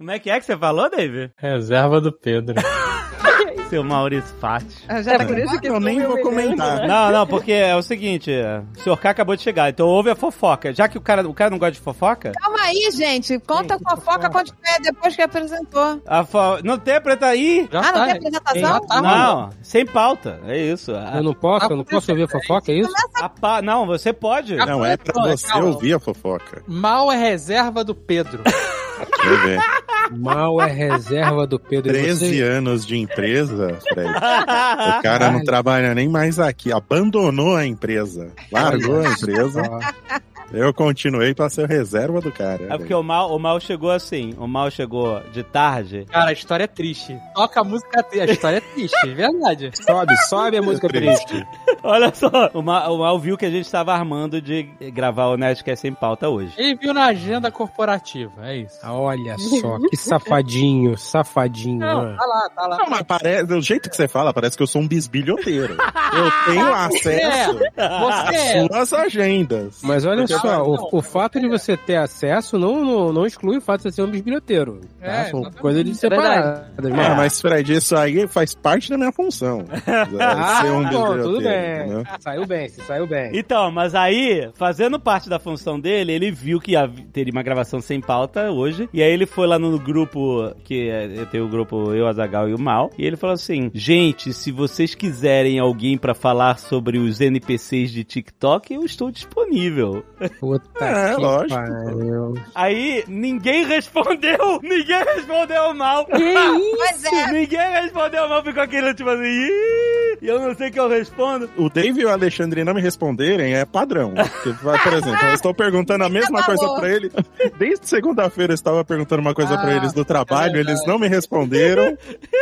Como é que é que você falou, David? Reserva do Pedro. Seu Maurício Fati. Ah, Já É tá por isso que Eu nem vou comentar. Não, não, porque é o seguinte, o senhor K acabou de chegar, então ouve a fofoca. Já que o cara, o cara não gosta de fofoca, Calma aí, gente. Conta a fofoca quando tiver depois que apresentou. a fo... não tem apresenta aí. Já ah, não tá. tem apresentação? Já tá. Não, sem pauta, é isso. A, Eu não posso, eu não posso ouvir fofoca, é isso? a pa- Não, você pode. Não, é pra você calma. ouvir a fofoca. Mal é reserva do Pedro. Deixa eu ver. Mal é reserva do Pedro. E 13 você- anos de empresa, Fred. O cara não trabalha nem mais aqui. Abandonou a empresa. Largou a empresa. Eu continuei pra ser reserva do cara. É porque o mal, o mal chegou assim. O mal chegou de tarde. Cara, a história é triste. Toca a música triste. A história é triste, é verdade. Sobe, sobe a música triste. Olha só, o mal, o mal viu que a gente estava armando de gravar o Nerdcast sem pauta hoje. Ele viu na agenda corporativa, é isso. Ah, Olha só, que safadinho, safadinho. Não, mano. tá lá, tá lá. Não, mas parece, do jeito que você fala, parece que eu sou um bisbilhoteiro. Eu tenho acesso Você às é. suas agendas. Mas olha Porque- só, Não. o, o fato de você ter acesso não, não, não exclui o fato de você ser um bisbilhoteiro. Tá? É, São exatamente. coisas de É separadas. Ah, Mas... mas Fred, isso aí faz parte da minha função. Ah, ser um bom, tudo bisbilhoteiro, bem. entendeu? Saiu bem, se saiu bem. Então, mas aí, fazendo parte da função dele, ele viu que ia teria uma gravação sem pauta hoje. E aí ele foi lá no grupo, que é, tem o grupo Eu, Azagal e o Mal. E ele falou assim: Gente, se vocês quiserem alguém pra falar sobre os NPCs de TikTok, eu estou disponível. Puta É, que lógico. pariu. Aí ninguém respondeu! Ninguém respondeu mal! Pois é. Ninguém respondeu mal, ficou aquele tipo assim, "Ih", e eu não sei o que eu respondo. O Dave e o Alexandre não me responderem é padrão. Porque, por exemplo, eu estou perguntando a mesma coisa pra ele. Desde segunda-feira eu estava perguntando uma coisa pra Ah, eles do trabalho, é eles não me responderam.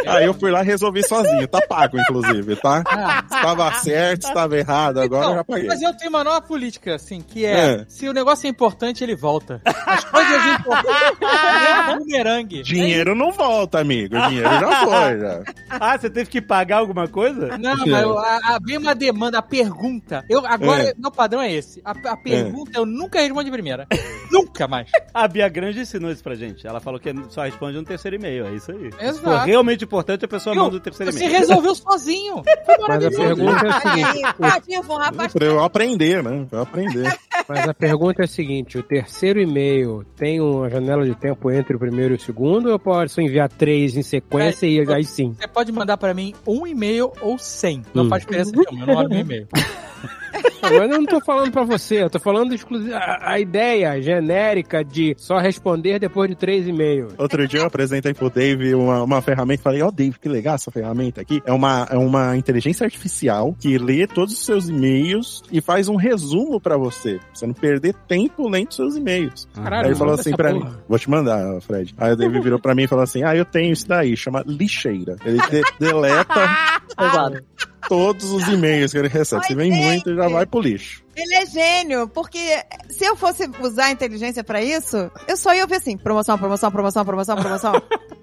Aí eu fui lá e resolvi sozinho. Tá pago, inclusive, tá? Ah. Estava certo, estava errado, agora eu já Então, paguei. mas eu tenho uma nova política, assim, que é, É. se o negócio é importante, ele volta. As coisas importantes é um bumerangue. Dinheiro não volta, amigo. O dinheiro já foi, já. Ah, você teve que pagar alguma coisa? Não, mas eu- a, a, vem uma demanda, a pergunta. Eu, agora, É. meu padrão é esse. A, a pergunta eu nunca respondo de primeira. Nunca mais. A Bia Grande ensinou isso pra gente. Ela falou que só responde no terceiro e-mail. É isso aí. Se for Exato. realmente importante, a pessoa Viu? manda o terceiro Você e-mail. resolveu sozinho. Foi Mas a pergunta é a seguinte: um rapaz Pra eu aprender, né? Pra eu aprender. Mas a pergunta é a seguinte: o terceiro e-mail tem uma janela de tempo entre o primeiro e o segundo, ou pode só enviar três em sequência e aí sim? Você pode mandar pra mim um e-mail ou cem. Não Hum. faz diferença nenhuma, eu não olho meu e-mail. Agora eu não tô falando pra você, eu tô falando exclusiva a, a ideia genérica de só responder depois de três e-mails. Outro dia eu apresentei pro Dave uma, uma ferramenta e falei, ó, Dave, que legal essa ferramenta aqui. É uma, é uma inteligência artificial que lê todos os seus e-mails e faz um resumo pra você. Pra você não perder tempo lendo seus e-mails. Caralho, Aí ele falou assim pra porra. mim, vou te mandar, Fred. Aí o Dave virou pra mim e falou assim, ah, eu tenho isso daí, chama lixeira. Ele de- deleta Exato. Todos os e-mails que ele recebe. Se vem Ai, muito, já vai pro lixo. Ele é gênio, porque se eu fosse usar a inteligência pra isso, eu só ia ver assim, promoção, promoção, promoção, promoção, promoção.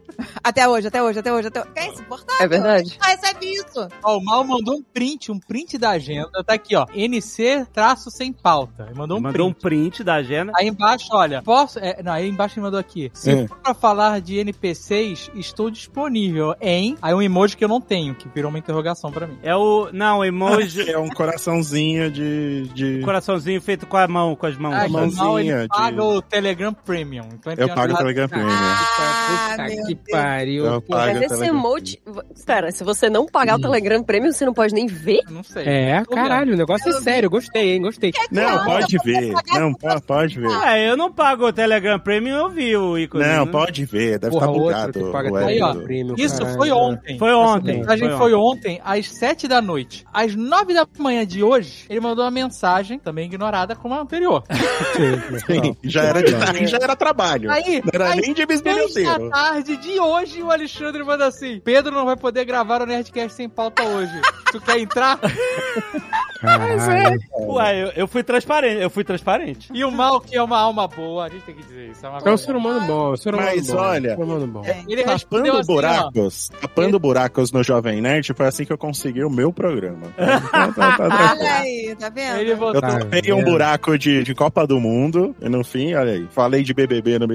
até hoje, até hoje, até hoje, até hoje. É insuportável. É verdade. Ah, recebe isso. Ó, o Mal mandou um print, um print da agenda. Tá aqui, ó. NC traço sem pauta. Ele mandou um Mandou um print. print da agenda. Aí embaixo, olha, posso. É, não, aí embaixo ele mandou aqui. Se É. for pra falar de NPCs, estou disponível em. Aí um emoji que eu não tenho, que virou uma interrogação pra mim. É o. Não, o emoji. É um coraçãozinho de... de... coraçãozinho feito com a mão, com as mãos. Ah, a que mãozinha o Mal ele de- paga o Telegram Premium. Então Eu pago o Telegram Premium. Ah, Puta meu que Deus. Pariu. Pô. pago Mas esse Telegram emote. Espera, se você não pagar o Telegram Premium, você não pode nem ver? Não sei. É, Tô caralho, o negócio é sério, gostei, hein, gostei. Não, pode ver. Não, po- pode ver. É, eu não pago o Telegram Premium, eu vi o ícone. Não, né? pode ver. Deve Porra, estar outro bugado. paga Aí, ó. Premium, Isso caralho. foi ontem. Foi ontem. A gente foi ontem, às 7 da noite. Às 9 da manhã de hoje, ele mandou uma mensagem, também ignorada como a anterior. Sim, já era de já era trabalho. Aí, Não era às nem de 6 da bisbilhoteiro. tarde de hoje, o Alexandre manda assim: Pedro não vai poder gravar o Nerdcast sem pauta hoje. Tu quer entrar? Caralho. Ué, eu, eu fui transparente, eu fui transparente. E o mal, que é uma alma boa, a gente tem que dizer isso. É uma É um ser humano bom, é um ser humano Mas bom. olha, ser humano bom. Ele Tapando assim, ó. buracos, tapando buracos no Jovem Nerd, foi assim que eu consegui o meu programa. Tá, tá, tá, tá tranquilo. Olha aí, tá vendo? Ele Eu. Tá tapei um buraco de, de Copa do Mundo, e no fim, olha aí, falei de BBB no,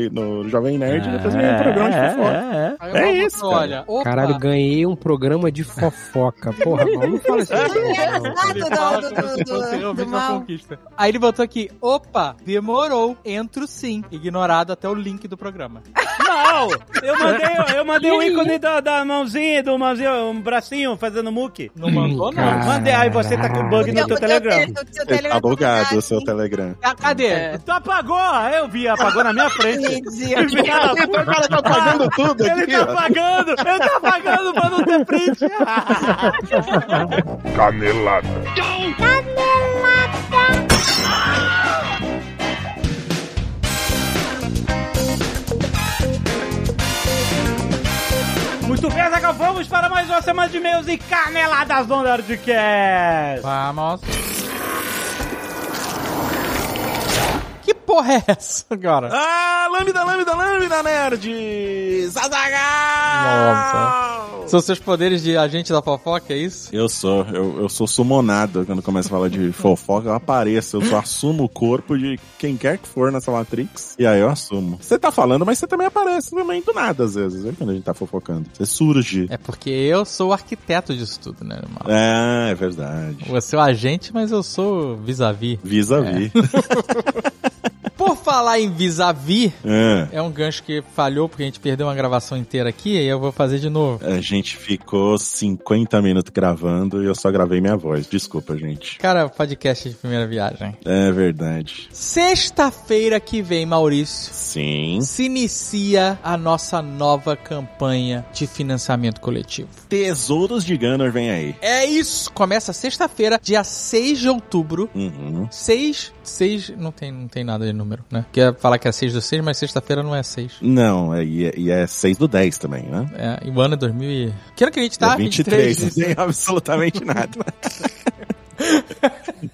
no Jovem Nerd, e depois ganhei um programa de fofoca. é, É mal isso, cara. Olha, opa, Caralho, ganhei um programa de fofoca. Porra, não fala assim. Ele fala do, como se do, fosse do, realmente do uma mal. conquista. Aí ele botou aqui, opa, demorou, entro sim. Ignorado até o link do programa. Não! Eu mandei, eu mandei o ícone da, da mãozinha, do mãozinho, um bracinho fazendo muque. Não mandou, não. Cara. Mandei, aí você tá com bug no teu Telegram. Ele Telegram tá bugado o seu? Telegram. Ah, Cadê? Tu apagou! Eu vi, apagou na minha frente. Ridículo. O cara tá pagando tudo Ele aqui, tá ó. apagando! Ele tá apagando pra não ter print! Canelada. Muito bem, Zagal, vamos para mais uma semana de e-mails e caneladas do Nerdcast! Vamos. Que porra é essa agora? Ah, lâmina, lâmina, lâmina, nerd! Zazagal! São seus poderes de agente da fofoca, é isso? Eu sou, eu, eu sou sumonado quando começa a falar de fofoca, eu apareço, eu só assumo o corpo de quem quer que for nessa Matrix, e aí eu assumo. Você tá falando, mas você também aparece também do nada, às vezes, viu, quando a gente tá fofocando. Você surge. É porque eu sou o arquiteto disso tudo, né, irmão? É, é verdade. Você é o agente, mas eu sou vis-a-vis. Vis-a-vis. Por falar em vis-a-vis, É. é um gancho que falhou porque a gente perdeu uma gravação inteira aqui e eu vou fazer de novo. A gente ficou 50 minutos gravando e eu só gravei minha voz. Desculpa, gente. Cara, podcast de primeira viagem. É verdade. Sexta-feira que vem, Maurício, Sim. se inicia a nossa nova campanha de financiamento coletivo. Tesouros de Gunner vem aí. É isso! Começa sexta-feira, dia 6 de outubro. Uhum. 6, 6, não tem, não tem nada de número, né? Quer falar que é 6 do 6, mas sexta-feira não é 6. Não, é, e, é, e é 6 do 10 também, né? É, e o ano é 2000 e... Que ano que a gente tá? é 23, não 23. tem absolutamente nada.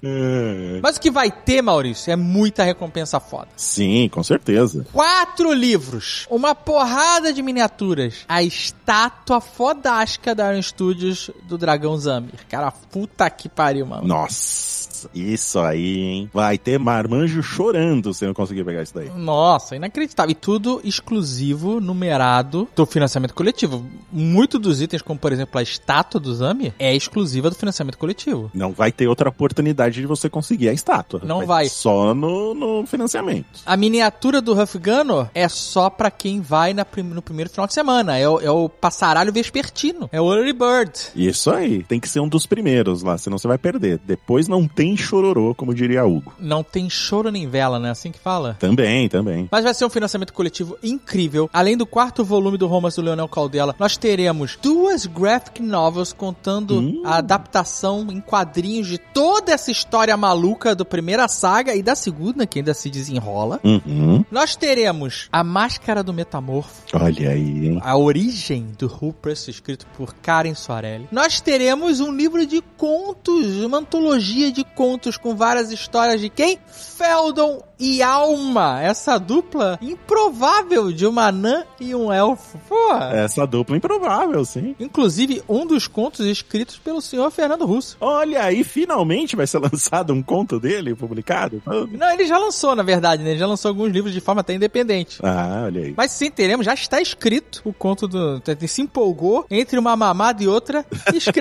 É. Mas o que vai ter, Maurício, é muita recompensa foda. Sim, com certeza. Quatro livros, uma porrada de miniaturas, a estátua fodástica da Iron Studios do Dragão Zamir. Cara, puta que pariu, mano. Nossa, isso aí, hein? Vai ter marmanjo chorando se eu não conseguir pegar isso daí. Nossa, inacreditável. E tudo exclusivo, numerado do financiamento coletivo. Muito dos itens, como por exemplo a estátua do Zamir, é exclusiva do financiamento coletivo. Não vai ter outra oportunidade de você conseguir a estátua. Não vai. Só no, no financiamento. A miniatura do Huff Gunner é só pra quem vai na prim- no primeiro final de semana. É o, é o passaralho vespertino. É o Early Bird. Isso aí. Tem que ser um dos primeiros lá, senão você vai perder. Depois não tem chororô, como diria Hugo. Não tem choro nem vela, né? Assim que fala. Também, também. Mas vai ser um financiamento coletivo incrível. Além do quarto volume do romance do Leonel Caldela, nós teremos duas graphic novels contando Hum. a adaptação em quadrinhos de toda essa história maluca do primeira saga e da segunda, que ainda se desenrola. Uhum. Nós teremos A Máscara do Metamorfo, Olha aí, hein? a origem do Rupress, escrito por Karen Soarelli. Nós teremos um livro de contos, uma antologia de contos com várias histórias de quem? Feldon e Alma, essa dupla improvável de uma anã e um elfo. Porra! Essa dupla improvável, sim. Inclusive, um dos contos escritos pelo senhor Fernando Russo. Olha aí, finalmente vai ser lançado um conto dele, publicado. Não, ele já lançou, na verdade, né? Ele já lançou alguns livros de forma até independente. Ah, olha aí. Mas sim, teremos, já está escrito o conto do. Se empolgou entre uma mamada e outra,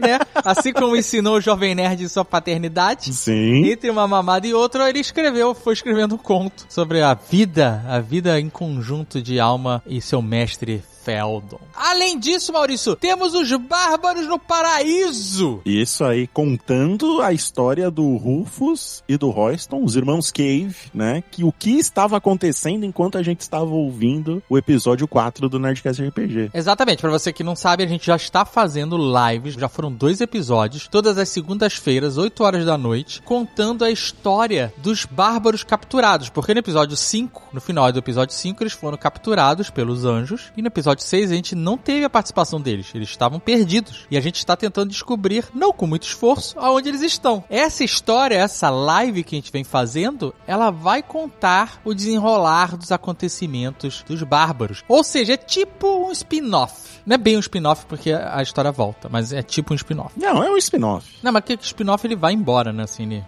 né? Assim como ensinou o Jovem Nerd em sua paternidade. Sim. Entre uma mamada e outra, ele escreveu, foi escrevendo um conto sobre a vida, a vida em conjunto de alma e seu mestre Feldon. Além disso, Maurício, temos os Bárbaros no Paraíso. Isso aí, contando a história do Rufus e do Royston, os irmãos Cave, né? Que o que estava acontecendo enquanto a gente estava ouvindo o episódio 4 do Nerdcast RPG. Exatamente, pra você que não sabe, a gente já está fazendo lives, já foram dois episódios, todas as segundas-feiras, 8 horas da noite, contando a história dos bárbaros capturados, porque no episódio 5, no final do episódio 5, eles foram capturados pelos anjos, e no episódio 6 a gente não teve a participação deles, eles estavam perdidos, e a gente está tentando descobrir, não com muito esforço, aonde eles estão. Essa história, essa live que a gente vem fazendo, ela vai contar o desenrolar dos acontecimentos dos bárbaros. Ou seja, é tipo um spin-off. Não é bem um spin-off porque a história volta, mas é tipo um spin-off. Não, é um spin-off. Não, mas que spin-off ele vai embora, né, assim, né?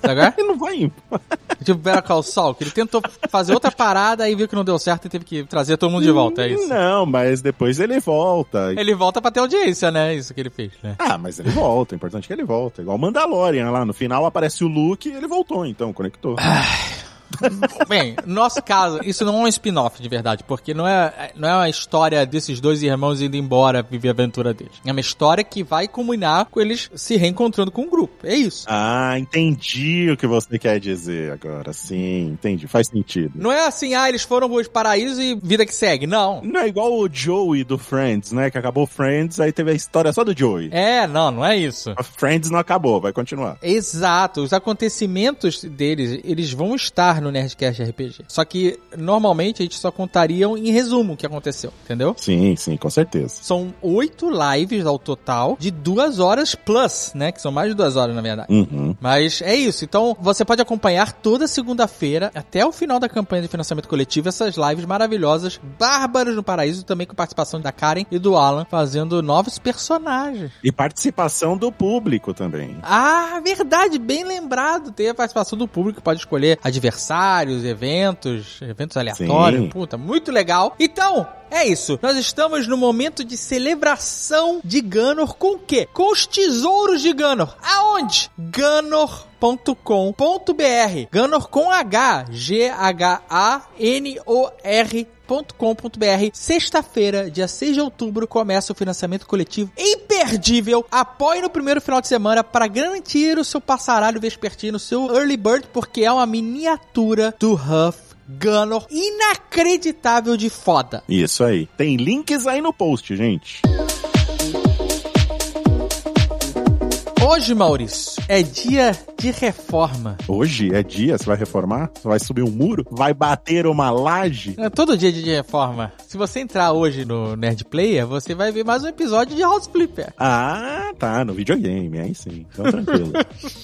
Tá? Ele não vai. Tipo Better Call Saul, que ele tentou fazer outra parada e viu que não deu certo e teve que trazer todo mundo de volta, é isso? Não, mas depois ele volta. Ele volta pra ter audiência, né? Isso que ele fez, né? Ah, mas ele volta. O importante é que ele volta. Igual o Mandalorian lá. No final aparece o Luke e ele voltou, então, conectou. Bem, no nosso caso, isso não é um spin-off de verdade, porque não é, não é uma história desses dois irmãos indo embora viver a aventura deles. É uma história que vai culminar com eles se reencontrando com o grupo. É isso. Ah, entendi o que você quer dizer agora. Sim, entendi. Faz sentido. Não é assim, ah, eles foram pros paraísos e vida que segue. Não. Não é igual o Joey do Friends, né? Que acabou Friends, aí teve a história só do Joey. É, não, não é isso. A Friends não acabou, vai continuar. Exato. Os acontecimentos deles, eles vão estar no Nerdcast RPG. Só que, normalmente, a gente só contaria em resumo o que aconteceu, entendeu? Sim, sim, com certeza. São oito lives ao total de duas horas plus, né? Que são mais de duas horas, na verdade. Uhum. Mas é isso. Então, você pode acompanhar toda segunda-feira, até o final da campanha de financiamento coletivo, essas lives maravilhosas, Bárbaros no Paraíso, também com participação da Karen e do Alan, fazendo novos personagens. E participação do público também. Ah, verdade, bem lembrado. Tem a participação do público que pode escolher adversários, eventos, eventos aleatórios. Sim. Puta, muito legal. Então, é isso. Nós estamos no momento de celebração de Ganor com o quê? Com os tesouros de Ganor. Aonde? Ganor.com.br. Ganor com H. G-H-A-N-O-R .com.br. Sexta-feira, dia 6 de outubro, começa o financiamento coletivo imperdível. Apoie no primeiro final de semana para garantir o seu passaralho vespertino, seu early bird, porque é uma miniatura do Huff Gunner inacreditável de foda. Isso aí. Tem links aí no post, gente. Hoje, Maurício, é dia de reforma. Hoje é dia, você vai reformar? Você vai subir um muro? Vai bater uma laje? É todo dia de reforma. Se você entrar hoje no Nerd Player, você vai ver mais um episódio de House Flipper. Ah, tá, no videogame, aí sim. Então tranquilo.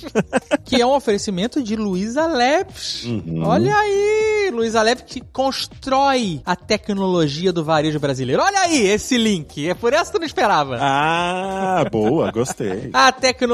que é um oferecimento de Luiza Labs. Uhum. Olha aí, Luiza Labs que constrói a tecnologia do varejo brasileiro. Olha aí esse link. É por essa que tu não esperava. Ah, boa, gostei. A tecnologia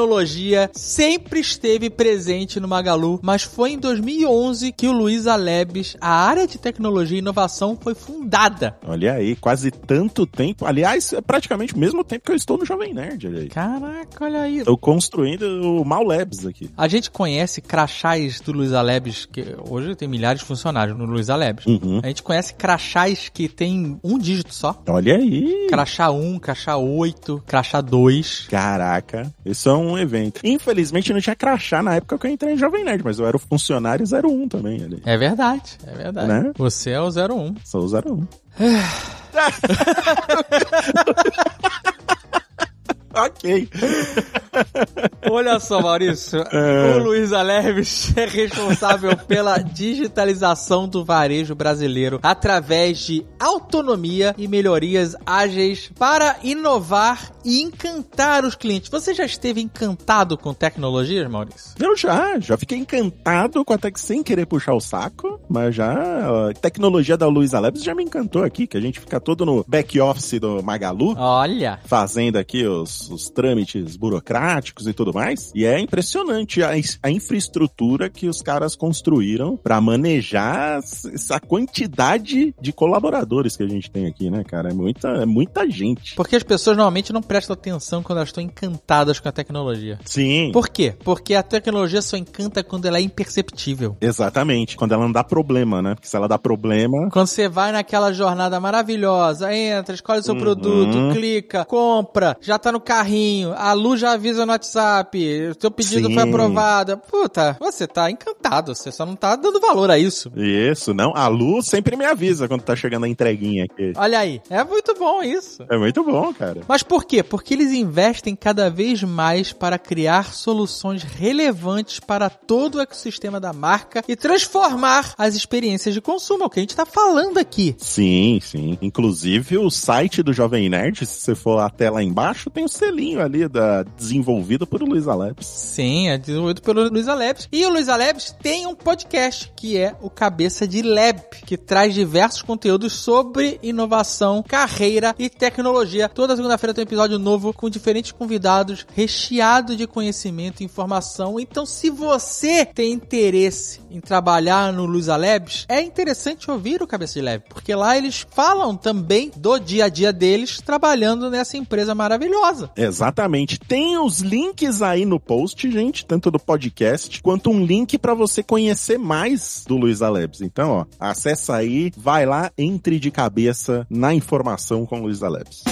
sempre esteve presente no Magalu, mas foi em 2011 que o Luiza Labs, a área de tecnologia e inovação, foi fundada. Olha aí, quase tanto tempo. Aliás, é praticamente o mesmo tempo que eu estou no Jovem Nerd. Olha aí. Caraca, olha aí. Estou construindo o Mal Labs aqui. A gente conhece crachás do Luiza Labs, que hoje tem milhares de funcionários no Luiza Labs. Uhum. A gente conhece crachás que tem um dígito só. Olha aí. Crachá 1, crachá 8, crachá 2. Caraca, isso é um evento. Infelizmente não tinha crachá na época que eu entrei em Jovem Nerd, mas eu era o funcionário 01 também. Ali. É verdade, é verdade. Né? Você é o 01. Sou o 01. ok. Olha só, Maurício. O Luiz Aleves é responsável pela digitalização do varejo brasileiro através de autonomia e melhorias ágeis para inovar e encantar os clientes. Você já esteve encantado com tecnologias, Maurício? Eu já, já fiquei encantado com a Tech sem querer puxar o saco, mas já a tecnologia da Luiza Labs já me encantou aqui, que a gente fica todo no back office do Magalu, Olha. fazendo aqui os, os trâmites burocráticos e tudo mais. E é impressionante a, a infraestrutura que os caras construíram para manejar essa quantidade de colaboradores que a gente tem aqui, né, cara? É muita, é muita gente. Porque as pessoas normalmente não prestam atenção quando elas estão encantadas com a tecnologia. Sim. Por quê? Porque a tecnologia só encanta quando ela é imperceptível. Exatamente, quando ela não dá problema, né? Porque se ela dá problema, Quando você vai naquela jornada maravilhosa, entra, escolhe seu Uhum. produto, clica, compra, já tá no carrinho, a Lu já avisa no WhatsApp, seu pedido Sim. foi aprovado. Puta, você tá encantado, você só não tá dando valor a isso. Isso, não. A Lu sempre me avisa quando tá chegando a entreguinha aqui. Olha aí, é muito bom isso. É muito bom, cara. Mas por quê? Porque eles investem cada vez mais para criar soluções relevantes para todo o ecossistema da marca e transformar as experiências de consumo, é o que a gente tá falando aqui. Sim, sim. Inclusive, o site do Jovem Nerd, se você for até lá embaixo, tem o selinho ali da desenvolvido por Luiza Labs. Sim, é desenvolvido pelo Luiza Labs. E o Luiza Labs tem um podcast que é o Cabeça de Lab, que traz diversos conteúdos sobre inovação, carreira e tecnologia. Toda segunda-feira tem um episódio novo com diferentes convidados, recheado de conhecimento e informação. Então, se você tem interesse em trabalhar no Luiza Labs, é interessante ouvir o Cabeça de Lab, porque lá eles falam também do dia a dia deles trabalhando nessa empresa maravilhosa. Exatamente. Tem os links aí no post, gente, tanto do podcast quanto um link para você conhecer mais do Luiza Labs. Então, ó, acessa aí, vai lá, entre de cabeça na informação com o Luiza Labs.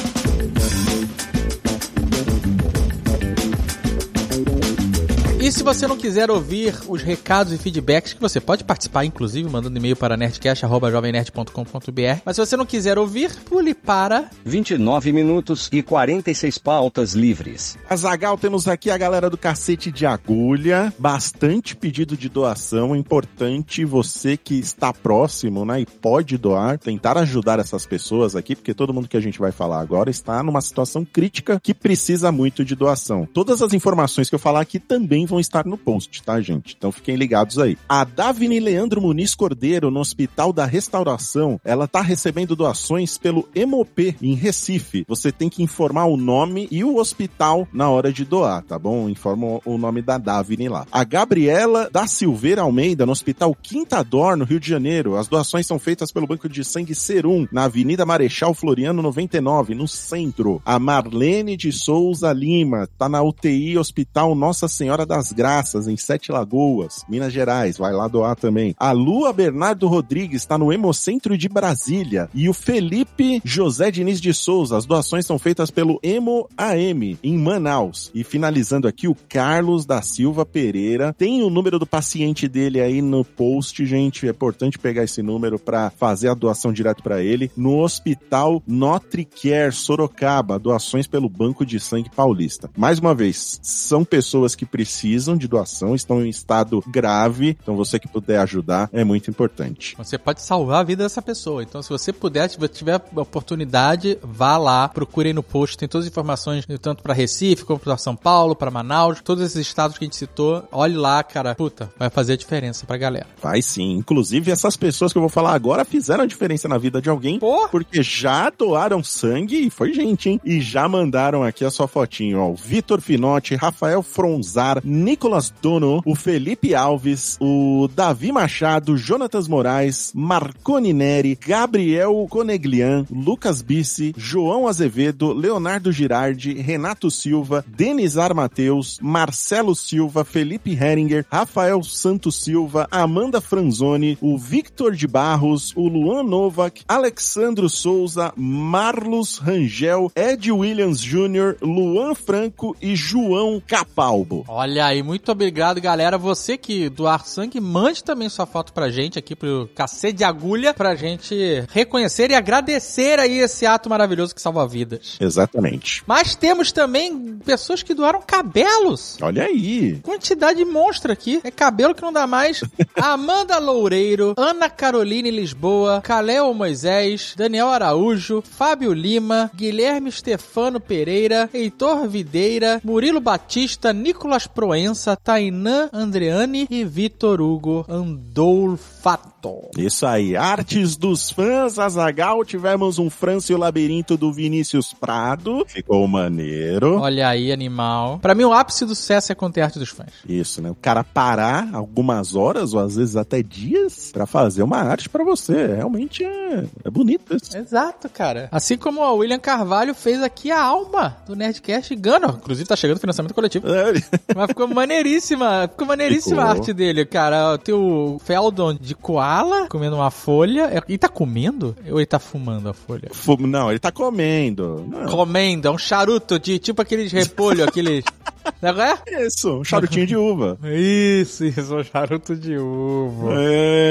E se você não quiser ouvir os recados e feedbacks, que você pode participar, inclusive, mandando e-mail para nerdcast.jovemnerd.com.br. Mas se você não quiser ouvir, pule para 29 minutos e 46 pautas livres. Azagal, temos aqui a galera do Cacete de Agulha. Bastante pedido de doação. É importante você que está próximo, né, e pode doar, tentar ajudar essas pessoas aqui, porque todo mundo que a gente vai falar agora está numa situação crítica que precisa muito de doação. Todas as informações que eu falar aqui também vão estar no post, tá, gente? Então fiquem ligados aí. A Davine Leandro Muniz Cordeiro, no Hospital da Restauração, ela tá recebendo doações pelo Hemop, em Recife. Você tem que informar o nome e o hospital na hora de doar, tá bom? Informa o nome da Davine lá. A Gabriela da Silveira Almeida, no Hospital Quinta Dor, no Rio de Janeiro. As doações são feitas pelo Banco de Sangue Serum, na Avenida Marechal Floriano 99, no centro. A Marlene de Souza Lima, tá na UTI Hospital Nossa Senhora das Graças, em Sete Lagoas, Minas Gerais. Vai lá doar também. A Lua Bernardo Rodrigues está no Hemocentro de Brasília. E o Felipe José Diniz de Souza. As doações são feitas pelo Hemo AM, em Manaus. E finalizando aqui, o Carlos da Silva Pereira. Tem o número do paciente dele aí no post, gente. É importante pegar esse número para fazer a doação direto para ele. No Hospital Notre Care, Sorocaba. Doações pelo Banco de Sangue Paulista. Mais uma vez, são pessoas que precisam de doação, estão em estado grave. Então você que puder ajudar é muito importante. Você pode salvar a vida dessa pessoa. Então, se você puder, se você tiver a oportunidade, vá lá, procure aí no post. Tem todas as informações, tanto para Recife, como para São Paulo, para Manaus, todos esses estados que a gente citou. Olhe lá, cara. Puta, vai fazer a diferença pra galera. Vai sim. Inclusive, essas pessoas que eu vou falar agora fizeram a diferença na vida de alguém. Pô. Porque já doaram sangue e foi gente, hein? E já mandaram aqui a sua fotinho, ó. Vitor Finotti, Rafael Fronzar, Nicolas Dono, o Felipe Alves, o Davi Machado, Jonatas Moraes, Marconi Neri, Gabriel Coneglian, Lucas Bissi, João Azevedo, Leonardo Girardi, Renato Silva, Denizar Mateus, Marcelo Silva, Felipe Heringer, Rafael Santos Silva, Amanda Franzoni, o Victor de Barros, o Luan Novak, Alexandro Souza, Marlos Rangel, Ed Williams Jr., Luan Franco e João Capalbo. Olha aí, muito obrigado, galera. Você que doar sangue, mande também sua foto pra gente aqui pro cacete de agulha pra gente reconhecer e agradecer aí esse ato maravilhoso que salva vidas. Exatamente. Mas temos também pessoas que doaram cabelos. Olha aí. Quantidade monstra aqui. É cabelo que não dá mais. Amanda Loureiro, Ana Caroline Lisboa, Caleo Moisés, Daniel Araújo, Fábio Lima, Guilherme Stefano Pereira, Heitor Videira, Murilo Batista, Nicolas Proença, Tainã Andreani e Vitor Hugo Andolfato. Isso aí. Artes dos fãs, Azagal. Tivemos um França e o Labirinto do Vinícius Prado. Ficou maneiro. Olha aí, animal. Pra mim, o ápice do sucesso é conter arte dos fãs. Isso, né? O cara parar algumas horas ou às vezes até dias pra fazer uma arte pra você. Realmente é, é bonito isso. Exato, cara. Assim como o William Carvalho fez aqui a alma do Nerdcast Gano. Inclusive, tá chegando o financiamento coletivo. É, Mas ficou maneiríssima. Ficou maneiríssima a Ficou. arte dele, cara. Tem o Feldon de koala comendo uma folha. É- Ele tá comendo? Ou ele tá fumando a folha? Não, ele tá comendo. Não, Comendo, é um charuto de tipo aqueles repolho, aqueles. Não é? Isso, um charutinho de uva. Isso, isso, um charuto de uva.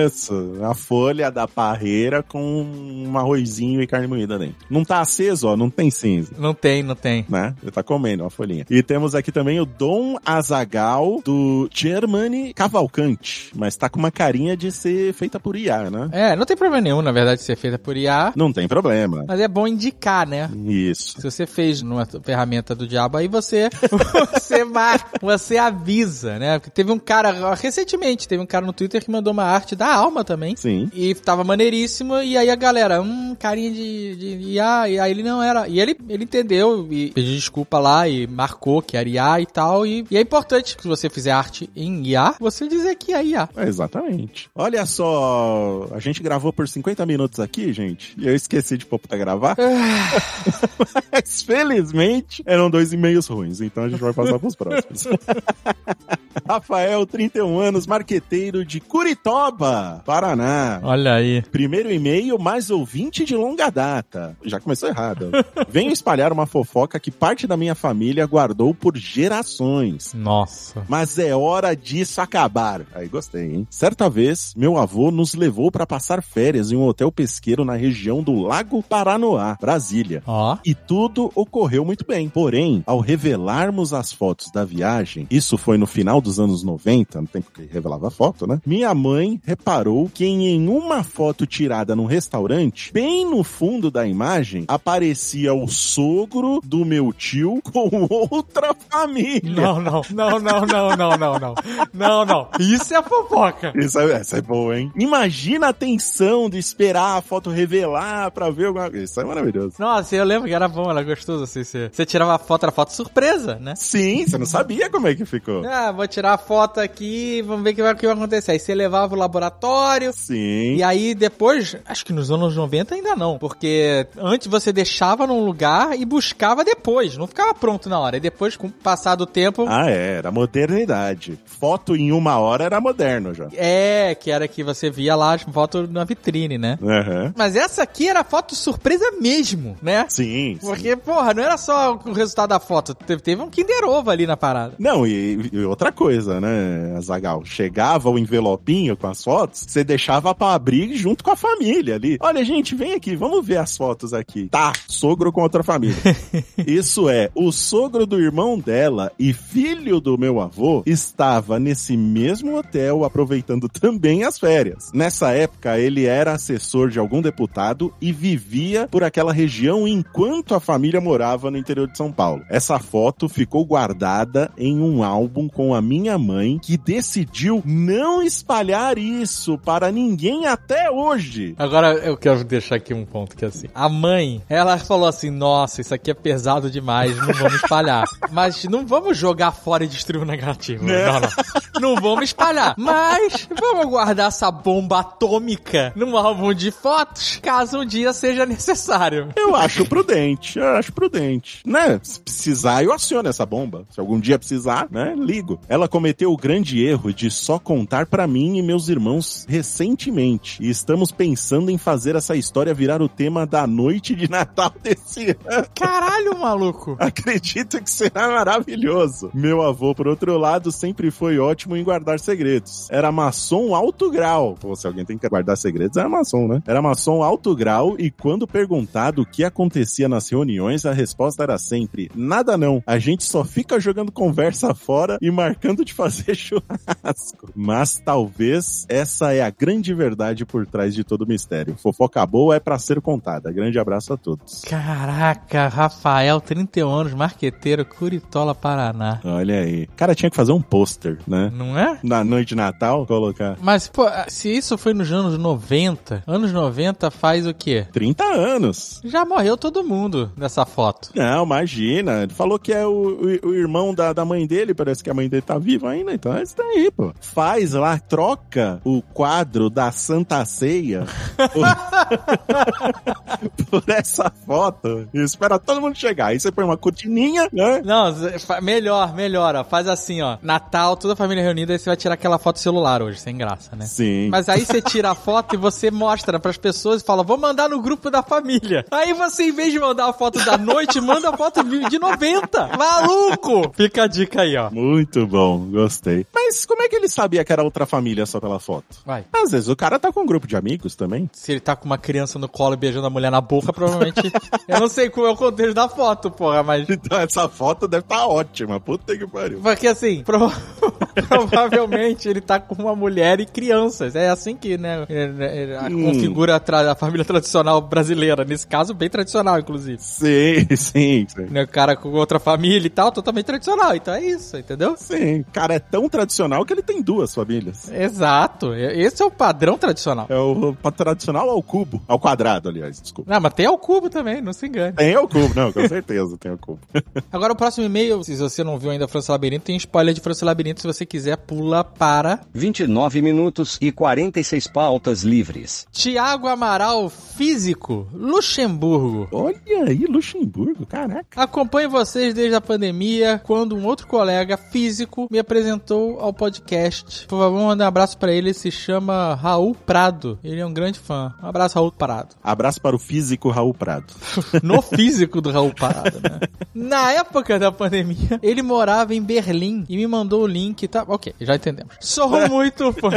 Isso, a folha da parreira com um arrozinho e carne moída dentro. Não tá aceso, ó, não tem cinza. Não tem, não tem. Né? Ele tá comendo uma folhinha. E temos aqui também o Dom Azagal do Germany Cavalcante. Mas tá com uma carinha de ser feita por IA, né? É, não tem problema nenhum, na verdade, de ser feita por IA. Não tem problema. Mas é bom indicar, né? Isso. Se você fez numa ferramenta do diabo, aí você você marca, você avisa, né? Porque teve um cara, recentemente, teve um cara no Twitter que mandou uma arte da alma também. Sim. E tava maneiríssimo, e aí a galera, hum, carinha de, de IA, e aí ele não era. E ele, ele entendeu e pediu desculpa lá e marcou que era IA e tal. E, e é importante que se você fizer arte em IA, você dizer que é IA. É, Exatamente. Olha só, a gente gravou por 50 minutos aqui, gente, e eu esqueci de pôr pra gravar. Mas felizmente eram dois e-mails ruins, então a gente vai passar pros próximos. Rafael, 31 anos, marqueteiro de Curitoba, Paraná. Olha aí. Primeiro e-mail, mais ouvinte de longa data. Já começou errado. Venho espalhar uma fofoca que parte da minha família guardou por gerações. Nossa. Mas é hora disso acabar. Aí gostei, hein? Certa vez, meu avô nos levou para passar férias em um hotel pesqueiro na região do Lago Paranoá, Brasília. Ó. E tudo ocorreu muito bem. Porém, ao revelarmos as fotos da viagem, isso foi no final dos anos 90, no tempo que revelava a foto, né? Minha mãe reparou que em uma foto tirada num restaurante, bem no fundo da imagem, aparecia o sogro do meu tio com outra família. Não, não, não, não, não, não, não, não. Não, não. Isso é fofoca. Isso é, essa é boa, hein? Imagina a tensão de esperar a foto revelar pra ver alguma coisa. Isso é maravilhoso. Nossa, eu lembro que era bom, era gostoso assim. Você, você tirava a foto, era foto surpresa, né? Sim, você não sabia como é que ficou. Ah, vou tirar a foto aqui, vamos ver o que vai, que vai acontecer. Aí você levava o laboratório. Sim. E aí depois, acho que nos anos 90 ainda não, porque antes você deixava num lugar e buscava depois, não ficava pronto na hora. E depois, com o passar do tempo, Ah, é, era modernidade. Foto em uma hora era moderno já. é, que era que você via lá as fotos na vitrine, né? Aham. Mas essa aqui era foto surpresa mesmo, né? Sim. sim. Porque, porra, não era só o resultado da foto, teve, teve um Kinder Ovo ali na parada. Não, e, e outra coisa, né, Azagal? Chegava o envelopinho com as fotos, você deixava pra abrir junto com a família ali. Olha, gente, vem aqui, vamos ver as fotos aqui. Tá, sogro com outra família. Isso é, o sogro do irmão dela e filho do meu avô estava nesse mesmo hotel aproveitando também as férias. Nessa época, ele era assessor de algum deputado e vivia por aquela região enquanto a família morava no interior de São Paulo. Essa foto ficou guardada em um álbum com a minha mãe, que decidiu não espalhar isso para ninguém até hoje. Agora eu quero deixar aqui um ponto que é assim. A mãe, ela falou assim: "Nossa, isso aqui é pesado demais, não vamos espalhar". Mas não vamos jogar fora e destruir o negativo. Né? Não, não. Não vamos espalhar. Mas vamos guardar essa bomba atômica num álbum de fotos, caso um dia seja necessário. Eu acho prudente, eu acho prudente. Né? Se precisar, eu aciono essa bomba. Se algum dia precisar, né? Ligo. Ela cometeu o grande erro de só contar pra mim e meus irmãos recentemente. E estamos pensando em fazer essa história virar o tema da noite de Natal desse ano. Caralho, maluco. Acredito que será maravilhoso. Meu avô, por outro lado, sempre foi ótimo em guardar segredos. Era maçom alto grau. Pô, se alguém tem que guardar segredos, era maçom, né? Era maçom alto grau e quando perguntado o que acontecia nas reuniões, a resposta era sempre: nada não. A gente só fica jogando conversa fora e marcando de fazer churrasco. Mas talvez essa é a grande verdade por trás de todo o mistério. Fofoca boa é pra ser contada. Grande abraço a todos. Caraca, Rafael, 31 anos, marqueteiro, Curitola, Paraná. Olha aí. Cara, tinha que fazer um pôster, né? Não é? Na noite de Natal, colocar Mas, pô, se isso foi nos anos 90, anos 90 faz o quê? 30 anos. Já morreu todo mundo nessa foto. Não, imagina. Ele falou que é o, o- o irmão da, da mãe dele, parece que a mãe dele tá viva ainda, então é isso daí, pô. Faz lá, troca o quadro da Santa Ceia por, por essa foto e espera todo mundo chegar. Aí você põe uma cortininha, né? Não, melhor, melhor, ó. Faz assim, ó. Natal, toda a família reunida, aí você vai tirar aquela foto celular hoje, sem graça, né? Sim. Mas aí você tira a foto e você mostra pras pessoas e fala, vou mandar no grupo da família. Aí você, em vez de mandar a foto da noite, manda a foto de 90. Maluco! Fica a dica aí, ó. Muito bom, gostei. Mas como é que ele sabia que era outra família só pela foto? Vai. Às vezes o cara tá com um grupo de amigos também. Se ele tá com uma criança no colo e beijando a mulher na boca, provavelmente. eu não sei qual é o contexto da foto, porra, mas. Então essa foto deve estar ótima. Puta que pariu. Porque assim, prova- Provavelmente ele tá com uma mulher e crianças. É assim que, né, é- é- a- Hum. configura a, tra- a família tradicional brasileira. Nesse caso, bem tradicional, inclusive. Sim, sim, sim. Né, O cara com outra família e tal, totalmente tradicional. Então é isso, entendeu? Sim, cara, é tão tradicional que ele tem duas famílias. Exato. Esse é o padrão tradicional. É o o tradicional ao cubo. Ao quadrado, aliás, desculpa. Não, mas tem ao cubo também, não se engane. Tem ao cubo, não, com certeza tem ao cubo. Agora o próximo e-mail, se você não viu ainda França Labirinto, tem spoiler de França Labirinto. Se você quiser, pula para 29 minutos e 46 pautas livres. Tiago Amaral, físico, Luxemburgo. Olha aí, Luxemburgo, caraca. Acompanho vocês desde a pandemia, quando um outro colega físico me apresentou ao podcast. Por favor, manda um abraço pra ele, ele se chama Raul Prado. Ele é um grande fã. Um abraço, Raul Prado. Abraço para o físico Raul Prado. No físico do Raul Prado, né? Na época da pandemia, ele morava em Berlim e me mandou o link, tá? Ok, já entendemos. Sou muito fã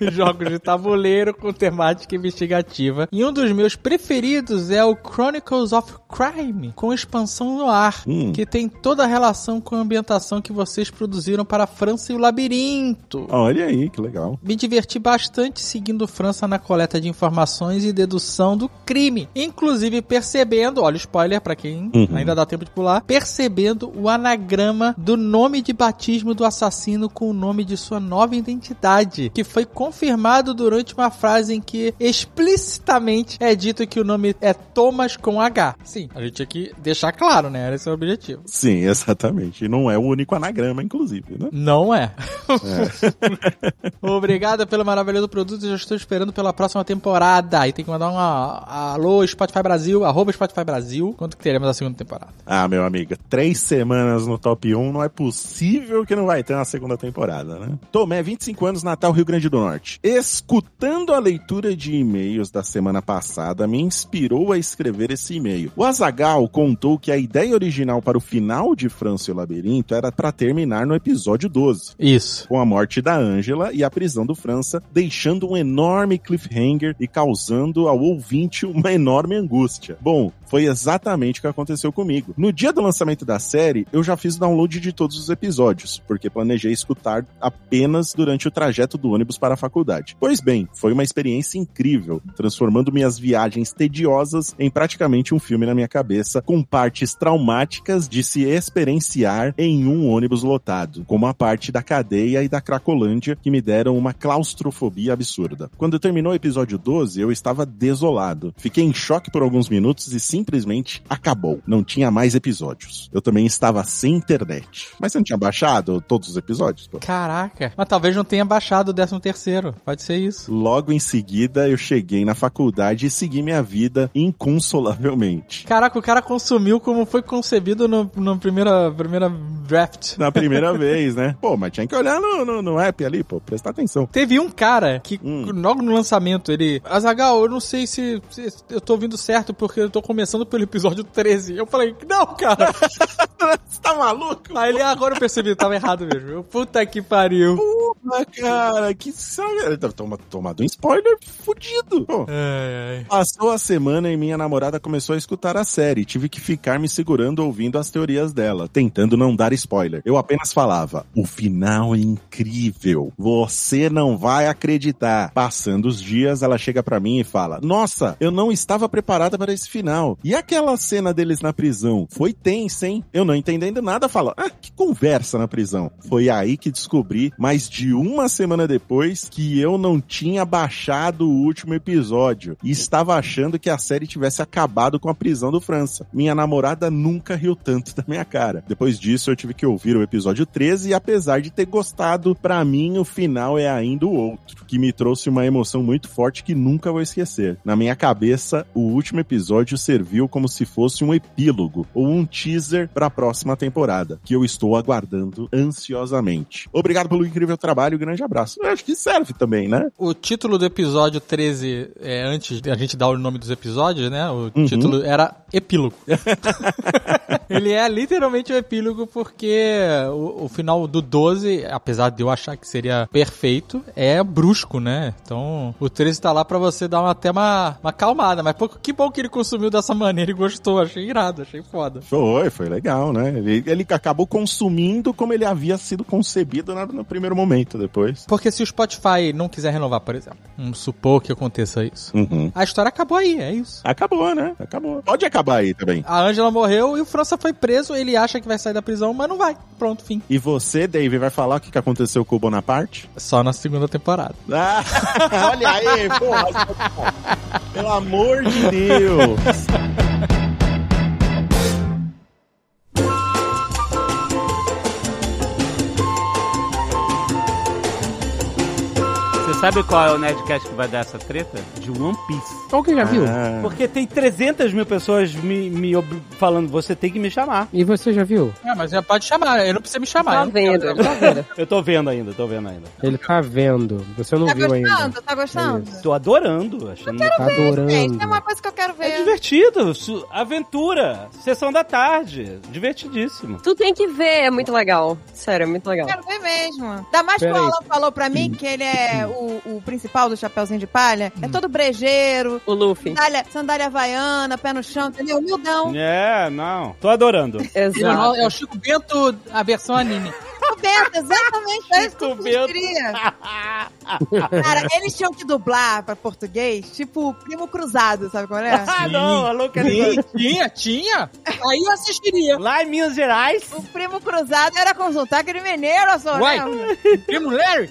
de jogos de tabuleiro com temática investigativa. E um dos meus preferidos é o Chronicles of Crime, com expansão no ar, Hum. que tem toda a relação com a ambientação que vocês produziram para a França e o Labirinto. Olha aí, que legal. Me diverti bastante seguindo França na coleta de informações e dedução do crime. Inclusive percebendo, olha o spoiler pra quem Uhum. ainda dá tempo de pular, percebendo o anagrama do nome de batismo do assassino com o nome de sua nova identidade, que foi confirmado durante uma frase em que explicitamente é dito que o nome é Thomas com H. Sim, a gente tinha que deixar claro, né? Era esse o objetivo. Sim, exatamente. E não é o único anagrama, inclusive, né? Não é. Obrigado pelo maravilhoso produto. Já estou esperando pela próxima temporada. E tem que mandar um a- alô Spotify Brasil, arroba Spotify Brasil. Quanto que teremos a segunda temporada? Ah, meu amigo, três semanas no top 1, não é possível que não vai ter uma segunda temporada, né? Tomé, 25 anos, Natal, Rio Grande do Norte. Escutando a leitura de e-mails da semana passada, me inspirou a escrever esse e-mail. O Azagal contou que a ideia original para o final de França o Labirinto era para terminar no episódio 12 Isso. com a morte da Angela e a prisão do França, deixando um enorme cliffhanger e causando ao ouvinte uma enorme angústia. Bom, foi exatamente o que aconteceu comigo. No dia do lançamento da série, eu já fiz o download de todos os episódios, porque planejei escutar apenas durante o trajeto do ônibus para a faculdade. Pois bem, foi uma experiência incrível, transformando minhas viagens tediosas em praticamente um filme na minha cabeça, com partes traumáticas de se experienciar em um ônibus lotado, como a parte da cadeia e da Cracolândia que me deram uma claustrofobia absurda. Quando terminou o episódio 12, eu estava desolado. Fiquei em choque por alguns minutos e simplesmente acabou. Não tinha mais episódios. Eu também estava sem internet. Mas você não tinha baixado todos os episódios? Pô? Caraca. Mas talvez não tenha baixado o 13 terceiro. Pode ser isso. Logo em seguida, eu cheguei na faculdade e segui minha vida inconsolavelmente. Caraca, o cara consumiu como foi concebido no, no primeira, primeira draft. Na primeira vez, né? Pô, mas tinha que olhar no, no, no app ali, pô, prestar atenção. Teve um cara que, Hum. logo no lançamento, ele. Azagal, eu não sei se, se eu tô ouvindo certo porque eu tô começando pelo episódio 13. Eu falei, não, cara. Você tá maluco? Aí ele, agora eu percebi, tava errado mesmo. Eu, Puta que pariu. Porra, cara, que sabe? Ele deve tomado um spoiler fudido. Pô. Ai, ai. Passou a semana e minha namorada começou a escutar a série. Tive que ficar me segurando ouvindo as teorias dela, tentando não dar spoiler. Eu apenas falava: o final é incrível. Você não vai acreditar. Passando os dias, ela chega pra mim e fala: Nossa, eu não estava preparada para esse final. E aquela cena deles na prisão? Foi tensa, hein? Eu não entendendo nada, fala: Ah, que conversa na prisão. Foi aí que descobri, mais de uma semana depois, que eu não tinha baixado o último episódio e estava achando que a série tivesse acabado com a prisão do França. Minha namorada nunca riu tanto da minha cara. Depois disso, eu tive que ouvir o episódio 13 e apesar de ter gostado, pra mim o final é ainda o outro, que me trouxe uma emoção muito forte que nunca vou esquecer. Na minha cabeça, o último episódio serviu como se fosse um epílogo ou um teaser para a próxima temporada, que eu estou aguardando ansiosamente. Obrigado pelo incrível trabalho trabalho, grande abraço. Eu acho que serve também, né? O título do episódio 13, é, antes de a gente dar o nome dos episódios, né? O Uhum. título era Epílogo. Ele é literalmente um epílogo porque o, o final do 12, apesar de eu achar que seria perfeito, é brusco, né? Então o 13 tá lá pra você dar uma, até uma, uma calmada. Mas pô, que bom que ele consumiu dessa maneira e gostou. Achei irado, achei foda. Foi, foi legal, né? Ele, ele acabou consumindo como ele havia sido concebido na- no primeiro momento, depois. Porque se o Spotify não quiser renovar, por exemplo, vamos supor que aconteça isso. Uhum. A história acabou aí, é isso. Acabou, né? Acabou. Pode acabar aí também. A Angela morreu e o França foi preso. Ele acha que vai sair da prisão, mas não vai. Pronto, fim. E você, Dave, vai falar o que que aconteceu com o Bonaparte? Só na segunda temporada. Ah, olha aí, porra. Pelo amor de Deus. Sabe qual é o Nerdcast que vai dar essa treta? De One Piece. Alguém já viu? Ah, Porque tem 300 mil pessoas me, me ob- falando, você tem que me chamar. E você já viu? É, mas já pode chamar. Eu não preciso me chamar. Tá eu quero. vendo, ele tá vendo. Eu tô vendo ainda, tô vendo ainda. Ele tá vendo. Você não Tá viu ainda. gostando? Tá gostando? Tô adorando, achando Tá adorando. Gente, é uma coisa que eu quero É ver. divertido, su- aventura, sessão da tarde, divertidíssimo. Tu tem que ver, é muito legal. Sério, é muito legal. Quero ver mesmo. Ainda mais que o. Alan falou pra mim que ele é o, o principal do Chapeuzinho de Palha. É todo brejeiro, O Luffy. sandália, sandália havaiana, pé no chão, entendeu? Humildão. É, não, tô adorando. Exato. É o Chico Bento, a versão anime. Coberto, exatamente. É isso que Bento. queria. Cara, eles tinham que dublar pra português, tipo Primo Cruzado, sabe qual é? Ah, não, a localização. tinha, tinha. Aí eu assistiria. Lá em Minas Gerais, O Primo Cruzado era consultar aquele mineiro, só Uai. lembra? Primo Larry?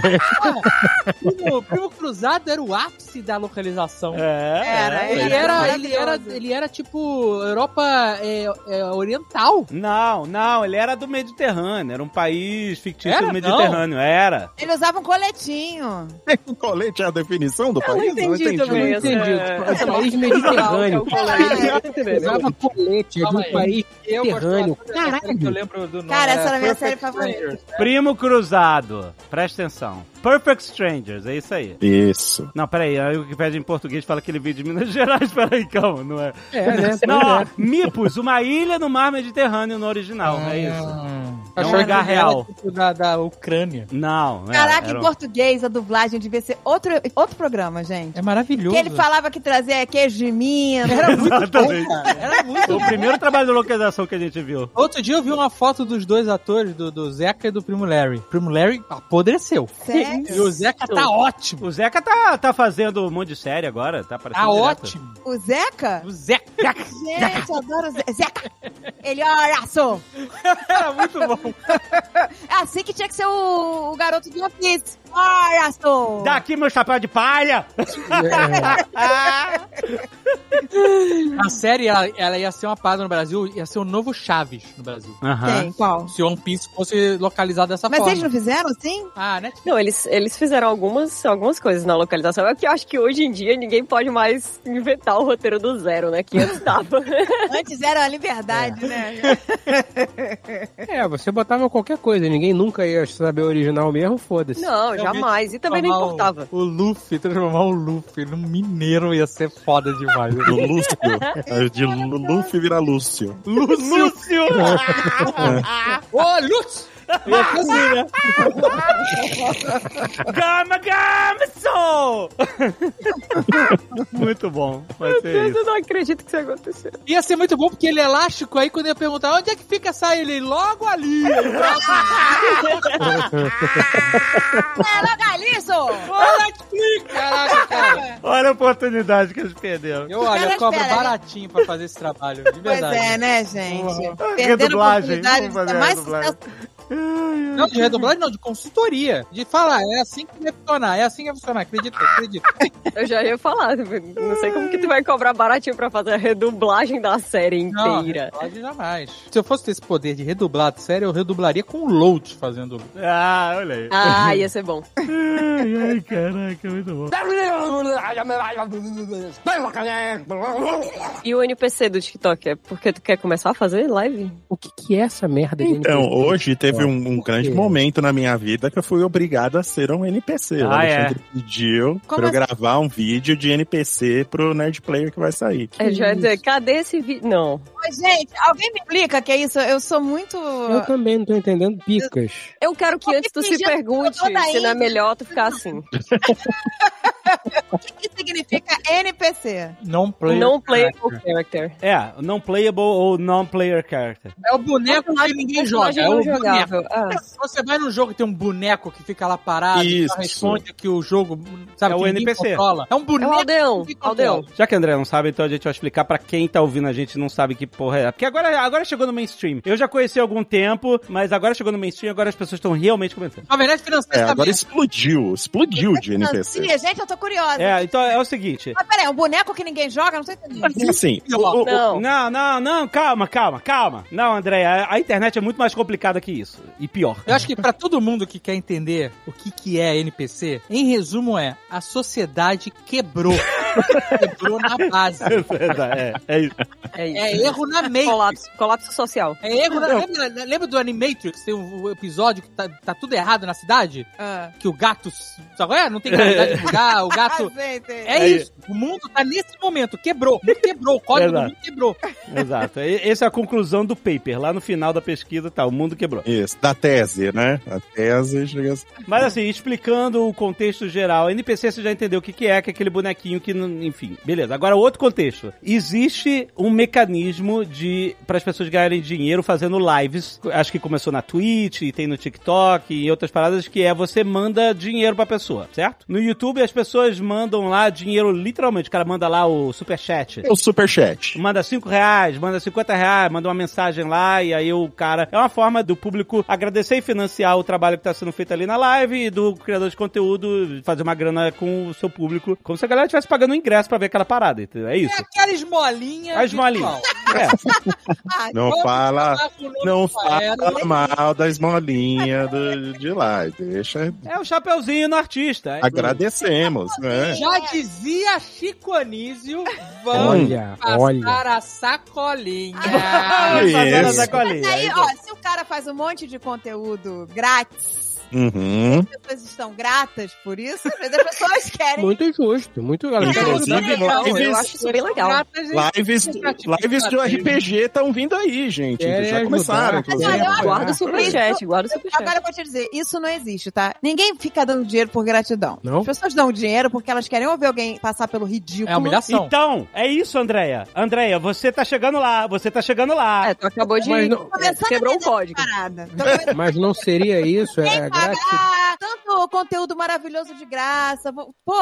Primo, primo Cruzado era o ápice da localização. é, Era, é. Ele Ele era, era ele era, ele era tipo Europa é, é, oriental. Não, não, ele era do Mediterrâneo, era um país fictício Era? do Mediterrâneo, era. Ele usava um coletinho. o colete é a definição do Eu não país? entendi também. Eu entendi. essa- Esse país mediterrâneo. Ah, Usava colete, é de um aí. país Eu mediterrâneo. eu nome. Cara, essa é era a minha série favorita. Primo Cruzado, presta atenção. ação. Perfect Strangers, é isso aí. Isso. Não, peraí, aí o que pede em português fala aquele vídeo de Minas Gerais, peraí, calma, não é? É, né? Não, Pois ó, é. Mipos, uma ilha no mar Mediterrâneo no original, é isso. É um lugar real. tipo, da, da Ucrânia. Não, não Caraca, era em um- português a dublagem devia ser outro, outro programa, gente. É maravilhoso. Que ele falava que trazia queijo de Minas. Era muito bom, cara. Era muito Foi o primeiro trabalho de localização que a gente viu. Outro dia eu vi uma foto dos dois atores, do, do Zeca e do Primo Larry. Primo Larry apodreceu. Sério? E o Zeca tá ótimo. O Zeca tá, tá fazendo um monte de série agora, tá aparecendo Tá ótimo. O Zeca? O Zeca. Gente, eu adoro o Zeca. Zeca! Ele, olha só! Era muito bom. É assim que tinha que ser o, o garoto do One Piece. Olha só! Daqui meu chapéu de palha! A série, ela, ela ia ser uma parada no Brasil, ia ser o novo Chaves no Brasil. Aham. Tem, qual? Se One Piece fosse localizado dessa Mas forma. eles não fizeram assim? Ah, né? Não, eles, eles fizeram algumas, algumas coisas na localização. É que eu acho que hoje em dia ninguém pode mais inventar o roteiro do zero, né? Que antes tava. Antes era a liberdade, né? É, você botava qualquer coisa, ninguém nunca ia saber o original mesmo, foda-se. Não, jamais. E também não Transformar o- importava. O, Luffy, transformar o Luffy num mineiro ia ser foda demais. Do Lúcio. É, De Lu- Luffy vira Lúcio. Lúcio! Ô, Lúcio! Ia ser assim, né? Gama Gamso! Muito bom, vai ser isso. Eu não acredito que isso aconteceu. Ia ser muito bom porque ele é elástico, aí quando ia perguntar onde é que fica essa ilha, ele logo ali. Ele fala, é logaliço! Olha aqui, caraca, cara. Olha a oportunidade que eles perderam. Eu, olha, eu cobro espera. baratinho pra fazer esse trabalho, de Pois verdade. é, né, gente? A oportunidade de vamos fazer ser mais redublagem. Não, de redublagem não, de consultoria. De falar, é assim que vai funcionar, é assim que vai funcionar, acredita, acredita. Eu já ia falar. tipo, Não sei como que tu vai cobrar baratinho pra fazer a redublagem da série Não, inteira. redublagem jamais. Se eu fosse ter esse poder de redublar a série, eu redublaria com o Load fazendo. Ah, olha aí. Ah, ia ser bom. Ai, ai, caraca, muito bom. E o NPC do TikTok é porque tu quer começar a fazer live? O que, que é essa merda de Então, NPC? hoje teve Teve um, um grande momento na minha vida que eu fui obrigado a ser um NPC. o Ah, Alexandre pediu Como pra eu assim? gravar um vídeo de NPC pro Nerd Player que vai sair. Eu já ia dizer, cadê esse vídeo? Não. Mas, gente, alguém me explica que é isso? Eu sou muito. Eu também não tô entendendo picas. Eu quero que antes tu se pergunte se não é melhor tu ficar assim. O que, que significa NPC? Não play. Não playable character. É, não playable ou non-player character. É o boneco que ninguém joga. É o boneco. jogável. Ah. Você vai num jogo e tem um boneco que fica lá parado e Isso. responde que o jogo, sabe, É que o NPC. controla. É um É boneco o Aldeão. que. Aldeão. Já que a André não sabe, então a gente vai explicar pra quem tá ouvindo a gente e não sabe que porra é. Porque agora, agora chegou no mainstream. Eu já conheci há algum tempo, mas agora chegou no mainstream agora as pessoas estão realmente comentando. Na verdade, financeiro É, agora também. explodiu, explodiu de NPC. Sim, gente, eu tô curiosa. É, então é o seguinte. Mas peraí, um boneco que ninguém joga? Não tô entendendo. Assim, o- o- o- Não. Não, não, não, calma, calma, calma. Não, André, a, a internet é muito mais complicada que isso. E pior. Eu acho que pra todo mundo que quer entender o que, que é NPC, em resumo é, a sociedade quebrou. quebrou na base. é, é isso. É isso. É erro na Matrix. Colapso, colapso social. É erro na... Lembra, lembra do Animatrix? Tem um episódio que tá, tá tudo errado na cidade? Ah. Que o gato... Sabe? É, não tem gravidade de lugar, o gato... Ah, sei, sei. É, É isso. O mundo tá nesse momento. Quebrou. Quebrou. O código do Exato. mundo quebrou. Exato. Essa é a conclusão do paper. Lá no final da pesquisa, tá, o mundo quebrou. Isso, da tese, né? A tese chega assim. Mas assim, explicando o contexto geral, NPC você já entendeu o que, que é, que é aquele bonequinho que, não- enfim, beleza. Agora, outro contexto. Existe um mecanismo de para as pessoas ganharem dinheiro fazendo lives. Acho que começou na Twitch, e tem no TikTok e outras paradas, que é você manda dinheiro pra pessoa, certo? No YouTube as pessoas mandam lá dinheiro, literalmente. O cara manda lá o superchat. O superchat. Manda 5 reais, manda 50 reais, manda uma mensagem lá e aí o cara. É uma forma do público agradecer e financiar o trabalho que tá sendo feito ali na live e do criador de conteúdo fazer uma grana com o seu público. Como se a galera estivesse pagando um ingresso pra ver aquela parada, entendeu? É É isso. aquela esmolinha. A esmolinha. É. Não Vamos fala, não fala mal da esmolinha do, de lá. Deixa. É o chapeuzinho no artista. É- Agradecemos, né? Já dizia Chico Anísio, vamos Olha, passar olha. a sacolinha. Fazendo a Isso. sacolinha. Mas aí, ó, se o cara faz um monte de conteúdo grátis, Uhum. as pessoas estão gratas por isso, vezes as pessoas querem. Muito justo, muito legal. Inclusive, Legal, eu lives, acho isso bem legal. lives, lives do RPG estão vindo aí, gente. Querem Já começaram, apoiar. Guarda o superchat, guarda o superchat. Agora eu vou te dizer, isso não existe, tá? Ninguém fica dando dinheiro por gratidão. Não? As pessoas dão dinheiro porque elas querem ouvir alguém passar pelo ridículo. É humilhação. Então, é isso, Andréia. Andréia, você tá chegando lá, você tá chegando lá. É, tu acabou de... Mas não- Quebrou a um entender código. eu Mas não seria isso, é. Pagar tanto conteúdo maravilhoso de graça. vou- Pô,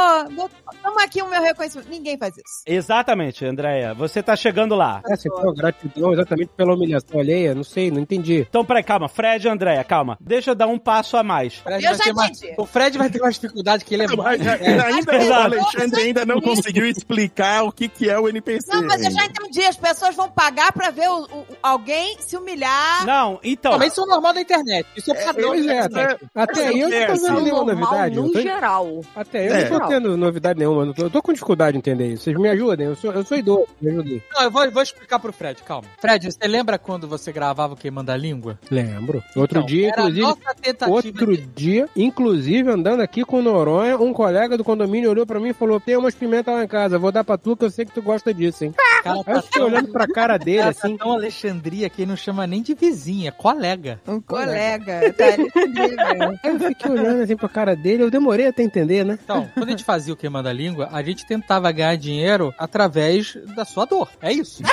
toma aqui o meu reconhecimento. Ninguém faz isso. Exatamente, Andréia. Você tá chegando lá. É, então, gratidão exatamente pela humilhação alheia, não sei, não entendi. Então, peraí, calma. Fred e Andréia, calma. Deixa eu dar um passo a mais. Fred Eu já ter mais- entendi. O Fred vai ter mais dificuldade que ele é mais. ainda, ainda- o. Alexandre ainda não conseguiu explicar o que, que é o NPC. Não, mas eu já entendi. As pessoas vão pagar pra ver o- o- alguém se humilhar. Não, então. Mas isso é o normal da internet. Isso é padrão. Pois é, da até, até Mas eu é não tô assim. vendo nenhuma novidade. no eu tô- geral. Até eu É. não tô tendo novidade nenhuma. Eu tô, eu tô com dificuldade de entender isso. Vocês me ajudem, eu sou, eu sou idoso, me ajudem. Não, eu vou, vou explicar pro Fred, calma. Fred, você lembra quando você gravava o Queimando a Língua? Lembro. Outro Então, dia, inclusive. nossa tentativa Outro de- dia, inclusive, andando aqui com o Noronha, um colega do condomínio olhou pra mim e falou: Tem umas pimentas lá em casa, vou dar pra tu que eu sei que tu gosta disso, hein? Cara, eu fiquei olhando pra cara dele Cara, tá assim. tão Alexandria que ele não chama nem de vizinha, é colega. Um colega. Tá ali incrível. Aí eu fiquei olhando assim pra cara dele, eu demorei até entender, né? Então, quando a gente fazia o Queimando a Língua, a gente tentava ganhar dinheiro através da sua dor. É isso.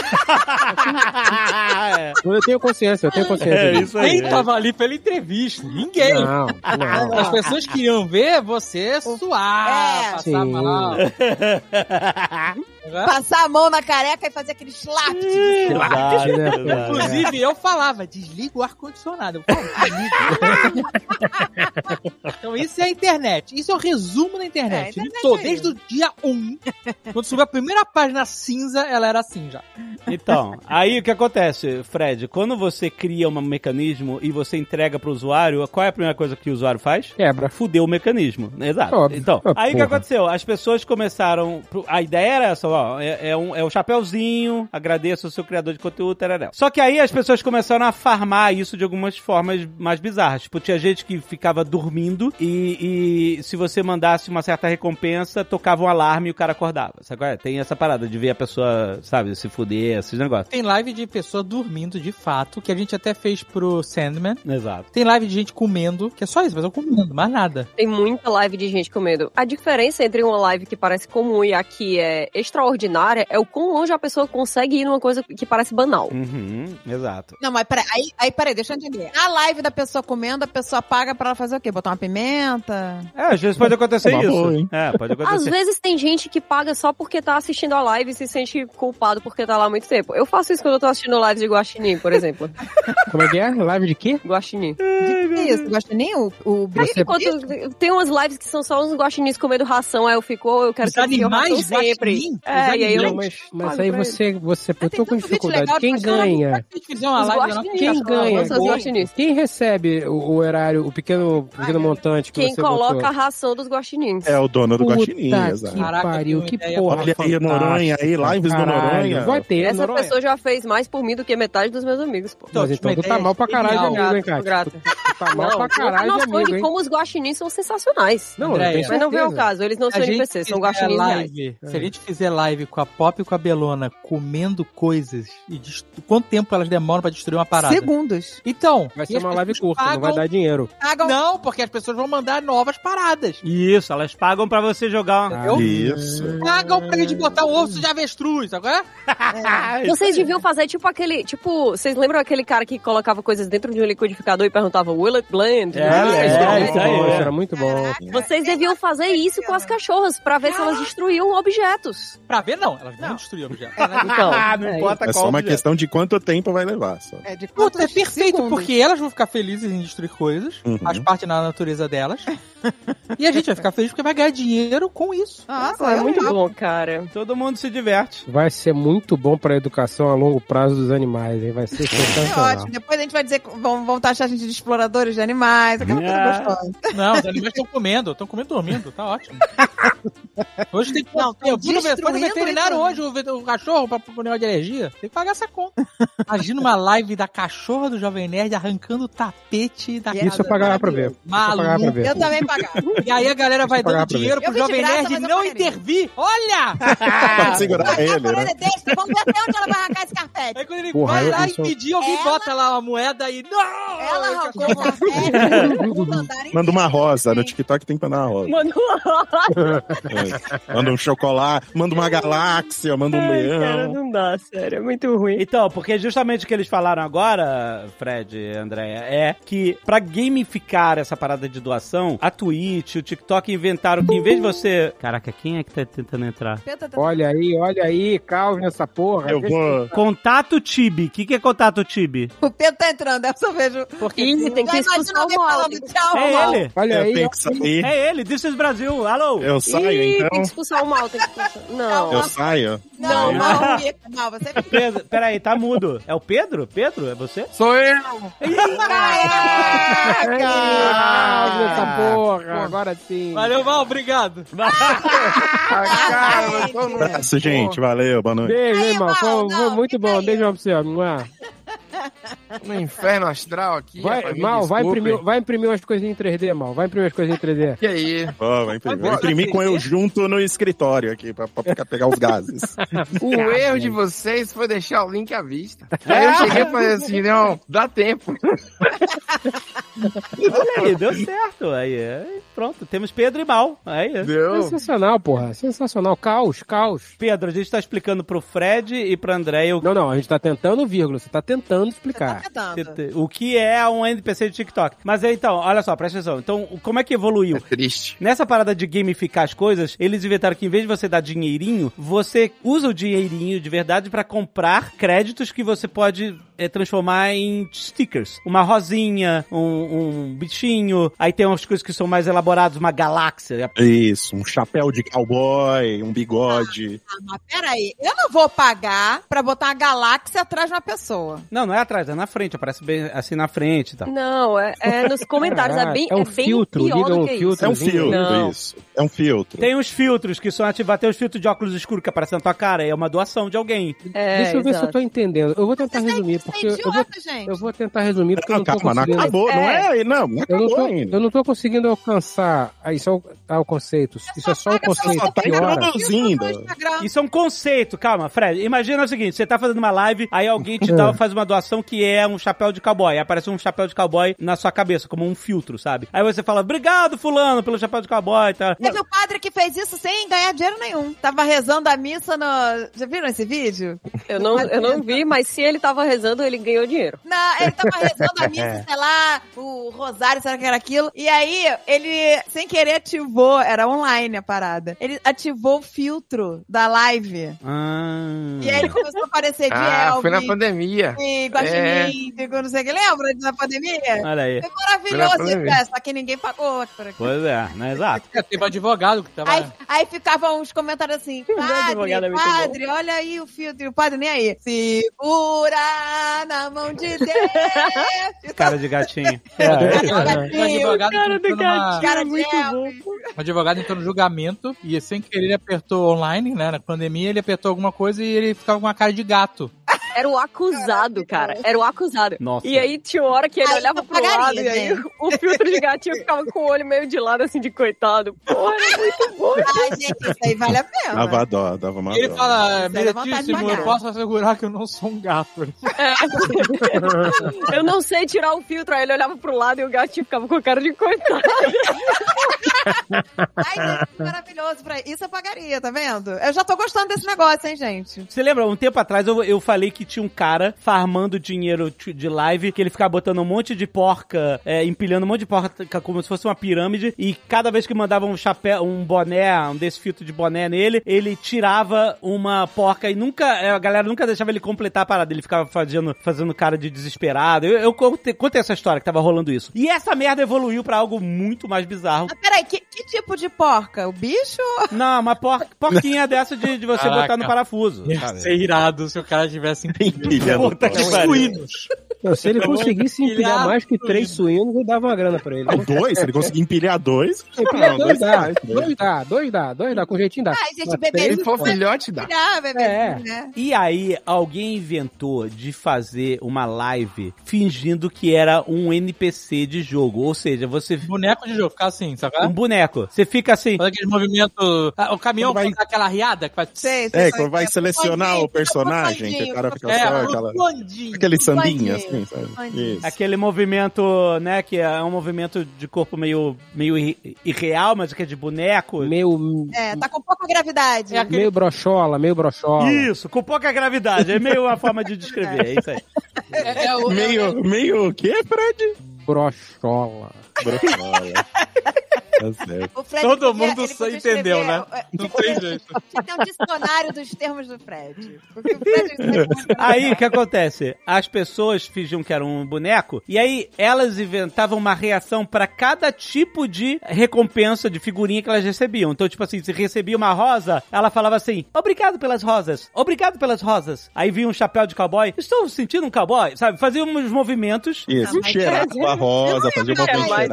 é, Eu tenho consciência, eu tenho consciência. é isso aí. Quem tava ali pela entrevista? Ninguém. Não, não. As pessoas queriam ver você suar, É. passar Sim. mal. Né? Passar a mão na careca e fazer aquele slap. exato. Inclusive, eu falava, desliga o ar-condicionado. Então, isso é a internet. Isso é o resumo da É, internet. internet De todo, é desde o dia 1. Quando subiu a primeira página cinza, ela era assim já. Então, aí o que acontece, Fred? Quando você cria um mecanismo e você entrega pro usuário, qual é a primeira coisa que o usuário faz? Quebra. Fuder o mecanismo. Exato. Óbvio. Então, Ah, aí o que aconteceu? As pessoas começaram. A ideia era essa, ó, ó, é, é um, é o chapéuzinho, agradeço o seu criador de conteúdo, tarará. Só que aí as pessoas começaram a farmar isso de algumas formas mais bizarras. Tipo, tinha gente que ficava dormindo e, e se você mandasse uma certa recompensa, tocava um alarme e o cara acordava. Sabe qual é? Tem essa parada de ver a pessoa, sabe, se fuder, esses negócios. Tem live de pessoa dormindo de fato, que a gente até fez pro Sandman. Exato. Tem live de gente comendo, que é só isso, mas eu comendo, mais nada. Tem muita live de gente comendo. A diferença entre uma live que parece comum e a que é extraordinária é o quão longe a pessoa consegue ir numa coisa que parece banal. Uhum, exato. Não, mas peraí, aí, aí peraí, deixa eu entender. Na live da pessoa comendo, a pessoa paga pra ela fazer o quê? Botar uma pimenta? É, às vezes pode acontecer É isso. boa, hein? é, pode Às acontecer. vezes tem gente que paga só porque tá assistindo a live e se sente culpado porque tá lá há muito tempo. Eu faço isso quando eu tô assistindo live de Guaxinim, por exemplo. Como é que é? Live de quê? Guaxinim. De isso? Gosta nem o, o Você- enquanto- tem umas lives que são só uns guaxinins comendo ração, aí eu fico, "Oh, eu quero Os que animais sempre. guaxinim? É, e aí eu... Não, mas, mas aí você, você, eu tô com dificuldade. Quem ganha? Guaxinins, Quem ganha? Guaxinins. Quem recebe o, horário, o pequeno, pequeno montante que Quem você coloca botou? a ração dos guaxinins. É o dono do Guaxinim, exato. Caraca, pariu, que porra Olha aí, Noronha, aí, lives do Noronha. Vai ter, Essa pessoa já fez mais por mim do que metade dos meus amigos, pô. Mas então tu tá mal pra caralho de amigo, hein, cara? Grato. Tá mal pra Não, caralho não de amigo, hein? como os guaxinins são sensacionais. Não, Andréia. Mas não vem ao certeza. caso, eles não são NPCs, são guaxinins reais. live, se a gente fizer live com a Pop e com a Belona comendo coisas e quanto tempo elas demoram pra destruir uma parada? Segundos. Então, Vai ser uma live curta, não vai pagam- dar dinheiro. Pagam. Não, porque as pessoas vão mandar novas paradas. Isso, elas pagam pra você jogar. Eu- Isso. Pagam pra gente botar o osso de avestruz, agora? Vocês deviam fazer tipo aquele. Tipo, vocês lembram aquele cara que colocava coisas dentro de um liquidificador e perguntava Will it blend? É, Não, é, isso não, era isso muito aí, bom, é. era muito bom. Vocês deviam fazer isso com as cachorras pra ver se elas destruíam objetos. Pra ver, não. Elas vão destruir o objeto. Então, Ah, não importa É qual só uma objeto. questão de quanto tempo vai levar, só. É de Puta, é perfeito, segundos? porque elas vão ficar felizes em destruir coisas, Uhum. faz parte da natureza delas. e a gente vai ficar feliz porque vai ganhar dinheiro com isso. Nossa, é eu muito bom, cara. Todo mundo se diverte. Vai ser muito bom pra educação a longo prazo dos animais, hein? Vai ser É sensacional. ótimo. Depois a gente vai dizer que vão, vão taxar a gente de exploradores de animais, aquela coisa É. gostosa. Não, os animais estão comendo, estão comendo e dormindo, tá ótimo. Hoje tem que Não, eu fui no, foi no veterinário hoje, o, o cachorro, pra, negócio de alergia. Tem que pagar essa conta. Imagina uma live da cachorra do Jovem Nerd arrancando o tapete da E Isso eu pagava pra ver. Eu Maluco. ver. Eu também pagava. E aí a galera vai eu dando dinheiro pro Eu Jovem graça, Nerd eu não intervir. Olha! Pode segurar ele, né? Vamos ver até onde ela vai arrancar esse carpete. Aí quando ele Porra, vai eu- lá eu e pedir, alguém Ela- bota lá uma moeda e. Não! Ela arrancou Manda uma rosa. No TikTok tem que mandar uma rosa. Mano, É. Manda um chocolate, manda uma galáxia, manda um cara, leão. não dá, sério, é muito ruim. Então, porque justamente o que eles falaram agora, Fred e Andréia, é que pra gamificar essa parada de doação, a Twitch, o TikTok inventaram que em vez de você. Caraca, quem é que tá tentando entrar? Olha aí, olha aí, calve nessa porra. Eu vou. Contato Tibi. O que, que é contato Tibi? O Pedro tá entrando, eu só vejo. Ih, tem que Já expulsar o mal. tchau, É mal. ele! Olha Eu aí, tenho que sair. É ele! This is Brasil! Alô! Eu saio, Ih, então. tem que expulsar o mal, tem que expulsar. Não. Eu saio. Não, Não. mal, mal, você fica. Pedro, peraí, tá mudo. É o Pedro? Pedro? É você? Sou eu! calve nessa porra. Agora sim. Valeu, Val, obrigado. Cara, eu tô no... Abraço, gente. Valeu, boa noite. Beijo, hein, irmão. Mal, Foi, foi muito bom. aí. Beijão pra você. No inferno astral aqui. Vai, mal, vai imprimir, vai imprimir umas coisinhas em 3D, mal. Vai imprimir umas coisinhas em 3D. Que aí? Ó, vai imprimir. Vou imprimir com eu junto no escritório aqui, pra, pra pegar- os gases. O erro de vocês foi deixar o link à vista. Aí eu cheguei e falei assim, não, dá tempo. Olha aí, deu certo. Aí, é, pronto, temos Pedro e Mal. Aí, é. Deu. Sensacional, porra. Sensacional. Caos, caos. Pedro, a gente tá explicando pro Fred e pra André o, Não, não, a gente tá tentando, vírgula. Você tá tentando Tá explicar. tentando. o que é um NPC de TikTok. Mas aí, então, olha só, presta atenção. Então, como é que evoluiu? É triste. Nessa parada de gamificar as coisas, eles inventaram que em vez de você dar dinheirinho, você usa o dinheirinho de verdade pra comprar créditos que você pode é, transformar em stickers. Uma rosinha, um, um bichinho, aí tem umas coisas que são mais elaboradas, uma galáxia. Isso, um chapéu de cowboy, um bigode. Ah, mas peraí, eu não vou pagar pra botar uma galáxia atrás de uma pessoa. Não, não é atrás, é na frente, aparece bem assim na frente e tal. Não, é, é nos comentários. É bem, É um é bem filtro, pior liga do um que filtro. isso. É um filtro, Não. isso. É um filtro. Tem uns filtros que são ativados, tem uns filtros de óculos escuros que aparecem na tua cara, é uma doação de alguém. É, Deixa eu ver se eu tô entendendo. Eu vou tentar resumir, é porque eu vou, idiota, gente. eu vou tentar resumir, porque eu Não, não tô calma, não conseguindo... acabou, não é? Não, não Eu não, acabou tô, ainda. eu não tô conseguindo alcançar. Ah, isso é o, ah, o conceito. Isso é só o conceito. só tá introduzindo. Isso é um conceito, calma, Fred. Imagina o seguinte: você tá fazendo uma live, aí alguém te dá, faz uma doação que é um chapéu de cowboy. Aí aparece um chapéu de cowboy na sua cabeça, como um filtro, sabe? Aí você fala, obrigado, fulano, pelo chapéu de cowboy tal. Teve o padre que fez isso sem ganhar dinheiro nenhum. Tava rezando a missa no. Já viram esse vídeo? Eu não, eu não vi, mas se ele tava rezando, ele ganhou dinheiro. Não, ele tava rezando a missa, sei lá, o rosário, será que era aquilo? E aí, ele, sem querer, ativou, era online a parada. Ele ativou o filtro da live. Ah. E aí ele começou a aparecer de Ah, Elvis. foi na pandemia. E Guaxinim, é. não sei o que. Lembra da pandemia? Olha aí. Foi Foi na maravilhoso, pandemia. é, só que ninguém pagou por aqui. Pois é, né? Exato. É, teve advogado que tava. Aí, aí ficavam uns comentários assim, padre, é padre, olha aí o filtro, e o padre nem aí. Segura na mão de Deus. Cara de gatinho. É, Um advogado cara um advogado entrou no julgamento e sem querer ele apertou online, né? Na pandemia ele apertou alguma coisa e ele ficava com uma cara de gato. Era o acusado, cara. Era o acusado. Nossa. E aí tinha uma hora que ele Aí olhava pro pagaria, lado e aí o filtro de gatinho ficava com o olho meio de lado, assim, de coitado. Porra, é muito bom. Ai, gente, isso aí vale a pena. Dava dó, dava uma ele fala, vontade de meritíssimo, eu posso assegurar que eu não sou um gato. Eu não sei tirar o filtro. Aí ele olhava pro lado e o gatinho ficava com a cara de coitado. Ai, gente, que maravilhoso. Pra... Isso eu pagaria, tá vendo? Eu já tô gostando desse negócio, hein, gente? Você lembra, um tempo atrás eu, eu falei que tinha um cara farmando dinheiro de live, que ele ficava botando um monte de porca, é, empilhando um monte de porca como se fosse uma pirâmide, e cada vez que mandava um chapéu, um boné, um desse de boné nele, ele tirava uma porca e nunca, é, a galera nunca deixava ele completar a parada, ele ficava fazendo, fazendo cara de desesperado. Eu, eu contei, contei essa história que tava rolando isso. E essa merda evoluiu pra algo muito mais bizarro. Mas peraí, que, que tipo de porca? O bicho? Não, uma por, porquinha dessa de, de você Caraca. botar no parafuso. Ia ser irado se o cara tivesse Empilhando Puta que pariu. Não, se ele conseguisse empilhar mais que três suínos, eu dava uma grana pra ele. Não, dois, se ele conseguir empilhar dois. Empilhar não, dois dá, reais, né? dois dá, dois dá, dois dá, com jeitinho dá. Ai, gente, bebê. Se for filhote, dá. Ah, bebê, É. né? E aí, alguém inventou de fazer uma live fingindo que era um NPC de jogo. Ou seja, você. Boneco de jogo, ficar assim, sabe? Um boneco. Você fica assim. Faz aquele movimento. Ah, o caminhão vai- aquela riada que faz. Sei, sei, É, sei. quando vai selecionar o personagem, que o cara fica É, só aquela. Aquele sambinha, Assim, sabe? Aquele movimento, né? Que é um movimento de corpo meio, meio irre- irreal, mas que é de boneco. Meio, É, tá com pouca gravidade. É aquele- meio brochola, meio brochola. Isso, com pouca gravidade. É meio uma forma de descrever. É isso aí. É, é o- Meio, meio o quê, Fred? Brochola. Tá Fred Todo podia- mundo só entendeu, né? é, Não tem jeito. Tinha que ter um dicionário dos termos do Fred. Porque o Fred... Aí, o que acontece? As pessoas fingiam que era um boneco, e aí elas inventavam uma reação pra cada tipo de recompensa de figurinha que elas recebiam. Então, tipo assim, se recebia uma rosa, ela falava assim, obrigado pelas rosas, obrigado pelas rosas. Aí vinha um chapéu de cowboy, estou sentindo um cowboy, sabe? Fazia uns movimentos. Isso, cheirar é- a rosa, fazer uma É coisa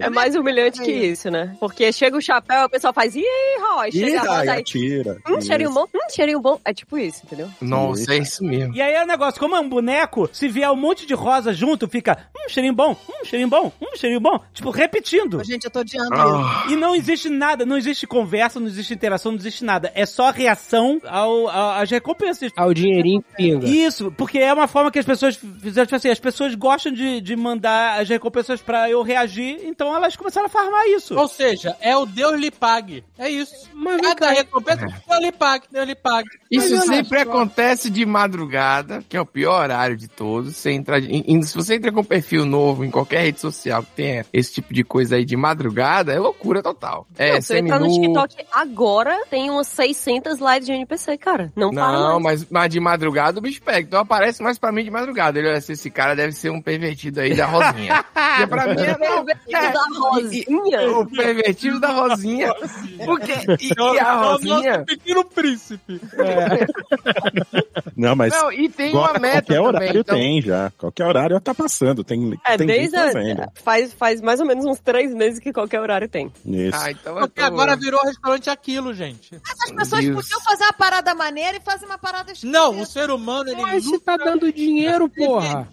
É mais humilhante que isso, né? Porque chega o chapéu, o pessoal faz, ih, Roy, Ih, chega a aí. atira. Hum, Isso. cheirinho bom, hum, cheirinho bom. É tipo isso, entendeu? Nossa, é isso mesmo. E aí é o negócio, como é um boneco, se vier um monte de rosa junto, fica, hum, cheirinho bom, hum, cheirinho bom, hum, cheirinho bom. Tipo, repetindo. Gente, eu tô odiando isso. Ah, E não existe nada, não existe conversa, não existe interação, não existe nada. É só reação ao, ao- às recompensas. Ah, o dinheirinho pinga. Isso, porque é uma forma que as pessoas fizeram, tipo assim, as pessoas gostam de, de mandar as recompensas pra eu reagir, então elas começaram a farmar isso. Ou seja, é o Deus lhe pague. É isso. Mas Cada recompensa, Deus lhe pague, Deus lhe pague. Isso Mas sempre acontece de madrugada, que é o pior horário de todos. Você entra, em- em- se você entra com um perfil novo em qualquer rede social que tenha esse tipo de coisa aí de madrugada, é loucura total. É, Não, se eu entrar no TikTok agora, tem umas 600 lives de NPC, cara. Não, para Não, mas, mas de madrugada o bicho pega. Então aparece mais pra mim de madrugada. Ele olha assim, esse cara deve ser um pervertido aí da Rosinha. Porque pra mim é, Pervertido da Rosinha. o pervertido da Rosinha. Porque, e, e a Rosinha... pequeno príncipe. Não, mas Não, e tem uma meta qualquer também. horário então- tem já. Qualquer horário tá passando. Tem, É, tem desde a, faz, faz mais ou menos uns três meses que qualquer horário tem. Isso. Ah, então Porque tô... agora virou restaurante aquilo, gente. As pessoas Deus. podiam fazer uma parada maneira e fazer uma parada esquisita. Não, o ser humano, ele Mas você tá dando dinheiro, porra.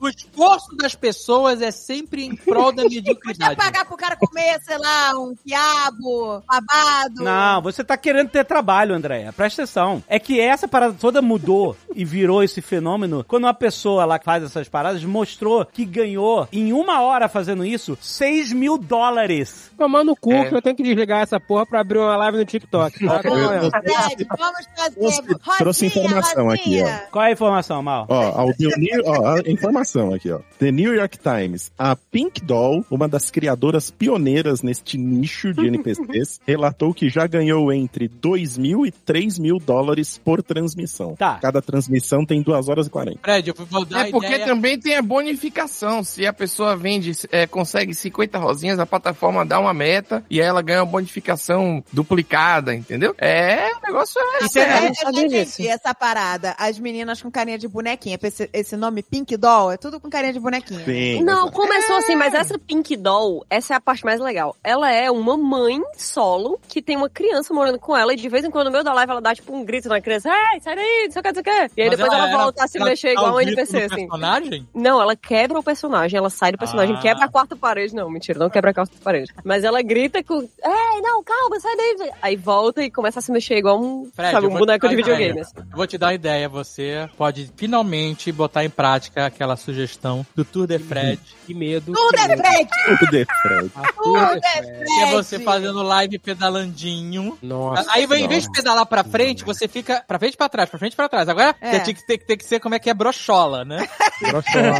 O esforço das pessoas é sempre em prol da Podia mediocridade. pagar pro cara comer, sei lá, um quiabo, babado. Não, você tá querendo ter trabalho, Andréia. Presta atenção. É que essa parada toda mudou e virou esse fenômeno quando uma pessoa lá que faz essas paradas mostrou que ganhou, em uma hora fazendo isso, 6 mil dólares. Tomar no cu É. que eu tenho que desligar essa porra pra abrir uma live no TikTok. Tá? Fred, vamos fazer. Trouxe- trouxe Rosinha, informação aqui, Rosinha. Qual é a informação, Mal? Ó, ao The New- ó, a informação aqui, ó. The New York Times. A Pink Doll, uma das criadoras pioneiras neste nicho de NPCs, relatou que já ganhou entre 2 mil e 3 mil dólares por transmissão. Tá. Cada transmissão tem 2 horas e 40. Fred, eu vou dar É porque ideia. também tem a bonificação. Se a pessoa vende, é, consegue 50 rosinhas, a plataforma dá uma meta e aí ela ganha uma bonificação duplicada, entendeu? É, o negócio é. Isso é- É, sabia entendi disso. essa parada. As meninas com carinha de bonequinha. Esse, esse nome Pink Doll é tudo com carinha de bonequinha. Sim. Não, começou assim, mas essa Pink Doll, essa é a parte mais legal. Ela é uma mãe solo que tem uma criança morando com ela e de vez em quando no meio da live ela dá tipo um grito na criança: Ei, sai daí, não sei o que, não sei o que. E aí Mas depois ela, era volta a se mexer dar igual um NPC, assim. personagem? Não, ela quebra o personagem, ela sai do personagem, Ah. quebra a quarta parede. Não, mentira, não quebra a quarta parede. Mas ela grita com: Ei, não, calma, sai daí. Aí volta e começa a se mexer igual um, Fred, sabe, um boneco de videogame. assim. Eu vou te dar uma ideia. Você pode finalmente botar em prática aquela sugestão do Tour de Fred. Que medo. Tudo é Fred! O The Fred. Porra é Fred! Que é você fazendo live pedalandinho. Nossa. Aí, em vez de pedalar pra frente, você fica pra frente e pra trás, pra frente e pra trás. Agora, É. tem, que, tem, que- ser como é que é brochola, né? Grossola,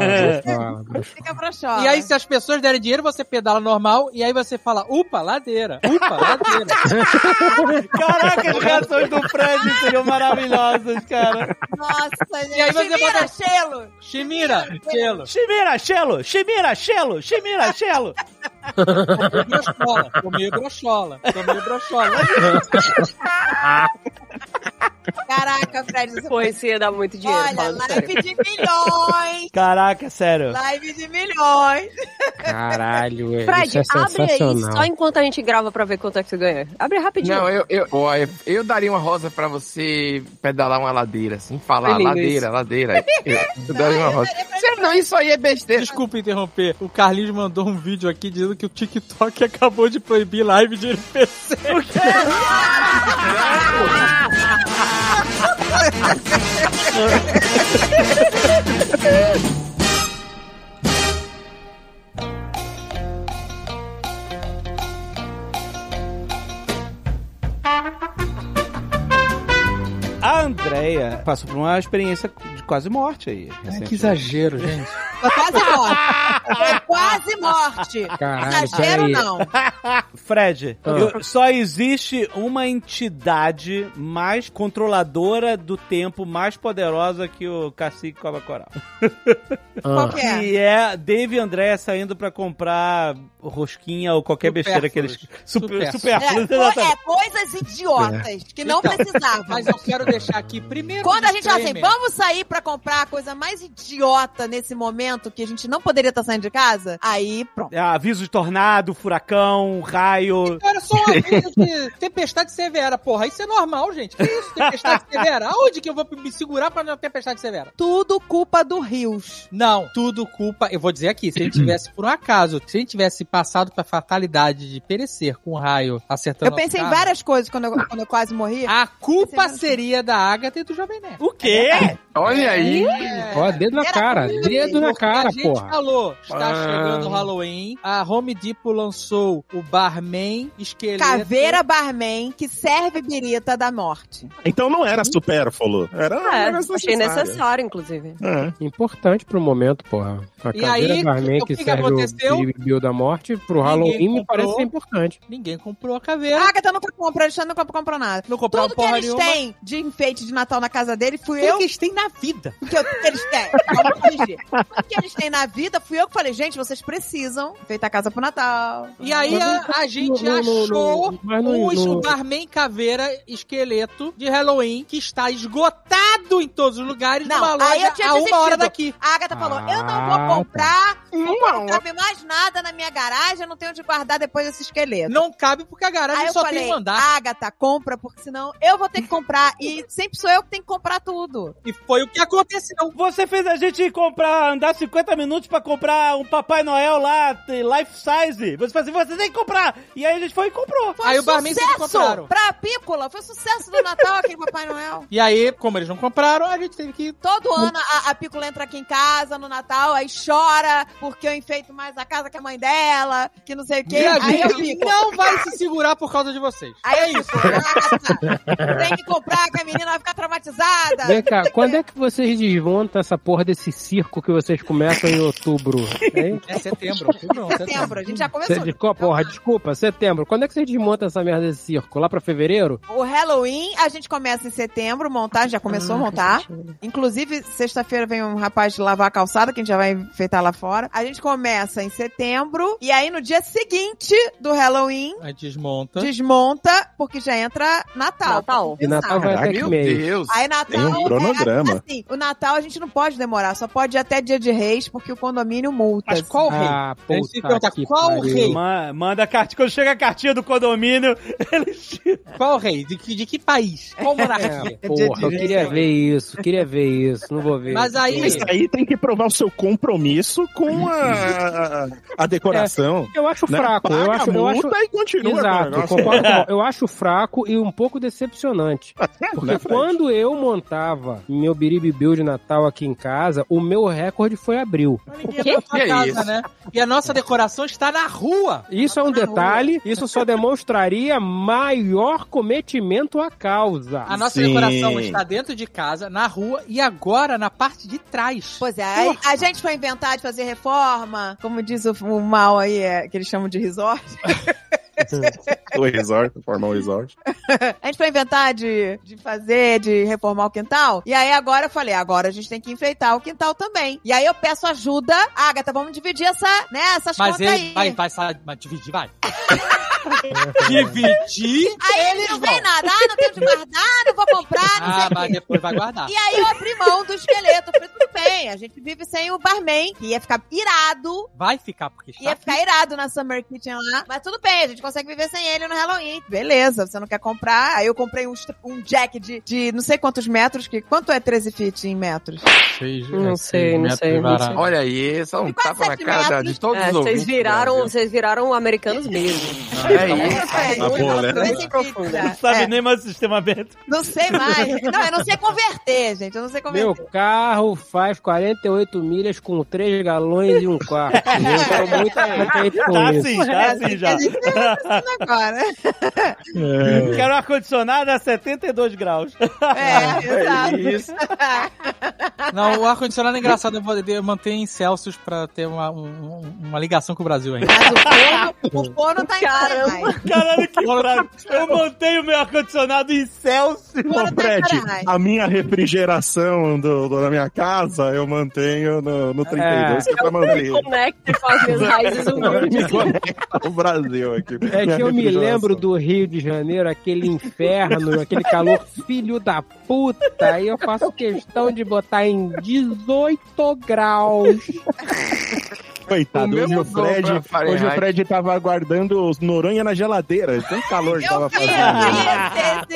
grossola. Fica broxola. E aí, se as pessoas derem dinheiro, você pedala normal, e aí você fala, upa, ladeira, upa, ladeira. Caraca, as reações do Fred seriam maravilhosas, cara. Nossa, gente. E aí você Chimira, bota- Chelo! Shimira, gelo. Shimira, Chelo! Shimira, Chelo! Shimira, Chelo! Brochola, tô meio brochola, tô meio brochola. Caraca, Fred. Você Pô, isso ia dar muito dinheiro, Olha, falando sério. live de milhões! Caraca, sério. Live de milhões! Caralho, Fred, isso é abre aí só enquanto a gente grava pra ver quanto é que tu ganha. Abre rapidinho. Não, eu, eu, ó, eu, eu daria uma rosa pra você pedalar uma ladeira, assim, falar Foi lindo ladeira, ladeira. Eu, eu daria uma rosa. Sério, não, isso aí é besteira. Desculpa interromper, o Carlinhos mandou um vídeo aqui dizendo que o TikTok acabou de proibir live de NPC. A Andrea passou por uma experiência quase morte aí. recentemente. exagero, gente. Foi quase morte. Foi quase morte. Caralho, Exagero não. Fred, Ah. eu- só existe uma entidade mais controladora do tempo, mais poderosa que o cacique Cobra Coral. Qual Ah, que é? Que é Dave e André saindo pra comprar rosquinha ou qualquer besteira que eles... Super, supérfluos, É, é, coisas idiotas que não Então, precisavam. Mas eu quero deixar aqui primeiro. Quando um a gente fala assim, vamos sair pra comprar a coisa mais idiota nesse momento que a gente não poderia estar saindo de casa, aí pronto. É, aviso de tornado, furacão, raio... Era só uma aviso de tempestade severa, porra. Isso é normal, gente. Que isso, tempestade severa? Aonde que eu vou me segurar pra não ter tempestade severa? Tudo culpa do Rios. Não, tudo culpa. Eu vou dizer aqui, se ele tivesse, por um acaso, se ele tivesse passado pra fatalidade de perecer com um raio acertando Eu pensei o em carro, várias coisas quando eu, quando eu quase morri. A culpa seria da Agatha e do Jovem Nerd. O quê? Olha aí. Ó, dedo na Era cara. Dedo na cara, a gente porra. falou, está Ah. chegando o Halloween, a Home Depot lançou o Barman Esqueleto. Caveira barman que serve birita da morte. Então não era supérfluo. Era, É, era achei necessário, inclusive. É. Importante pro momento, porra. A E caveira aí, barman que, que que serve aconteceu? o Bill da morte pro Ninguém Halloween me comprou. parece ser importante. Ninguém comprou a caveira. A Agatha nunca comprou, Alexandre nunca comprou nada. não comprou Tudo que eles nenhuma. têm de enfeite de Natal na casa dele fui Tudo eu que eles têm na vida. que, eu, que eles têm. Tudo que eles têm na vida, fui eu que falei, gente, vocês precisam enfeitar a casa pro Natal. E aí a, a gente no- achou mas no- os no- Barman Caveira Esqueleto de Halloween que está esgotado em todos os lugares Não, numa aí loja eu tinha a uma hora daqui. A Agatha falou, eu não Ah, vou tá. comprar, Uma não cabe mais nada na minha garagem, eu não tenho onde guardar depois desse esqueleto. Não cabe porque a garagem Aí só falei, tem um andar. Agatha, compra, porque senão eu vou ter que comprar. E sempre sou eu que tenho que comprar tudo. E foi o que aconteceu. Você fez a gente comprar, andar 50 minutos pra comprar um Papai Noel lá, life size. Você fala assim, você tem que comprar. E aí a gente foi e comprou. Foi Aí um o Barman sucesso compraram. pra Pícola. Foi sucesso do Natal aquele Papai Noel. E aí, como eles não compraram, a gente teve que. Todo ano a, a Pícola entra aqui em casa no Natal, aí chora porque eu enfeito mais a casa que a mãe dela, que não sei o quê. A Aí eu fico. não vai se segurar por causa de vocês. Aí é isso. Tem que comprar que a menina vai ficar traumatizada. Vem cá, quando é que vocês desmontam essa porra desse circo que vocês começam em outubro? Hein? É setembro. outubro não, Setembro, a gente já começou. Cê- desculpa, porra, desculpa, setembro. Quando é que vocês desmontam essa merda desse circo? Lá pra fevereiro? O Halloween a gente começa em setembro, montar, já começou a montar. Inclusive, sexta-feira vem um rapaz de lavar a calçada, que a gente já vai enfeitar lá fora. A gente começa em setembro, e aí no dia seguinte do Halloween, A gente desmonta. desmonta, porque já entra Natal. Natal. E Natal vai até Meu mês? Deus. Aí Natal. Tem um cronograma. É, assim, o Natal a gente não pode demorar, só pode ir até dia de reis, porque o condomínio multa. Mas qual rei? Ah, puta perguntar que qual pariu. rei? Ma- Manda a cartinha. Quando chega a cartinha do condomínio, eles Qual rei? De que, de que país? Qual monarquia? É, porra, eu queria ver isso, queria ver isso, não vou ver. Mas aí- Mas aí tem que provar o seu compromisso com a, a decoração. Eu acho né? fraco, Paga eu acho, a eu acho, multa e continua Exato, concordo com o Paulo. Eu acho fraco e um pouco decepcionante. Porque Né, Fred? quando eu montava meu biribibil de Natal aqui em casa, o meu recorde foi abril. Ninguém casa, né? E a nossa decoração está na rua. Isso é um detalhe, isso só demonstraria maior cometimento à causa. A nossa Sim. decoração está dentro de casa, na rua e agora na parte de trás. Pois é, aí a gente foi inventar de fazer reforma, como diz o, o mal aí, é, que eles chamam de resort. O resort, formar um resort. A gente foi inventar de, de fazer, de reformar o quintal. E aí agora eu falei, agora a gente tem que enfeitar o quintal também. E aí eu peço ajuda. Agatha, vamos dividir essa, né, essas Mas contas ele aí. vai, vai, vai, vai dividir, vai. dividir? Aí ele não vem nada, ah, não tenho de guardar, não vou comprar, não sei Ah, o mas quê. depois vai guardar. E aí eu abri mão do esqueleto. Falei, tudo bem, a gente vive sem o barman, que ia ficar irado. Vai ficar, porque está Ia ficar irado na Summer Kitchen lá. Mas tudo bem, a gente consegue viver sem ele no Halloween. Beleza, você não quer comprar. Aí eu comprei um, um jack de, de não sei quantos metros. Que, quanto é 13 feet em metros? Seis- Não é, sei, não metros sei, não sei. Olha aí, só um tapa na cara de todos É, os vocês viraram, vocês viraram americanos mesmo. É isso. É, Tá bom, né? 13 feet já. não sabem É, nem mais o sistema aberto. não sei mais. Não, eu não sei converter, gente. Eu não sei Meu converter. carro faz 48 milhas com 3 galões e um quarto. Eu tô muito contente com Tá isso. assim, tá assim já. Agora. Quero um ar-condicionado a 72 graus. É, exato. Isso. Não, o ar-condicionado é engraçado, eu vou manter em Celsius pra ter uma, um- uma ligação com o Brasil ainda. Mas o forno, o forno tá em Fahrenheit. Caralho, que bravo. Eu mantenho meu ar-condicionado em Celsius. Ô, tá Fred, a minha refrigeração do, do- da minha casa eu mantenho no, no 32, que é pra manter. Conecte com as minhas raízes humildes. Me ao Brasil aqui. É que eu me lembro do Rio de Janeiro, aquele inferno, aquele calor filho da puta. Aí eu faço questão de botar em 18 graus. Coitado, O hoje o, Fred, hoje o Fred tava aguardando os Noronha na geladeira. Tão calor que tava vi, fazendo. eu vi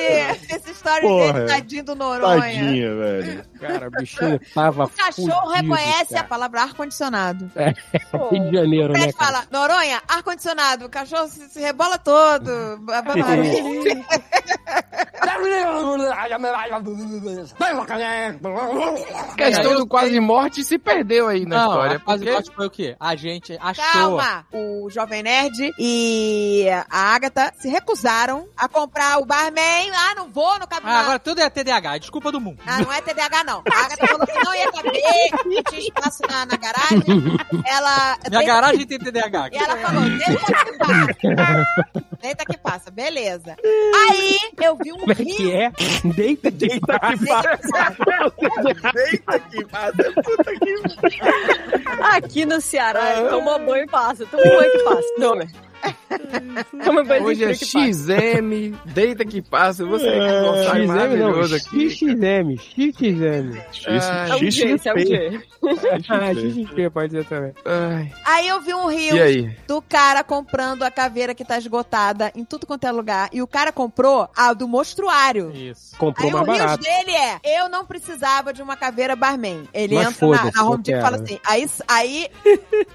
esse, esse, esse story Porra. dele, tadinho do Noronha. Tadinha, velho. Cara, o bichinho tava O cachorro fudido, reconhece a cara. palavra ar-condicionado. Rio de Janeiro, O né, Fred cara? fala, Noronha, ar-condicionado. O cachorro se, se rebola todo. A questão do quase morte se perdeu aí na Não, história. a quase porque- morte foi o quê? A gente achou. Calma! O Jovem Nerd e a Agatha se recusaram a comprar o barman. Ah, não vou, não cabe Ah, agora tudo é TDAH, desculpa do mundo. Ah, não é TDAH, não. A Agatha falou que não ia caber, não tinha espaço na, na garagem. Ela. Minha garagem tem TDAH. E ela falou, deita que passa. Deita que passa, beleza. Aí eu vi um Como é que rio. é? Deita de Deita que passa. Deita que passa. Puta que Aqui no Ceará, toma banho e passa. Toma banho que passa. Toma. Toma banho Hoje é de frio que passa. XM, deita que passa. Você é É, um glossário XM não, maravilhoso aqui. XXM, XXM. Ah, É G, esse é um G. Ah, XXP pode ser também. Ai, Aí eu vi um rio do cara comprando a caveira que tá esgotada em tudo quanto é lugar. E o cara comprou a do mostruário. Isso. Comprou Aí o mais rios barato. dele é, eu não precisava de uma caveira barman. Ele Mas entra na, na Home Depot e fala assim. Aí, aí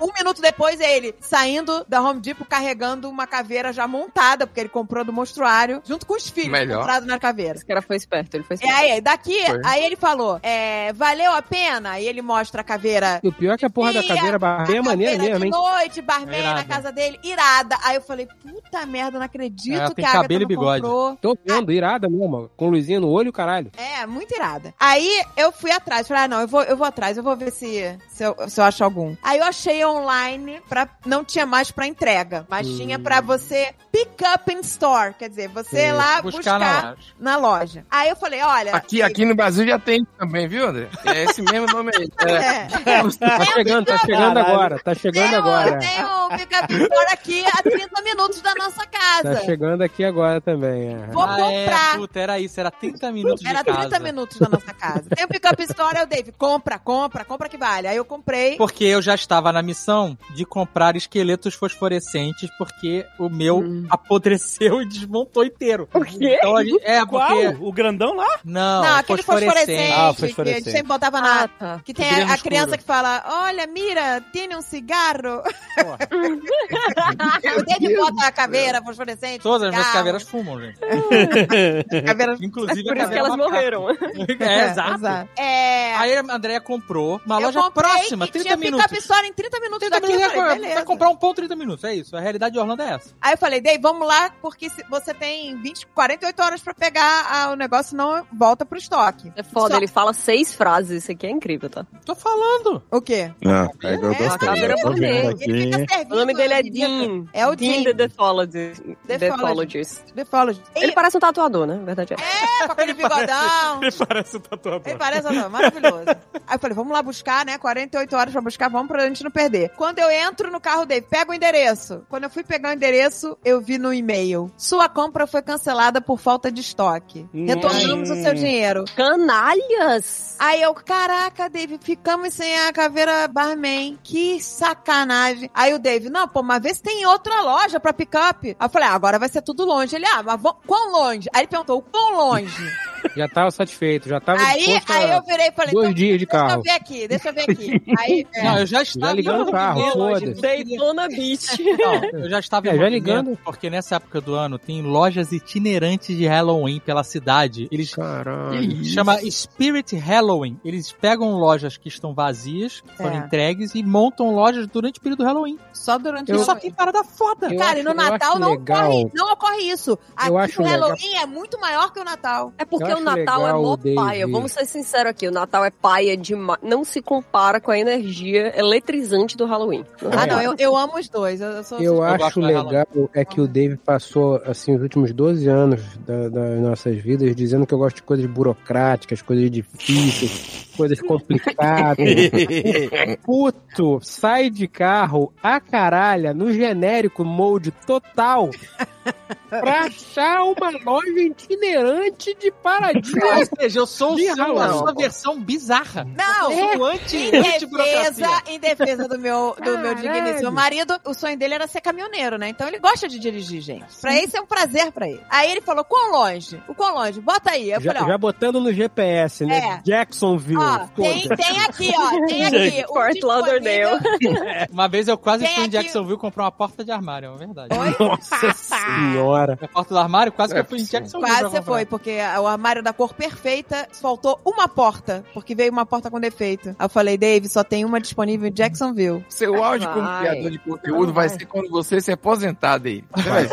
um minuto depois é ele saindo da Home Depot carregando uma caveira já montada, porque ele comprou do monstruário, junto com os filhos Melhor. comprados na caveira. Esse cara foi esperto, ele foi E esperto. aí, daqui, Foi. aí ele falou, é, valeu a pena? Aí ele mostra a caveira E o pior é que a porra da E caveira barra é maneira mesmo, hein? de noite, barman É na casa dele, irada. Aí eu falei, puta merda, não acredito Ela que tem a cabelo e bigode. comprou. Tô vendo, irada mesmo, com luzinha no olho e o caralho. É, muito irada. Aí eu fui atrás, falei, ah, não, eu vou, eu vou atrás, eu vou ver se, se, eu, se eu acho algum. Aí eu achei online, pra, não tinha mais pra entrega, mas Tinha pra você pick up in store, quer dizer, você Sim. lá Buscar buscar, na na, loja. loja. Aí eu falei, olha... Aqui, aqui no Brasil já tem também, viu, André? É esse mesmo nome aí. É. É. Tá chegando, tá chegando Caralho. agora, tá chegando Tem um, agora. tem um pick up in store aqui a 30 minutos da nossa casa. Tá chegando aqui agora também. é. Vou ah, comprar. É, puta, era isso, era 30 minutos Era de casa. 30 minutos da nossa casa. Tem o pick-up store, aí o Dave, compra, compra, compra que vale. Aí eu comprei. Porque eu já estava na missão de comprar esqueletos fosforescentes, porque o meu Hum. apodreceu e desmontou inteiro. O quê? Então, a gente- é, Qual? porque... O grandão lá? Não, não, aquele fosforescente, Ah, o que a fosforescente. gente sempre botava na... Ah, tá. Que tem a, a criança que fala, olha, mira, tem um cigarro. Porra. o Dave bota a caveira fosforescente. Todas as minhas cigarro. caveiras fumam, gente. Caveira... Inclusive Por a isso que elas macaca. morreram. É, exato. É... Aí a Andrea comprou uma eu loja comprei próxima, que 30 tinha minutos. pick-up store em 30 minutos 30 daqui. Eu minutos, falei, vai comprar um pão 30 minutos, é isso. A realidade de Orlando é essa. Aí eu falei, Dave, vamos lá, porque se- você tem 20, 48 horas pra pegar ah, o negócio, não volta pro estoque. É foda, Só- ele fala seis frases. Isso aqui é incrível, tá? Tô falando. O quê? Não, é, eu É, gostei. a eu tô vendo gourmet. aqui. Ele fica servindo O nome dele é de- Dean. É o Dean Dean. the. Deathologist. Deathologist. Defologist. Ele parece um tatuador, né? Verdade é. É, com aquele bigodão. Ele parece um tatuador. Ele parece um maravilhoso. Aí eu falei, vamos lá buscar, né? 48 horas pra buscar, vamos pra gente não perder. Quando eu entro no carro dele, pego o endereço. Quando eu fui pegar o endereço, eu vi no e-mail. Sua compra foi cancelada por falta de estoque. Retornamos o seu dinheiro. Canalhas! Aí eu, caraca, Dave, ficamos sem a caveira barman. Que sacanagem. Aí o Dave, não, pô, mas vê se tem outra loja pra pick-up. Aí eu falei, ah, agora vai ser tudo longe. Ele, ah, mas quão longe? Aí ele perguntou, o quão longe? Já tava satisfeito, já tava aí, disposto aí a- eu virei e falei, dois então, dias de deixa carro. eu ver aqui, deixa eu ver aqui. Aí, é, Não, eu já estava. ligando o carro, foda-se. Daytona Beach. Não, eu já estava É, já ligando. Porque nessa época do ano tem lojas itinerantes de Halloween pela cidade. Eles Caralho. chama Spirit Halloween. Eles pegam lojas que estão vazias, que foram É. entregues e montam lojas durante o período do Halloween. só durante Eu- Só que parada foda. Eu Cara, e no acho- eu Natal acho não legal. ocorre, não ocorre isso. Aqui acho o legal. Halloween é muito maior que o Natal. É porque Eu o acho Natal é legal mó paia. Vamos ser sinceros aqui. O Natal é paia demais. Não se compara com a energia eletrizante do Halloween. Ah, É. não, eu, eu amo os dois. Eu, eu sou Eu acho legal é que o Dave passou assim os últimos 12 anos da- das nossas vidas dizendo que eu gosto de coisas burocráticas, coisas difíceis, coisas complicadas. Puto, sai de carro a caralha no genérico mode total pra achar uma loja itinerante de paradinha. Ou seja, eu sou, De sou a sua versão bizarra. Não, Eu sou anti, Em defesa, em defesa do meu, do meu digníssimo marido, o sonho dele era ser caminhoneiro, né? Então ele gosta de dirigir, gente. Pra isso é um prazer pra ele. Aí ele falou, quão longe? O quão longe? Bota aí. Eu Já, falei, ó, já botando no GPS, né? É. Jacksonville. ó, tem, tem aqui, ó, tem aqui. o Fort Lauderdale. Uma vez eu quase Tem fui em aqui- Jacksonville comprar uma porta de armário, é verdade. Oi? Nossa senhora. A porta do armário, quase que É eu fui em. Jacksonville. Quase você foi, porque o armário da cor perfeita faltou uma porta, porque veio uma porta com defeito. Aí eu falei, Dave, só tem uma disponível em Jacksonville. Seu auge como Vai. criador de conteúdo vai ser quando você se aposentar aí. Você vai,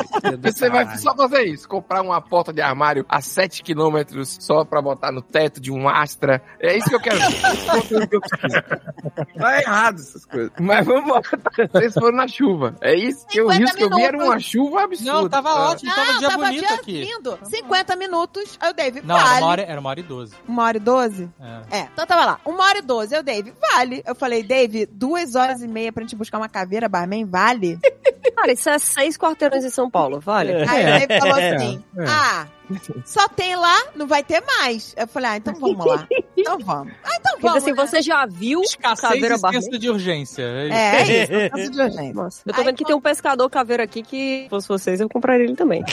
você vai só fazer isso, comprar uma porta de armário a 7 quilômetros só pra botar no teto de um Astra. É isso que eu quero ver. Preciso. Tá errado essas coisas. Mas vamos lá. Vocês foram na chuva. É isso que o 50 risco que eu vi era uma chuva absurda. Não, tava Ah. ótimo, tava um dia tava bonito dia aqui. lindo. 50 minutos. Aí o Dave, Não, vale. era uma, hora, era uma hora e doze. Uma hora e doze? É. É, então tava lá, uma hora e doze. Eu, Dave, vale. Eu falei, Dave, duas horas e meia pra gente buscar uma caveira, barman, vale? Cara, isso é seis quarteirões em São Paulo, vale? É. Aí Dave falou É, assim, é. ah, só tem lá, não vai ter mais. Eu falei, ah, então vamos lá. Então vamos. Ah, então Porque vamos. assim, né? você já viu Escassez caveira barman? senso de urgência. É. É, é isso, caso de urgência. Nossa, eu tô Aí, vendo que tem um pescador caveira aqui que, se fosse vocês, eu compraria ele também.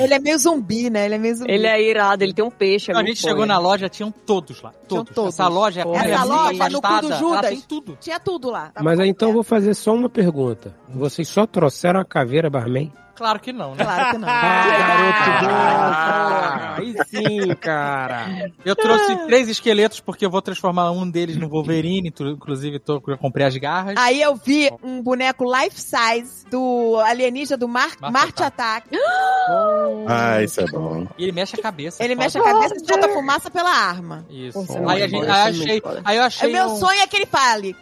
Ele é meio zumbi, né? Ele é meio zumbi. Ele é irado, ele tem um peixe. é Quando a gente chegou na loja, tinham todos lá. Tinham Todos. todos. Essa loja, Essa é muito loja, no cu do Judas. Tem tudo. Tinha tudo lá. Mas aí então vou fazer só uma pergunta. Vocês só trouxeram a caveira barman? Claro que não, né? Claro que não. Ah, garoto bom, porra. Aí sim, cara. Eu trouxe três esqueletos porque eu vou transformar um deles no Wolverine. Inclusive, tô, eu comprei as garras. Aí eu vi um boneco life size do alienígena do Mar Marte Marte Attack. Ah, isso é bom. E ele mexe a cabeça. Ele foda. mexe a cabeça e solta fumaça pela arma. Isso. É aí, a gente, bom, aí, é achei, aí eu O achei. meu um, sonho é que ele fale.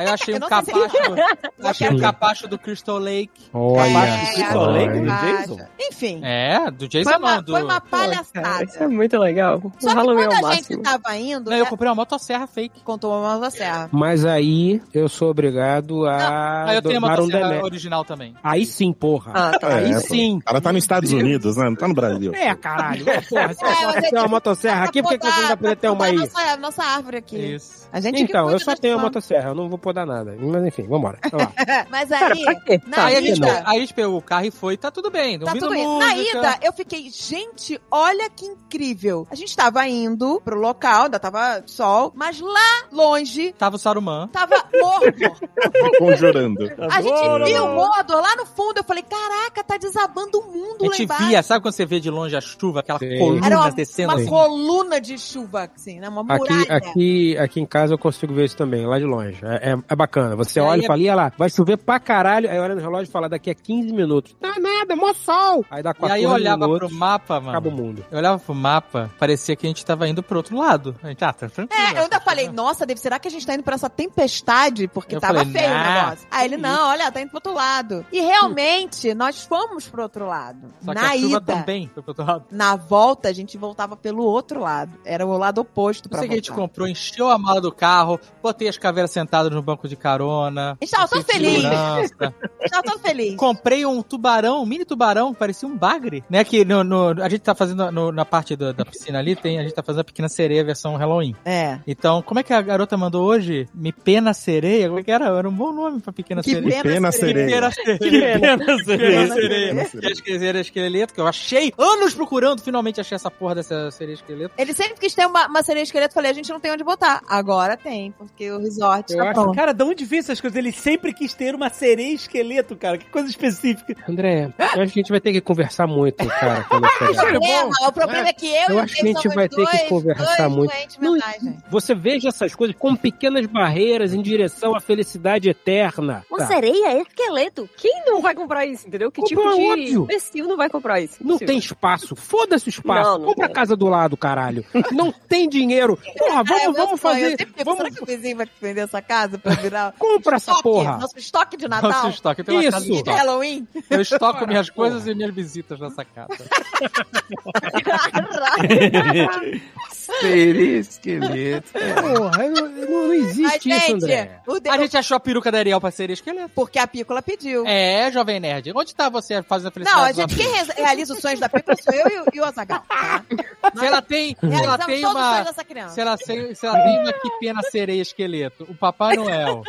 Aí eu achei Eu um não capacho. eu achei um capacho do Crystal Lake. Olha. É, Crystal a Lake do. Jason? Enfim. É, do Jason Foi uma, não, do... foi uma Pô, cara, palhaçada. Isso é muito legal. O Só que Halloween é o a gente máximo. tava indo, Não, eu né, comprei uma motosserra fake. contou uma motosserra. Mas aí eu sou obrigado a Aí eu tenho a dar um motosserra delé. original também. Aí sim, porra. Ah, tá. Aí É, sim. O cara tá nos Estados Unidos, né? Não tá no Brasil. É, caralho. Porra, se É, é ter uma motosserra aqui, por que que você não vai poder ter uma aí? Nossa, nossa árvore aqui. Isso. A gente Então, eu só tenho a motosserra, eu não vou podar nada. Mas enfim, vambora. Vai lá. Mas Cara, aí, pra quê? na Aí a, gente, ida, aí a gente pegou o carro e foi, tá tudo bem. Tá tudo bem. Na música. ida, eu fiquei, gente, olha que incrível. A gente tava indo pro local, ainda tava sol, mas lá longe Tava o Saruman. tava Mordor. Conjurando. A gente viu o Mordor lá no fundo. Eu falei, caraca, tá desabando o mundo A lá gente embaixo. via, sabe quando você vê de longe a chuva, aquela Sim. coluna Era uma, descendo uma assim? coluna de chuva, assim, né? Uma Aqui, muralha. aqui, aqui em casa eu consigo ver isso também, lá de longe. É, é- é bacana. Você E olha é- e fala, ia lá, vai chover pra caralho. Aí olha no relógio e fala, daqui a 15 minutos. Tá nada, é mó sol. Aí dá E 14 aí eu olhava minutos, pro mapa, mano. acaba o mundo. Eu olhava pro mapa, parecia que a gente tava indo pro outro lado. A gente, ah, tá tranquilo. É, eu ainda tá falei, nossa, Dave, será que a gente tá indo pra essa tempestade? Porque Eu tava falei, feio o nah, negócio. Aí ele, não, olha, tá indo pro outro lado. E realmente, nós fomos pro outro lado. Só que Na a chuva ida, também foi pro outro lado. na volta, a gente voltava pelo outro lado. Era o lado oposto pra sei que a gente comprou, encheu a mala do carro, botei as caveiras sentadas no banco de carona. A gente tava todo botei feliz. segurança. A gente tava todo feliz. Comprei um tubarão, um mini tubarão, que parecia um bagre. Né, que no, no- a gente tá fazendo no- na parte do- da piscina ali, tem, a gente tá fazendo a pequena sereia versão Halloween. É. Então, como é que a garota mandou hoje? Me pena sereia? Como é que era? Era um bom nome pra pequena Que sereia. pena, pena sereia. Pequena sereia. Pena Pequena sereia. sereia. Pena Que sereia. é esqueleto, esqueleto, que eu achei anos procurando, finalmente achei essa porra dessa sereia esqueleto. Ele sempre quis ter uma, uma sereia esqueleto. Falei, a gente não tem onde botar. Agora tem, porque o resort Eu tá acho- pronto. Cara, de onde vem essas coisas? Ele sempre quis ter uma sereia esqueleto, cara. Que coisa específica. André, eu acho que a gente vai ter que conversar muito, cara, quando problema, o problema é que eu, Eu e o acho que a gente somos vai ter que dois- conversar dois muito. Não. Você veja essas coisas como pequenas barreiras em direção à felicidade eterna. Uma Tá. sereia é esqueleto. Quem não vai comprar isso, entendeu? Que Compra, tipo de óbvio. imbecil não vai comprar isso? Não tem espaço. Foda-se o espaço. Não, não Compra a casa do lado, caralho. Não tem dinheiro. Porra, É, vamos, meu vamos sonho. fazer. Fico, Vamos, Será que o vizinho vai vender essa casa pra virar compra essa estoque? porra. Nosso estoque de Natal? Nosso estoque, eu tenho uma casa de Isso. estoque. Halloween? Eu estoco minhas coisas e minhas visitas nessa casa. Seria esqueleto. Porra, não, não existe Mas, isso, gente, André. A gente achou a peruca da Ariel pra ser esqueleto. porque a Pícola pediu. É, Jovem Nerd. Onde tá você fazendo a felicidade? Não, a gente, quem re- realiza os sonhos da Pícola sou eu e, o- e o Azagal. Tá? Se ela tem, se ela tem todos os uma... sonhos dessa criança. Se ela, tem, se ela tem uma que pena sereia esqueleto, o Papai Noel,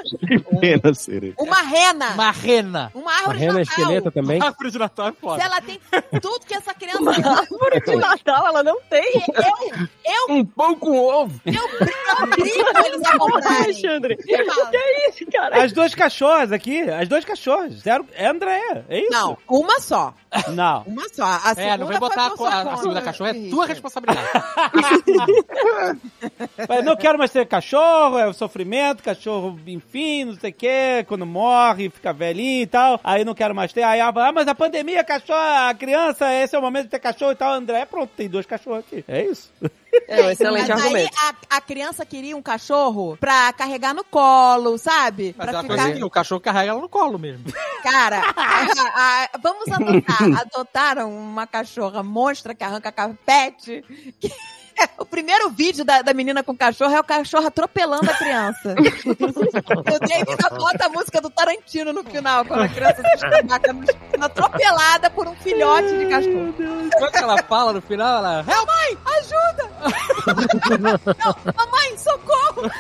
Pena, sereia. Uma rena. uma rena, Uma árvore rena de Natal. esqueleta também. árvore de Natal é Se foda. ela tem tudo que essa criança Árvore de Natal, ela não tem. eu, eu, Um pão com ovo. eu obrigo eles a comprarem. Alexandre. Que é isso, cara? As duas cachorras aqui, as duas cachorras. Zero, é Andréia, é isso? Não, uma só. Não. Uma só. A É, não vem segunda botar a, a, a segunda cachorra, é tua responsabilidade. Mas não quero mais ter cachorro, é o sofrimento, cachorro, enfim, não sei o que, quando morre, fica velhinho e tal. Aí não quero mais ter. Aí, ah, mas a pandemia, cachorro, a criança, esse é o momento de ter cachorro e tal. André, pronto, tem dois cachorros aqui. É isso. É um excelente Mas aí argumento. a, a criança queria um cachorro pra carregar no colo, sabe? Mas pra ela ficar. conseguiu, o cachorro carrega ela no colo mesmo. Cara, a- a- vamos adotar. Adotaram uma cachorra monstra que arranca carpete. Que- O primeiro vídeo da, da menina com o cachorro é o cachorro atropelando a criança. o David bota a música do Tarantino no final, quando a criança se no esquina, atropelada por um filhote de cachorro. Quando ela fala no final, ela. "Help!" Mãe, ajuda! Não, mamãe, socorro!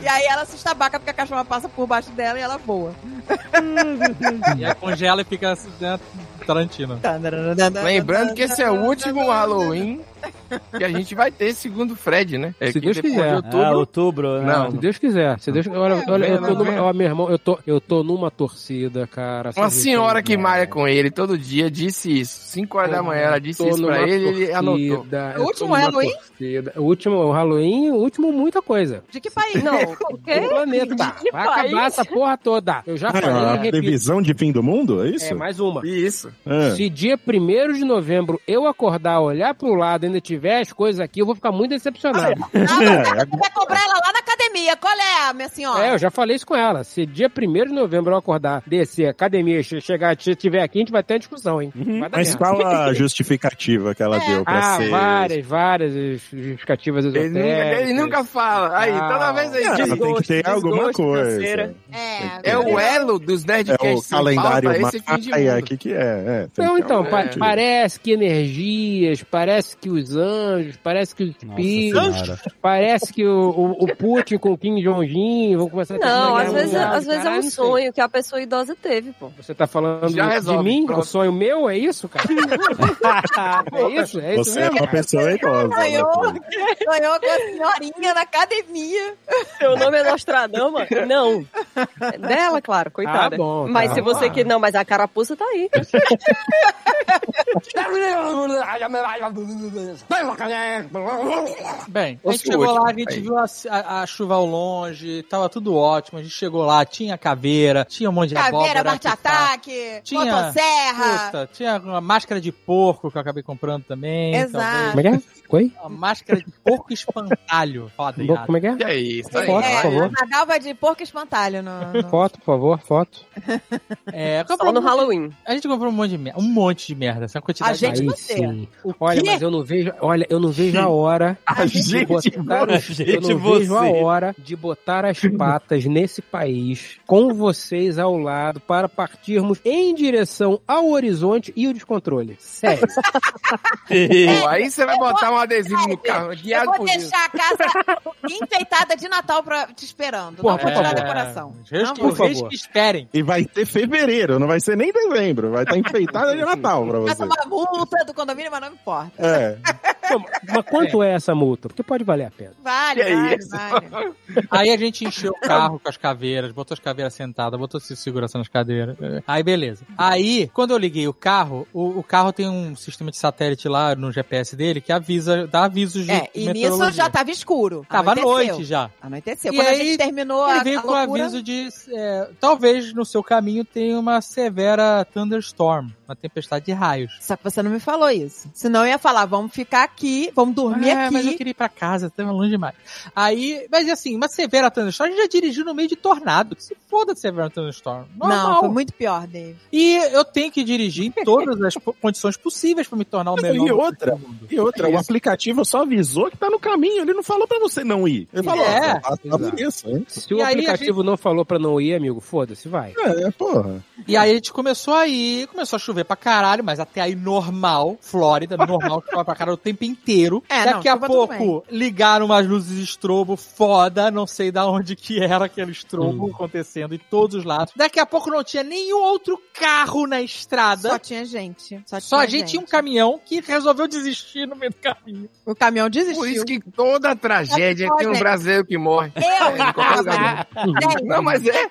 E aí ela se estabaca porque a cachorra passa por baixo dela e ela voa. E aí congela e fica né, Tarantino. Lembrando que esse é o último Halloween que a gente vai ter, segundo o Fred, né? É Se Deus quiser. de outubro, Ah, outubro, né? Não. Se Deus quiser. Se Deus, olha, olha, eu tô numa, ó, meu irmão, eu tô, eu tô numa torcida, cara. Uma senhora que malha com ele todo dia disse isso. 5 horas da manhã ela disse isso pra ele ele anotou. O eu último Halloween? torcida. O último o Halloween, o último muita coisa. De que país? Não, O planeta. Vai país? acabar essa porra toda. Eu já Ah, falei, a repito. previsão de fim do mundo, é isso? É, mais uma. Isso. Ah. Se dia 1 de novembro eu acordar, olhar pro lado e ainda tiver as coisas aqui, eu vou ficar muito decepcionado. Não, você vai cobrar ela lá na academia. Qual é, minha senhora? É, eu já falei isso com ela. Se dia 1 de novembro eu acordar, descer, academia, che- chegar, se tiver aqui, a gente vai ter uma discussão, hein? Dar Mas qual a justificativa que ela É. deu pra Ah, ser... várias, várias justificativas Ele nunca, ele nunca fala. Aí, Ah, toda vez aí diz tem que ter Desgosto, alguma desgosto, coisa. É, É o elo dos É Nerdcasts o sem calendário pauta, esse fim de Maia, mundo. o que que é? é Não, então, pa- parece que energias, parece que os anjos, parece que os espíritos, parece que o, o, o Putin com o Kim Jong-un vão começar a ter Não, às vezes, mundial, às vezes é um sonho que a pessoa idosa teve, pô. Você tá falando Já de mim? pronto. Um sonho meu? É isso, cara? é isso? É isso Você é mesmo? uma pessoa idosa. né, Sonhou, Pedro? sonhou com a senhorinha na academia. Seu nome é Nostradama? Não. É dela, claro, coitada. Tá bom, tá mas se você bom. que. Não, mas a carapuça tá aí. Bem, a gente chegou lá, a gente viu a, a- a chuva ao longe, tava tudo ótimo. A gente chegou lá, tinha caveira, tinha um monte de Caveira, abóbora. Marte que tá- Ataque, Tinha- motosserra. Puta, tinha uma máscara de porco que eu acabei comprando também. Exato. Como é que é? Oi? Uma máscara de porco espantalho. Foda, irado. Como é que é? Que é isso? Aí, Foto, É, por favor. a Nagal vai de porco espantalho no... no- Foto, por favor, foto. É, Só no um Halloween. A gente comprou um monte de merda. Um monte de merda. Essa quantidade A gente você. sim. Olha, mas eu não vejo, olha, eu não vejo a hora A de gente, botar, a eu gente, não vejo a você. hora de botar as patas nesse país com vocês ao lado para partirmos em direção ao horizonte e o descontrole. Sério. Aí você vai botar um adesivo no carro, Eu vou isso. deixar a casa enfeitada de Natal pra, te esperando. Porra, não vou tirar decoração. Não. Por favor. que esperem. E vai ter fevereiro, não vai ser nem dezembro. Vai estar enfeitada de Natal pra Vai você. tomar multa do condomínio, mas não importa. É. Pô, mas quanto é. essa multa? Porque pode valer a pena. Vale, Que é vale, vale. Aí a gente encheu o carro com as caveiras, botou as caveiras sentadas, botou se- segurança nas cadeiras. Aí beleza. Aí, quando eu liguei o carro, o, o carro tem um sistema de satélite lá no GPS dele que avisa, dá avisos de É, e nisso já tava escuro. Tava à noite já. Anoiteceu. E Quando a aí, gente terminou Ele a, veio a com um loucura... aviso de é, talvez no seu caminho tenha uma severa thunderstorm, uma tempestade de raios. Só que você não me falou isso. Senão eu ia falar, vamos ficar aqui, vamos dormir É, mas eu aqui. queria ir pra casa, tava longe demais. Aí, mas assim, uma Severa Thunderstorm a gente já dirigiu no meio de tornado. Que se foda de Severa Thunderstorm. Normal. Não, foi muito pior, Dave. E eu tenho que dirigir em todas as condições possíveis pra me tornar o melhor. e outra, do mundo. E outra, o Isso. Aplicativo só avisou que tá no caminho, ele não falou pra você não ir. Ele falou, É, ó, tá, tá isso, hein? Se o E a aplicativo não falou pra não ir, amigo, foda-se, vai. É, porra. E aí a gente começou a ir, começou a chover pra caralho, mas até aí normal, Flórida, normal, chove pra caralho o tempo inteiro. É, Daqui não, a pouco ligaram umas luzes de estrobo foda, não sei da onde que era aquele estrobo Hum. acontecendo em todos os lados. Daqui a pouco não tinha nenhum outro carro na estrada. Só tinha gente. Só, Só a tinha gente e um caminhão que resolveu desistir no meio do caminho. O caminhão desistiu. Por isso que toda tragédia tem um Olha. brasileiro que morre. Eu Não, mas é.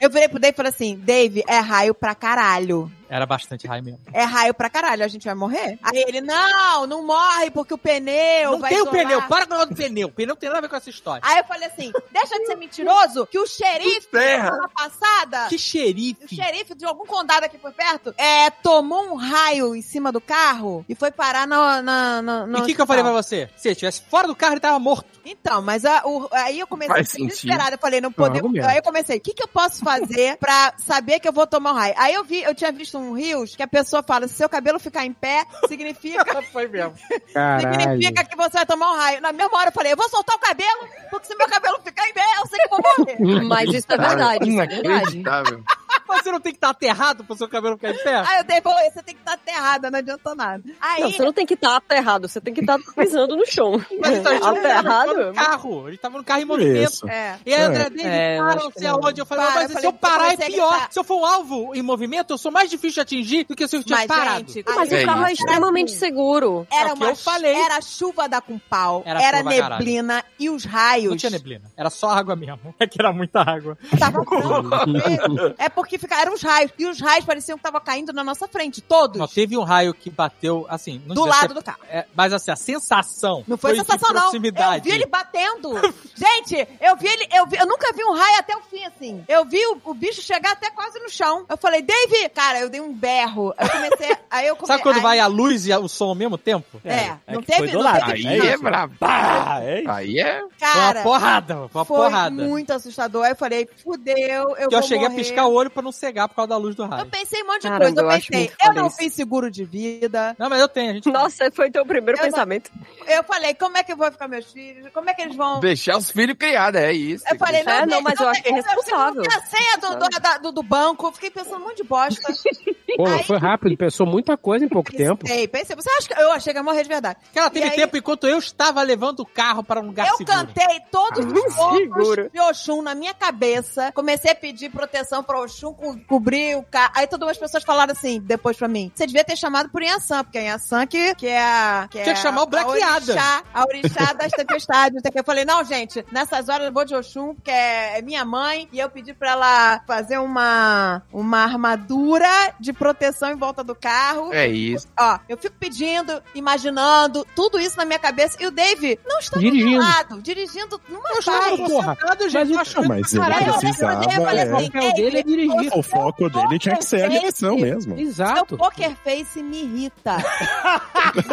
Eu virei pro Dave e falei assim, Dave, é raio pra caralho. Era bastante raio mesmo. É raio pra caralho, a gente vai morrer? Aí ele, não, não morre porque o pneu Não vai tem o pneu, para com o negócio do pneu. O pneu não tem nada a ver com essa história. Aí eu falei assim, deixa de ser mentiroso, que o xerife, Terra. semana passada, Que o xerife. xerife de algum condado aqui por perto, é, tomou um raio em cima do carro e foi parar no, na, na, no E o que, que eu falei pra você? Se ele estivesse fora do carro, ele tava morto. Então, mas a- o- aí eu comecei Faz a ficar desesperada. Eu falei, não podemos. aí eu comecei, o que, que eu posso fazer pra saber que eu vou tomar um raio? Aí eu vi, eu tinha visto um Rios que a pessoa fala: se seu cabelo ficar em pé, significa. Foi mesmo. Caralho. Significa que você vai tomar um raio. Na mesma hora eu falei, eu vou soltar o cabelo, porque se meu cabelo ficar em pé, eu sei que eu vou morrer. Mas isso é verdade, isso é verdade. Você não tem que estar aterrado pro seu cabelo ficar em pé? Aí eu dei, falou, você tem que estar aterrada, não adianta nada. Aí, Não, você não tem que estar aterrado, você tem que estar pisando no chão. Mas então, a gente não tava aterrado? no carro. Ele tava no carro em movimento. Isso. é. E aí, André, David, É, eu para, acho não sei aonde. Eu falei, Para, mas eu se eu parar é a pior. gritar. Se eu for um alvo em movimento, eu sou mais difícil de atingir do que se eu tivesse Mas, parado. gente, Mas aí- o carro é isso. extremamente seguro. Era É o que uma eu falei. Era chuva da com pau, Era era, caralho. neblina e os raios. Não tinha neblina. Era só água mesmo. É que era muita água. Tava é porque fica, eram os raios. E os raios pareciam que estavam caindo na nossa frente, todos. Não, teve um raio que bateu, assim... Não do lado ser- do carro. é, mas assim, a sensação Não foi, de sensação, não. Eu vi ele batendo. Gente, eu vi ele, eu, vi, eu nunca vi um raio até o fim, assim. Eu vi o, o bicho chegar até quase no chão. Eu falei, Dave! Cara, eu dei um berro. Eu comecei. aí eu comecei. Sabe quando aí, vai a luz e o som ao mesmo tempo? É, não que teve, foi do não lado. teve Aí é brabo. Pá, é isso. Aí é. Foi Cara, uma porrada, foi uma foi porrada. muito assustador. Aí eu falei, fudeu, eu Que eu vou cheguei morrer. a piscar o olho pra não cegar por causa da luz do Eu raio. pensei um monte de Caramba, coisa. Eu eu pensei, eu não isso. fiz seguro de vida. Não, mas eu tenho, a gente Nossa, foi teu primeiro Eu não- pensamento. Eu falei, como é que eu vou ficar meus filhos? Como é que eles vão. Deixar os filhos criados, é isso. Eu falei, não, É, não, mas eu acho que é responsável. Não a senha do, do, da- do, do banco. Eu fiquei pensando um monte de bosta. Pô, mas foi rápido, pensou muita coisa em pouco tempo. Pensei, pensei. Você acha que eu achei que ia morrer de verdade? Porque ela teve E aí- tempo enquanto eu estava levando o carro para um lugar Eu seguro. cantei todos os Seguro. fogos de Oxum na minha cabeça. Comecei a pedir proteção pra Oxum co cobrir o carro. Aí todas as pessoas falaram assim, depois pra mim, você devia ter chamado por Inhaçã, porque é Inhaçã que, que é a... Que Tinha é que chamar o Black a orixá, Ada. A orixá das tempestades. Eu falei, não, gente, nessas horas eu vou de Oxum, porque é minha mãe, e eu pedi pra ela fazer uma, uma armadura de proteção em volta do carro. É isso. Ó, eu fico pedindo, imaginando, tudo isso na minha cabeça. E o Dave não está Dirigindo. do lado, dirigindo numa Eu paz. estava porra. sentado, gente, Mas eu o- mas é. O assim, papel dele é dirigir. O foco dele tinha que ser a direção mesmo. Exato. Seu poker face me irrita.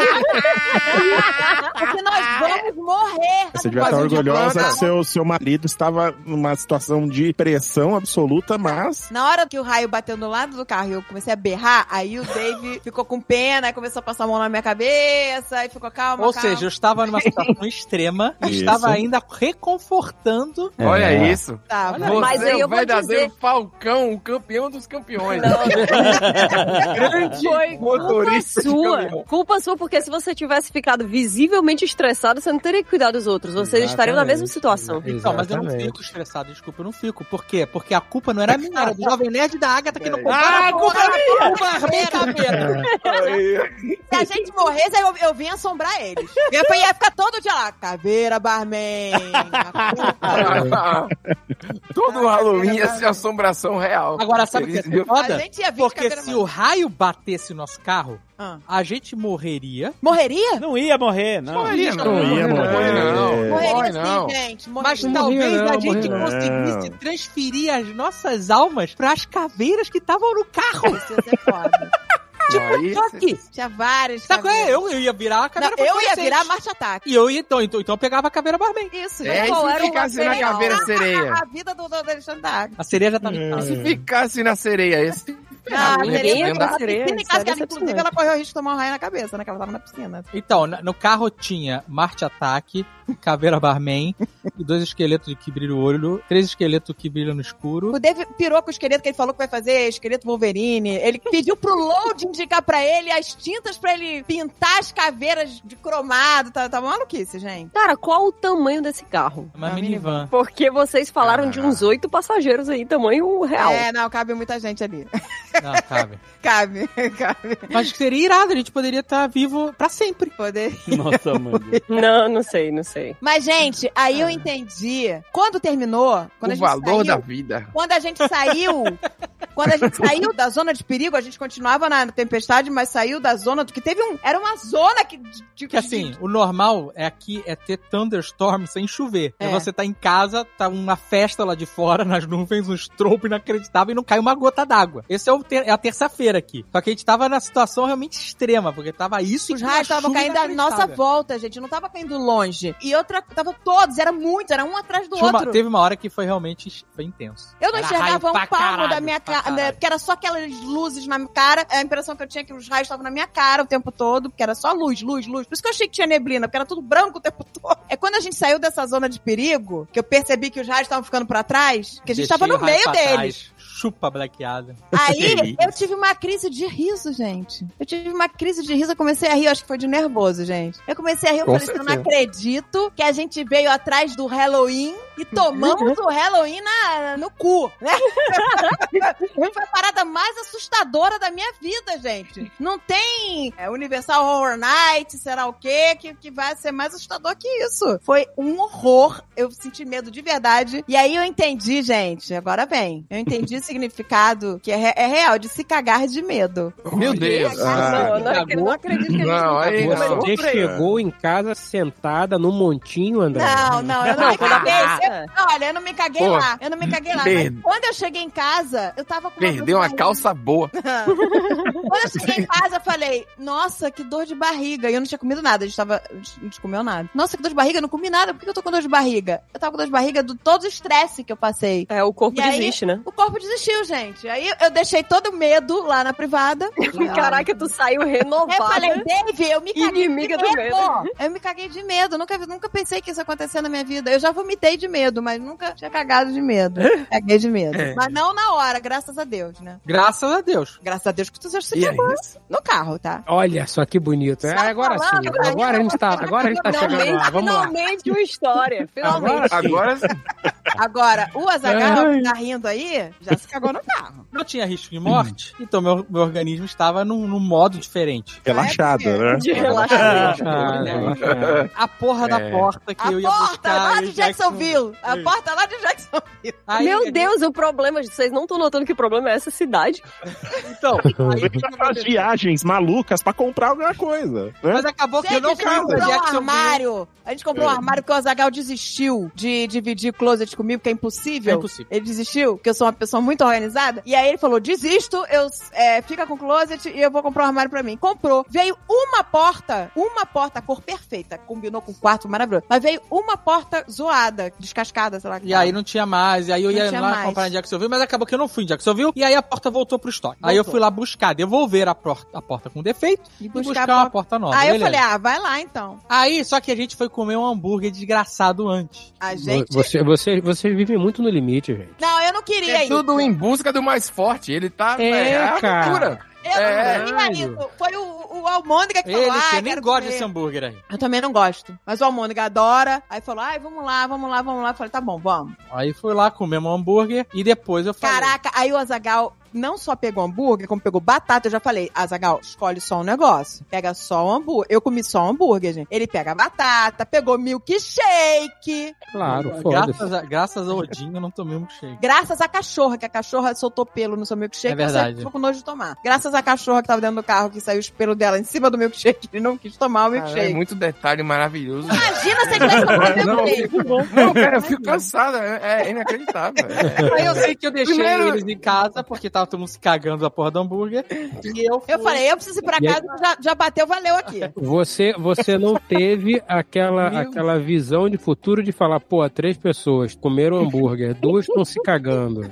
Porque nós vamos morrer. Você devia estar orgulhosa que seu, seu marido estava numa situação de pressão absoluta, mas Na hora que o raio bateu no lado do carro e eu comecei a berrar, aí o Dave ficou com pena, aí começou a passar a mão na minha cabeça, aí ficou calma, Ou calma. seja, eu estava numa situação extrema e estava ainda reconfortando. Olha É. isso. Tá, Olha Mas aí eu o vou dizer- falcão, o campeão dos campeões. Grande Foi motorista de Sua. caminhão. Culpa sua, porque se você tivesse ficado visivelmente estressado, você não teria que cuidar dos outros. Vocês estariam na mesma situação. Então, mas eu não Exatamente. fico estressado, desculpa, eu não fico. Por quê? Porque a culpa não era minha, era do Jovem Nerd e da Agatha que não Peraí. comprava Ah, a culpa é minha! uma armeira. Se a gente morresse, aí eu, eu vinha assombrar eles. Eu ia- ia ficar todo dia lá, caveira, barman. culpa. Todo Halloween ia ser assombração real. Agora, sabe o que é foda? A gente ia Porque se o raio batesse no nosso carro, Ah. a gente morreria. Morreria? Não ia morrer, não. Morreria, Não não. ia morrer. Não, Morreria morre sim, não. gente. Mas Morreria. talvez morria não, a gente não. conseguisse transferir as nossas almas para as caveiras que estavam no carro. Isso ia ser foda. Não, aí Tô aqui. Tinha várias. Sabe qual é? Eu, eu ia virar a Não, caveira eu ia virar marcha ataque. E eu ia, então, então, então eu pegava a caveira barman. Isso, É, gente. e qual se era o ficasse na caveira sereia? A vida do, do Alexandre. A sereia já tá É. E se ficasse na sereia? Esse... Ah, Ninguém andar na sereia, é inclusive ela correu o risco de tomar um raio na cabeça, né? Que ela tava na piscina. Então, no carro tinha Marte Ataque, Caveira Barman, dois esqueletos que brilham o olho, três esqueletos que brilham no escuro. O Dave pirou com o esqueleto que ele falou que vai fazer, esqueleto Wolverine. Ele pediu pro Load indicar pra ele as tintas pra ele pintar as caveiras de cromado. Tá, tá maluquice, gente. Cara, qual o tamanho desse carro? Uma Uma minivan. Porque vocês falaram de uns oito passageiros aí, tamanho real. É, não, cabe muita gente ali. Não, cabe. cabe, cabe. Mas seria irado, a gente poderia estar vivo pra sempre. Poder. Nossa, mano. Não, não sei, não sei. Mas, gente, aí eu entendi. Quando terminou, quando a o gente valor saiu, da vida. Quando a gente saiu, quando a gente saiu da zona de perigo, a gente continuava na tempestade, mas saiu da zona do que teve um, era uma zona que de, de- Que assim, o normal é aqui é ter thunderstorm sem chover. É. É. você tá em casa, tá uma festa lá de fora, nas nuvens, um estropo inacreditável e não cai uma gota d'água. Esse é, o ter- é a terça-feira aqui. Só que a gente tava na situação realmente extrema, porque tava isso os e uma raios estavam caindo à nossa volta, gente. Não tava caindo longe. E outra, tava todos, era muitos, era um atrás do Tinha uma- outro. teve uma hora que foi realmente foi intenso. Eu não Era enxergava um palmo caralho, da minha cara, porque era só aquelas luzes na minha cara. A impressão que eu tinha é que os raios estavam na minha cara o tempo todo, porque era só luz, luz, luz. Por isso que eu achei que tinha neblina, porque era tudo branco o tempo todo. É quando a gente saiu dessa zona de perigo, que eu percebi que os raios estavam ficando pra trás, que a gente Deixei tava no meio deles. trás. Chupa blaqueada. Aí eu tive uma crise de riso, gente. Eu tive uma crise de riso, eu comecei a rir, acho que foi de nervoso, gente. Eu comecei a rir, eu Com falei assim, eu não certeza. acredito que a gente veio atrás do Halloween e tomamos o Halloween na, no cu, né? foi a parada mais assustadora da minha vida, gente. Não tem é, Universal Horror Night, será o quê, que, que vai ser mais assustador que isso. Foi um horror, eu senti medo de verdade. E aí eu entendi, gente, agora vem. Eu entendi o significado que é, é real, de se cagar de medo. Meu Deus. não, não, não acredito que a gente Não, não. Você chegou em casa sentada no montinho, André? Não, não, eu não, Não, me caguei. Olha, eu não me caguei Pô, lá. Eu não me caguei lá. per- quando eu cheguei em casa, eu tava com Perdeu de uma calça boa. Quando eu cheguei em casa, eu falei, nossa, que dor de barriga. E eu não tinha comido nada, a gente, tava, a gente comeu nada. Nossa, que dor de barriga, eu não comi nada. Por que eu tô com dor de barriga? Eu tava com dor de barriga do todo o estresse que eu passei. É, o corpo E aí- desiste, né? O corpo desistiu, gente. Aí eu deixei todo o medo lá na privada. Caraca, tu saiu Aí eu falei, renovada. Dave, eu me caguei Inimiga de do medo. Eu me caguei de medo. Nunca, nunca pensei que isso ia acontecer na minha vida. Eu já vomitei de medo, mas nunca tinha cagado de medo. Caguei de medo. É. Mas não na hora, graças a Deus, né? Graças a Deus. Graças a Deus que tu já cagou no carro, tá? Olha só que bonito. É, agora sim. falando? Agora a gente tá, agora a gente tá chegando lá. Finalmente, Vamos lá. finalmente uma história. Finalmente. Agora Agora, o Azaghal que tá rindo aí, já se cagou no carro. Não tinha risco de morte, então meu, meu organismo estava num, num modo diferente. Relaxado, né? De relaxamento. Ah, relaxa. A porra da É. porta que A eu ia porta buscar. lá e de o Jackson- Jacksonville. A porta lá de Jacksonville. Aí, Meu Deus, o problema, vocês não estão notando que o problema é essa cidade? Então, aí, faz viagens malucas pra comprar alguma coisa, né? mas acabou que eu não a gente fui comprou um armário. A gente comprou um armário porque o Azagal desistiu de dividir closet comigo, que é impossível. É impossível. Ele desistiu, porque eu sou uma pessoa muito organizada. E aí ele falou: desisto, eu é, fica com o closet e eu vou comprar um armário pra mim. Comprou. Veio uma porta, uma porta, a cor perfeita. Combinou com o quarto maravilhoso. Mas veio uma porta zoada, descascada, sei lá. que E aí não tinha mais, e aí eu Não ia lá mais. comprar em Jacksonville, mas acabou que eu não fui em Jacksonville, e aí a porta voltou pro estoque. Aí eu Voltou. fui lá buscar, devolver a porta, a porta com defeito E e buscar buscar, a uma porta. nova. Aí eu beleza. falei: ah, vai lá então. Aí, só que a gente foi comer um hambúrguer desgraçado antes. A gente. Você, você, você vive muito no limite, gente. Não, eu não queria é ir. tudo em busca do mais forte. Ele tá. É, a cara. Eu É, não queria isso. Foi o, o Almôndega que Ele, falou: ah, que eu nem comer. desse hambúrguer aí. Eu também não gosto. Mas o Almôndega adora. Aí falou, ai, vamos lá, vamos lá, vamos lá. Eu falei, tá bom, vamos. Aí fui lá, comemos um hambúrguer, e depois eu falei... Caraca, aí o Azagal não só pegou hambúrguer, como pegou batata. Eu já falei, Azagal, escolhe só um negócio. Pega só o hambúrguer. Eu comi só o hambúrguer, gente. Ele pega batata, pegou milkshake. Claro. Graças a, graças a Odin, eu não tomei um shake. Graças à cachorra, que a cachorra soltou pelo no seu milkshake. É verdade. Você ficou com nojo de tomar. Graças à cachorra que tava dentro do carro, que saiu os pelos dela em cima do milkshake. Ele não quis tomar o Cara, é milkshake. muito detalhe maravilhoso. Imagina se ele tivesse tomado o Não, milkshake. Não, cara, eu fico cansado. É, é inacreditável. É. Aí eu sei que eu deixei Primeiro- eles em casa, porque tava tava todo mundo se cagando da porra do hambúrguer. E eu, Eu fui- falei, eu preciso ir pra E aí- casa, já, já bateu, valeu aqui. Você, você não teve aquela, Meu. aquela visão de futuro de falar, pô, três pessoas comeram hambúrguer, duas estão se cagando.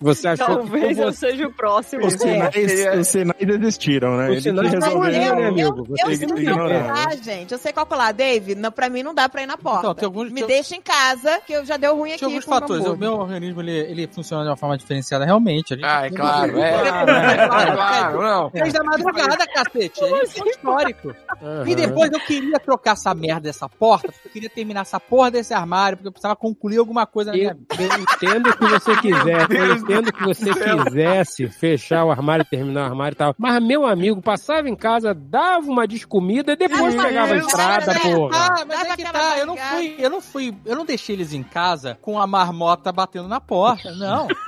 Você achou Talvez que eu você. seja o próximo. Os sinais, seria- os sinais existiram, né? Os sinais resolveu. olhando, né, eu, amigo? eu, eu tem sei calcular, gente. Eu sei calcular, Dave. Não, pra mim não dá pra ir na porta. Então, tem alguns- Me tem- deixa em casa, que eu já deu ruim aqui. Tinha alguns fatores. O meu organismo, ele, ele funciona de uma forma diferenciada, realmente. A gente Ah, é claro, é. Claro, É claro, claro, não. Três da madrugada, cacete. Isso é histórico. Aham. E depois eu queria trocar essa merda dessa porta, porque eu queria terminar essa porra desse armário, porque eu precisava concluir alguma coisa na minha Eu, vida. eu entendo que você quisesse, eu entendo que você quisesse fechar o armário, terminar o armário e tal. Mas meu amigo passava em casa, dava uma descomida e depois Ah, pegava a estrada, porra. Ah, mas Dava é que tá, eu não fui, eu não fui, eu não deixei eles em casa com a marmota batendo na porta, não.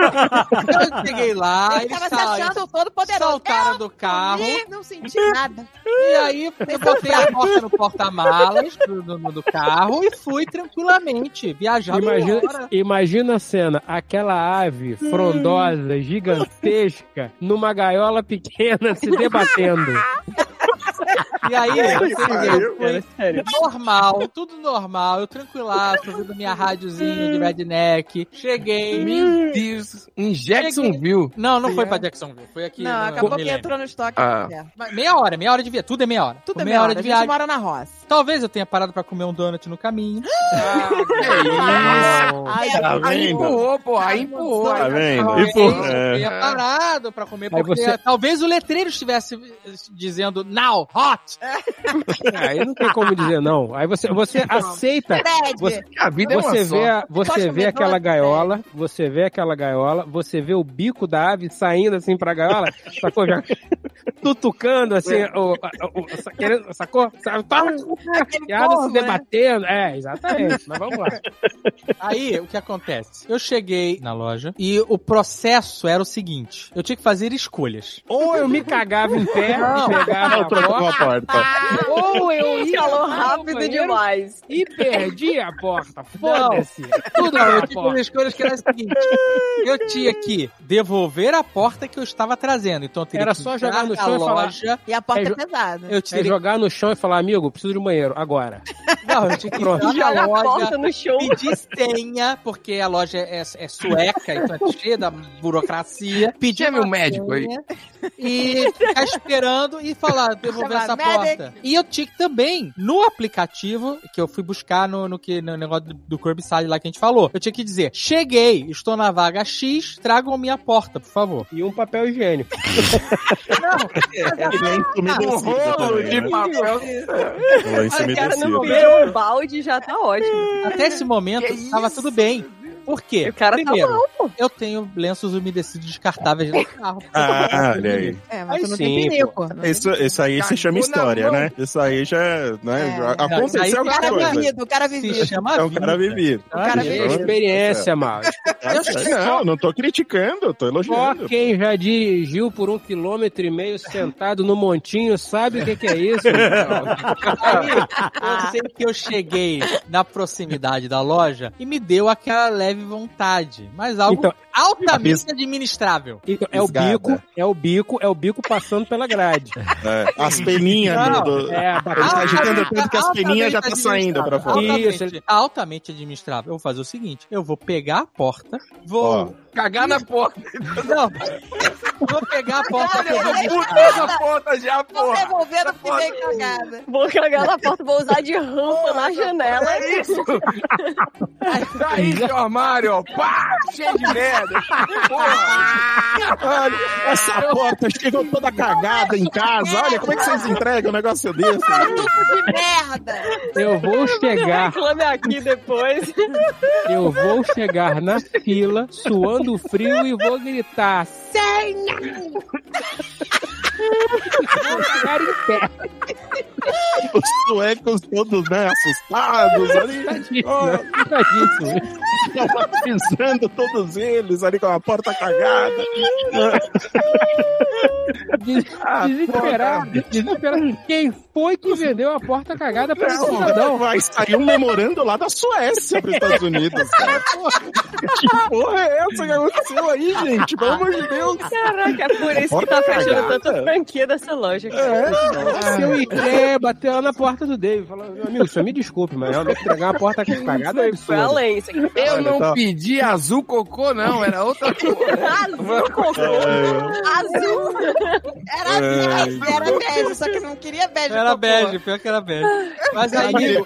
eu cheguei lá, Ele eles tava se achando todo poderoso. saltaram Eu do carro, não senti nada. e aí eu botei a porta no porta-malas do, do- do carro e fui tranquilamente viajar Imagina, imagina a cena, aquela ave frondosa, gigantesca, numa gaiola pequena se debatendo. E aí, eu fui normal, tudo normal, eu tranquilaço, ouvindo minha rádiozinha de redneck, cheguei, Meu Deus. Em Jacksonville. Não, não foi pra Jacksonville, foi aqui Não, no, acabou no que entrou no estoque. Ah. É. Meia hora, meia hora de viagem, tudo é meia hora. Tudo Foi é meia hora de A gente viagem. mora na roça. Talvez eu tenha parado pra comer um donut no caminho. Ai, Tá Aí vendo? empurrou, pô. Aí empurrou. Tá vendo? Talvez E por- eu é. tenha parado pra comer, porque você- talvez o letreiro estivesse dizendo now, hot. Aí não tem como dizer não. Aí você, você aceita. Fred, Você- A vida é uma Você só. vê, a- você vê aquela doce, gaiola, você vê aquela gaiola, você vê o bico da ave saindo assim pra gaiola, sacou? Já tutucando assim, o, o, o, querendo- sacou? E a se né? debatendo. É, exatamente. Mas vamos lá. Aí, o que acontece? Eu cheguei na loja e o processo era o seguinte: eu tinha que fazer escolhas. Ou eu me cagava em pé Não. e pegava Não, a trocou a porta, porta. ou eu ia Falou rápido demais. e perdi a porta. Foda-se. Tudo Não, eu tive porta. as escolhas que era o seguinte: eu tinha que devolver a porta que eu estava trazendo. Então eu teria Era que só jogar no chão e falar- loja. E a porta É, é, pesada. Eu É teria jogar no chão e falar, amigo, preciso de um banheiro, agora. Não, eu tinha que na a loja, porta no chão. pedir senha, porque a loja é, é sueca, então é cheia da burocracia. Pedir uma o médico aí. E ficar esperando e falar, devolver essa medic. Porta. E eu tinha que também, no aplicativo, que eu fui buscar no, no, que, no negócio do, do curbside lá que a gente falou, eu tinha que dizer, cheguei, estou na vaga X, tragam minha porta, por favor. E um papel higiênico. E lenço Um umedecido rolo de papel. Lenço O cara não um balde já tá ótimo. Até esse momento, Que tava isso? tudo bem. Por quê? O cara tá Primeiro, mal, pô. eu tenho lenços umedecidos descartáveis no carro. Ah, olha aí. É, mas Aí tu não sim, tem pinico. Não Isso, isso aí se chama história, mão. né? Isso aí já, né? É. já aconteceu alguma cara coisa. vivido, o cara Se vivido. chama É um cara vivido. O cara Ah, vivido. É experiência. Tá certo. Não, não tô criticando, tô Só elogiando. quem já dirigiu por um quilômetro e meio sentado no montinho sabe o que, que é isso. Aí, eu sei que eu cheguei na proximidade da loja e me deu aquela leve vontade, mas algo Então- altamente administrável. Então, é o Fisgada. bico, é o bico, é o bico passando pela grade. É, as peninhas Não, do. É, a Ele tá agitando tanto que as peninhas já tá saindo pra fora. Altamente, Isso, ele- altamente administrável. Eu vou fazer o seguinte: eu vou pegar a porta, Ó, vou. Cagar na porta. Não, vou pegar a porta que eu vou. Puta da porta já, Vou porra. devolvendo porque veio cagada. Vou cagar na porta, vou usar de rampa na janela. É isso. Tá aí seu armário, ó. Pá, cheio de merda. Porra. olha, essa porta chegou toda cagada em casa. Olha, como é que vocês entregam um negócio desse? Tudo de merda. Eu vou chegar, Reclame aqui depois. eu vou chegar na fila, suando frio e vou gritar: Senha! Os suecos todos, né, assustados ali. Ó, Tadíssimo. Traumatizando todos eles ali com a porta cagada. Ah, Desesperado, desesperado. Quem foi que vendeu a porta cagada pra esse cidadão. Vai sair um memorando lá da Suécia pros Estados Unidos, cara. Porra, que porra é essa que aconteceu aí, gente? Pelo amor de Deus. Caraca, é por isso que tá fechando tanta franquia dessa loja. cara. Seu Igré bateu lá na porta do David. Falou, meu amigo, só me desculpe, mas realmente entregar uma porta cagada é Foi absurdo. Eu Olha, não tá. pedi azul cocô, não, era outra cor. Azul, cocô. Azul. Era bege, era bege, só que não queria bege. Era bege, pior que era bege. Mas aí, Amigo,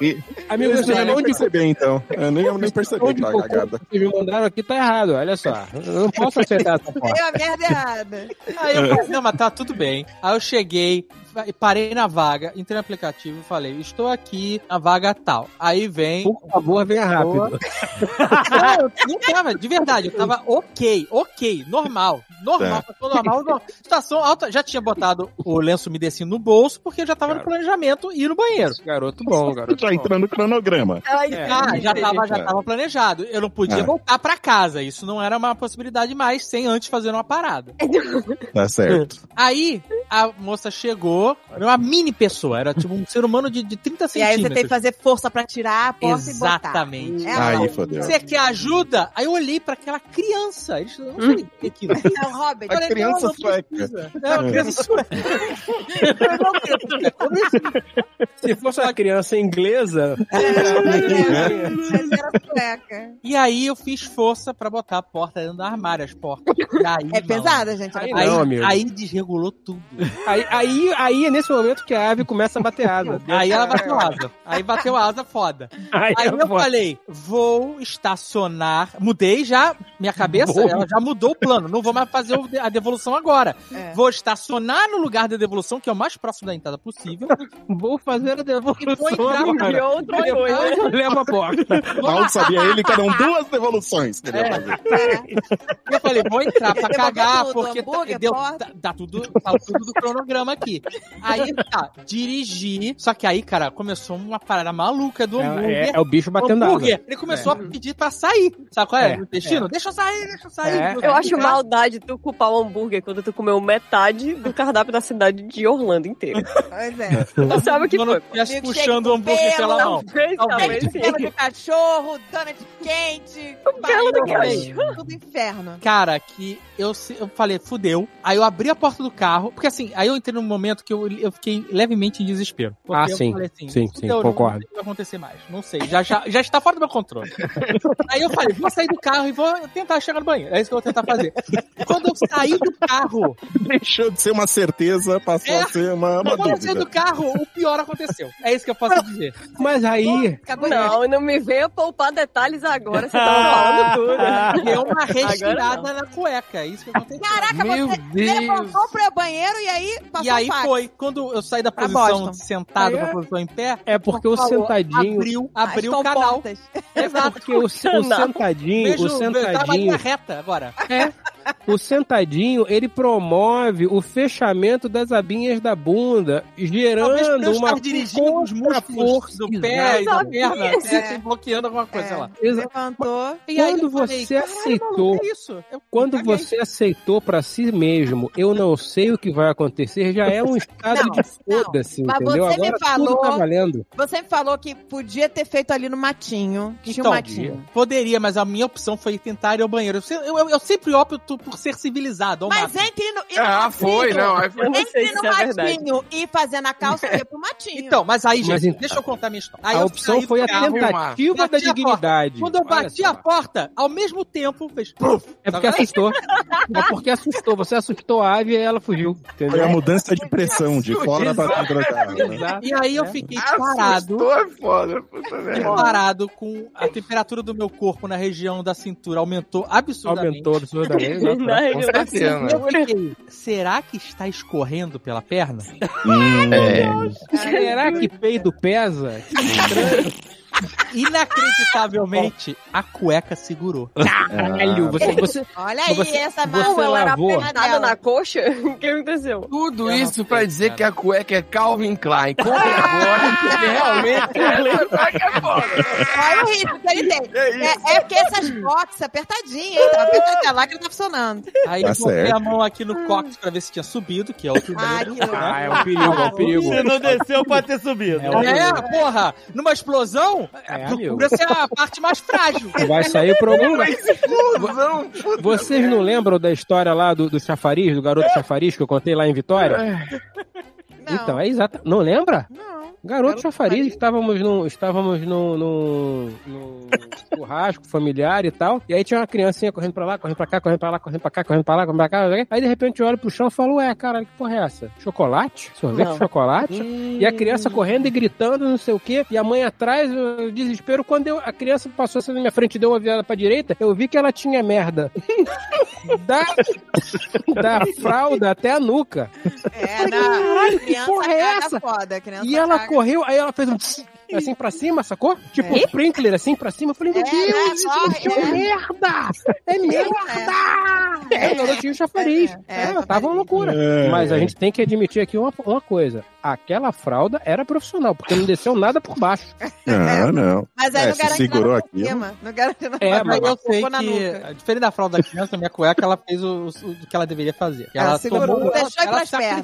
amigo, Eu você nem onde perceber, então. Eu nem, eu nem percebi que tá cocô cagada. que me mandaram aqui tá errado, olha só. Eu não posso aceitar essa porta. Deu a merda errada. aí eu falei, não, mas tá tudo bem. Aí eu cheguei, parei na vaga, entrei no aplicativo e falei, estou aqui na vaga tal. Aí vem. Por favor, venha rápido. Não, eu não tava, de verdade, eu tava ok, ok, normal, normal, Tá. normal, normal. Situação alta, já tinha botado o lenço umedecido no bolso, porque eu já tava no planejamento e ir no banheiro. Garoto bom, garoto Já bom. entrando no cronograma. Ai, Ah, já tava, já É. tava planejado. Eu não podia É. voltar pra casa, isso não era uma possibilidade mais, sem antes fazer uma parada. Tá certo. Aí, a moça chegou, era uma mini pessoa, era tipo um ser humano de, de 30 E aí centímetros. você tem que fazer força pra tirar a porta Exatamente. e botar. É, Aí, fodeu. Você quer ajuda? Aí eu olhei pra aquela criança. Eles não sei o que é aquilo. É o Hobbit. A Falei, criança sueca. É uma criança sueca. Se fosse uma criança inglesa, É, sueca. E aí eu fiz força pra botar a porta dentro do armário, as portas. Aí, É pesada, gente. Aí Aí, Não, amigo. aí desregulou tudo. aí, aí, aí é nesse momento que a ave começa a bater asa. Aí ela bateu asa. Aí bateu asa foda. Aí, Aí eu eu falei, vou estacionar. Mudei já, minha cabeça, Vou. ela já mudou o plano. Não vou mais fazer a devolução agora. É. Vou estacionar no lugar da devolução, que é o mais próximo da entrada possível. Vou fazer a E vou devolução entrar agora. outra coisa. Levo a porta. Mal sabia ele que eram duas devoluções que ele ia fazer. É. Eu falei, vou entrar pra cagar, tudo, porque tá, deu, porta. tá, tá tudo, tá tudo do cronograma aqui. Aí tá, dirigi. Só que aí, cara, começou uma parada maluca do É, hambúrguer. é, é o bicho batendo hambúrguer. Ele começou a pedir pra sair. Sabe qual é? É, o intestino? Deixa eu sair, deixa eu sair. É, Eu acho mal maldade tu culpar o hambúrguer quando tu comeu metade do cardápio da cidade de Orlando inteiro. Pois é. Tu sabe o que Quando foi. puxando o hambúrguer pelo, pela mão. Talvez, Talvez. talvez Leite sim. pelo de cachorro, donut quente, pelo do barriga, tudo inferno. Cara, que eu, eu falei, fudeu. Aí eu abri a porta do carro, porque assim, aí eu entrei num momento que eu, eu fiquei levemente em desespero. Ah, eu sim. falei assim, Sim, sim, não- concordo. Não sei o que vai acontecer mais. Não sei. Já, já, já está fora do meu controle. aí eu falei, vou sair do carro e vou tentar chegar no banheiro. É isso que eu vou tentar fazer. Quando eu saí do carro, Deixou de ser uma certeza, passou É. a ser uma, uma quando eu saí do dúvida. carro, o pior aconteceu. É isso que eu posso dizer. Mas aí, Não, não me venha poupar detalhes agora, você tá falando tudo. Deu uma respirada na cueca. É isso que aconteceu. Caraca, Meu você Deus. levantou pro banheiro e aí passou E aí fax. Foi, quando eu saí da posição sentado pra é- posição em pé, é porque o falou, sentadinho. abriu, abriu o canal. comportas. É porque o, o sentadinho, Vejo, o sentadinho, linha reta agora. O sentadinho, ele promove o fechamento das abinhas da bunda, gerando uma dirigindo os músculos do pé e da perna, É. é. bloqueando alguma coisa, sei lá. Levantou. E Quando falei, você "Caralho, aceitou- é? Eu Quando você aceitou pra si mesmo, eu não sei o que vai acontecer, já é um estado Não, de foda-se, Mas entendeu? você me Agora falou- tudo tá valendo. Você me falou que podia ter feito ali no matinho. Tinha Então, um matinho. Poderia, mas a minha opção foi tentar ir ao banheiro. Eu, eu- eu sempre opto por ser civilizado. Mas máximo. entre no, Ah, foi, não. Aí foi Entre no é matinho e fazer na calça, ia pro matinho. Então, mas aí, gente, Mas então, deixa eu contar a minha história. Aí a opção foi a tentativa da a dignidade. Quando eu Olha bati só. a porta, ao mesmo tempo, fez... Puf, É porque assustou. É porque assustou. Você assustou a ave e ela fugiu. Foi a Entendeu? mudança de pressão, de fora pra dentro da casa. né? E aí eu É. fiquei parado, Assustou, é foda. Puta fiquei merda. parado com a temperatura do meu corpo na região da cintura aumentou absurdamente. Aumentou absurdamente. Na região da certeza, né? Eu fiquei, será que está escorrendo pela perna? Hum, É. Será que peido pesa? Que estranho. Inacreditavelmente, a cueca segurou. Caralho, você, você, Olha aí, Você- essa você lavou? Nada dela. na coxa? O que aconteceu? Tudo isso pra dizer que a cueca é Calvin Klein. Compre agora, porque realmente essa cueca é foda. Olha o risco que ele tem. É, é porque essas boxes apertadinhas, hein? Tava apertadinha lá que não tá funcionando. Aí Tá eu certo. a mão aqui no cóccix pra ver se tinha subido, que é o primeiro. Ai, que louco. Ah, é um perigo, é um perigo. Se não desceu, pode ter subido. É, porra, numa explosão, É, procura ser a parte mais frágil. Vai sair por algum lugar. Explosão. Vocês não lembram da história lá do, do chafariz, do garoto chafariz que eu contei lá em Vitória? Não. Então, é exato. Não lembra? Não. Garoto chafariz, estávamos num, estávamos num, num, num churrasco familiar e tal. E aí tinha uma criancinha correndo pra lá, correndo pra cá, correndo pra lá, correndo pra cá, correndo pra lá, correndo pra cá. correndo pra cá. Aí de repente eu olho pro chão e falo, ué, cara, que porra é essa? Chocolate? Sorvete de chocolate? E a criança correndo e gritando, não sei o quê. E a mãe atrás, o desespero. Quando eu- a criança passou assim na minha frente e deu uma virada pra direita, eu vi que ela tinha merda. da, da fralda até a nuca. É, da Caralho, que porra é essa? foda. E ela caga. correu, aí ela fez um tss, assim pra cima, sacou? Tipo um sprinkler assim pra cima. Eu falei, meu É, Deus, é, isso é, é. merda! É merda! É, o garotinho chafariz. É, é, É, tava uma loucura. É. Mas a gente tem que admitir aqui uma, uma coisa. Aquela fralda era profissional, porque não desceu nada por baixo. Não, não. Mas aí É, não garante segurou nada aqui, cima. Não garante nada. É, Mas eu sei que, nuca. diferente da fralda da criança, minha cueca, ela fez o, o- que ela deveria fazer. Ela Ela, segurou, tomou, ela, ela,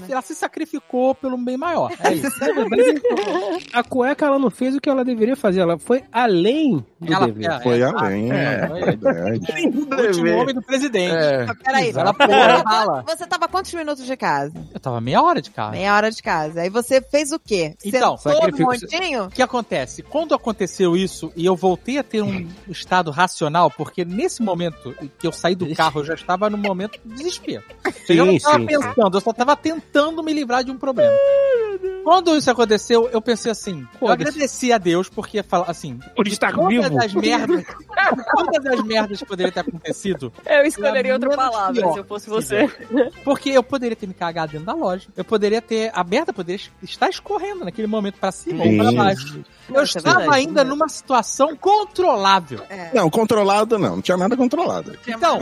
ela se sacrificou pelo bem maior. É isso. A cueca, ela não fez o que ela deveria fazer. Ela foi além do Ela- dever. é, Foi é, além, é, é, é. verdade. O último homem do presidente. É. Peraí, Ela pulou a bala. você tava quantos minutos de casa? Eu tava meia hora de carro. Meia hora de casa. Aí você fez o quê? Então, Sentou no sacrifício- montinho? O que acontece? Quando aconteceu isso e eu voltei a ter um estado racional, porque nesse momento que eu saí do carro, eu já estava no momento de desespero. Sim, eu não estava sim, pensando, eu só estava tentando me livrar de um problema. Quando isso aconteceu, eu pensei assim, eu Foda-se. Agradeci a Deus porque fala assim, Por estar todas vivo. as merdas, todas as merdas que poderiam ter acontecido, Eu escolheria outra palavra pior se eu fosse você. porque eu poderia ter me cagado dentro da loja, eu poderia ter a merda poderia estar escorrendo naquele momento pra cima ou pra Sim. baixo. Eu Nossa, é estava verdade. ainda numa situação controlável. Não, controlado não. Não tinha nada controlado. Então,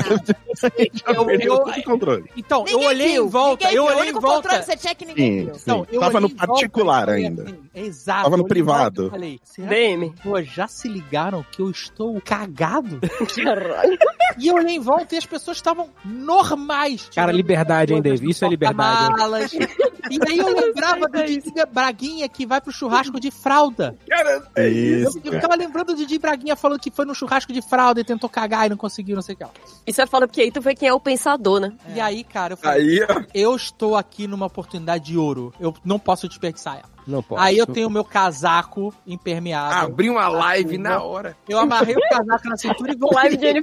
Já Eu- perdeu eu- controle. então eu olhei viu, em volta, ninguém eu olhei em volta. você tinha é que ninguém Sim, viu. sim. Então, eu Tava no volta particular falei ainda. assim, exato. Tava no eu olhei em volta privado. e Falei, será DM. que pô, já se ligaram que eu estou cagado? Caralho. E eu olhei em volta e as pessoas estavam normais. Cara, liberdade, hein, do Isso é liberdade. E aí eu lembrava do Didi Braguinha que vai pro churrasco de fralda. É Eu, isso, eu cara. ficava lembrando do Didi Braguinha falando que foi no churrasco de fralda e tentou cagar e não conseguiu, não sei o que. lá. Isso é foda porque aí tu vê quem é o pensador, né? E aí, cara, eu falei, Aí, ó. eu estou aqui numa oportunidade de ouro. Eu não posso desperdiçar ela. Não pode. Aí eu tenho o meu casaco impermeável. Abri uma live na hora. Eu amarrei o casaco na cintura e voltei Live de pro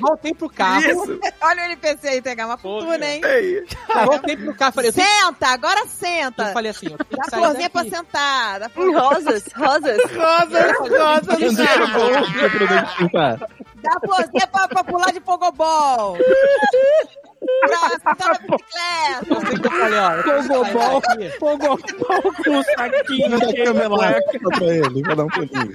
Voltei pro carro. Isso. Olha o NPC aí pegar uma fortuna, hein? É isso. Voltei pro carro. Falei, eu, tenho- Senta, agora eu senta. falei assim, eu tenho que Dá florzinha pra sentar. Dá florzinha, Rosas, rosas. rosa, rosa no chão. Tá. Dá florzinha pra, pra pular de pogobol. pra sentar na bicicleta. Pogobol. daqui. Pogobol com um saquinho de pra ele, vou dar um pulinho.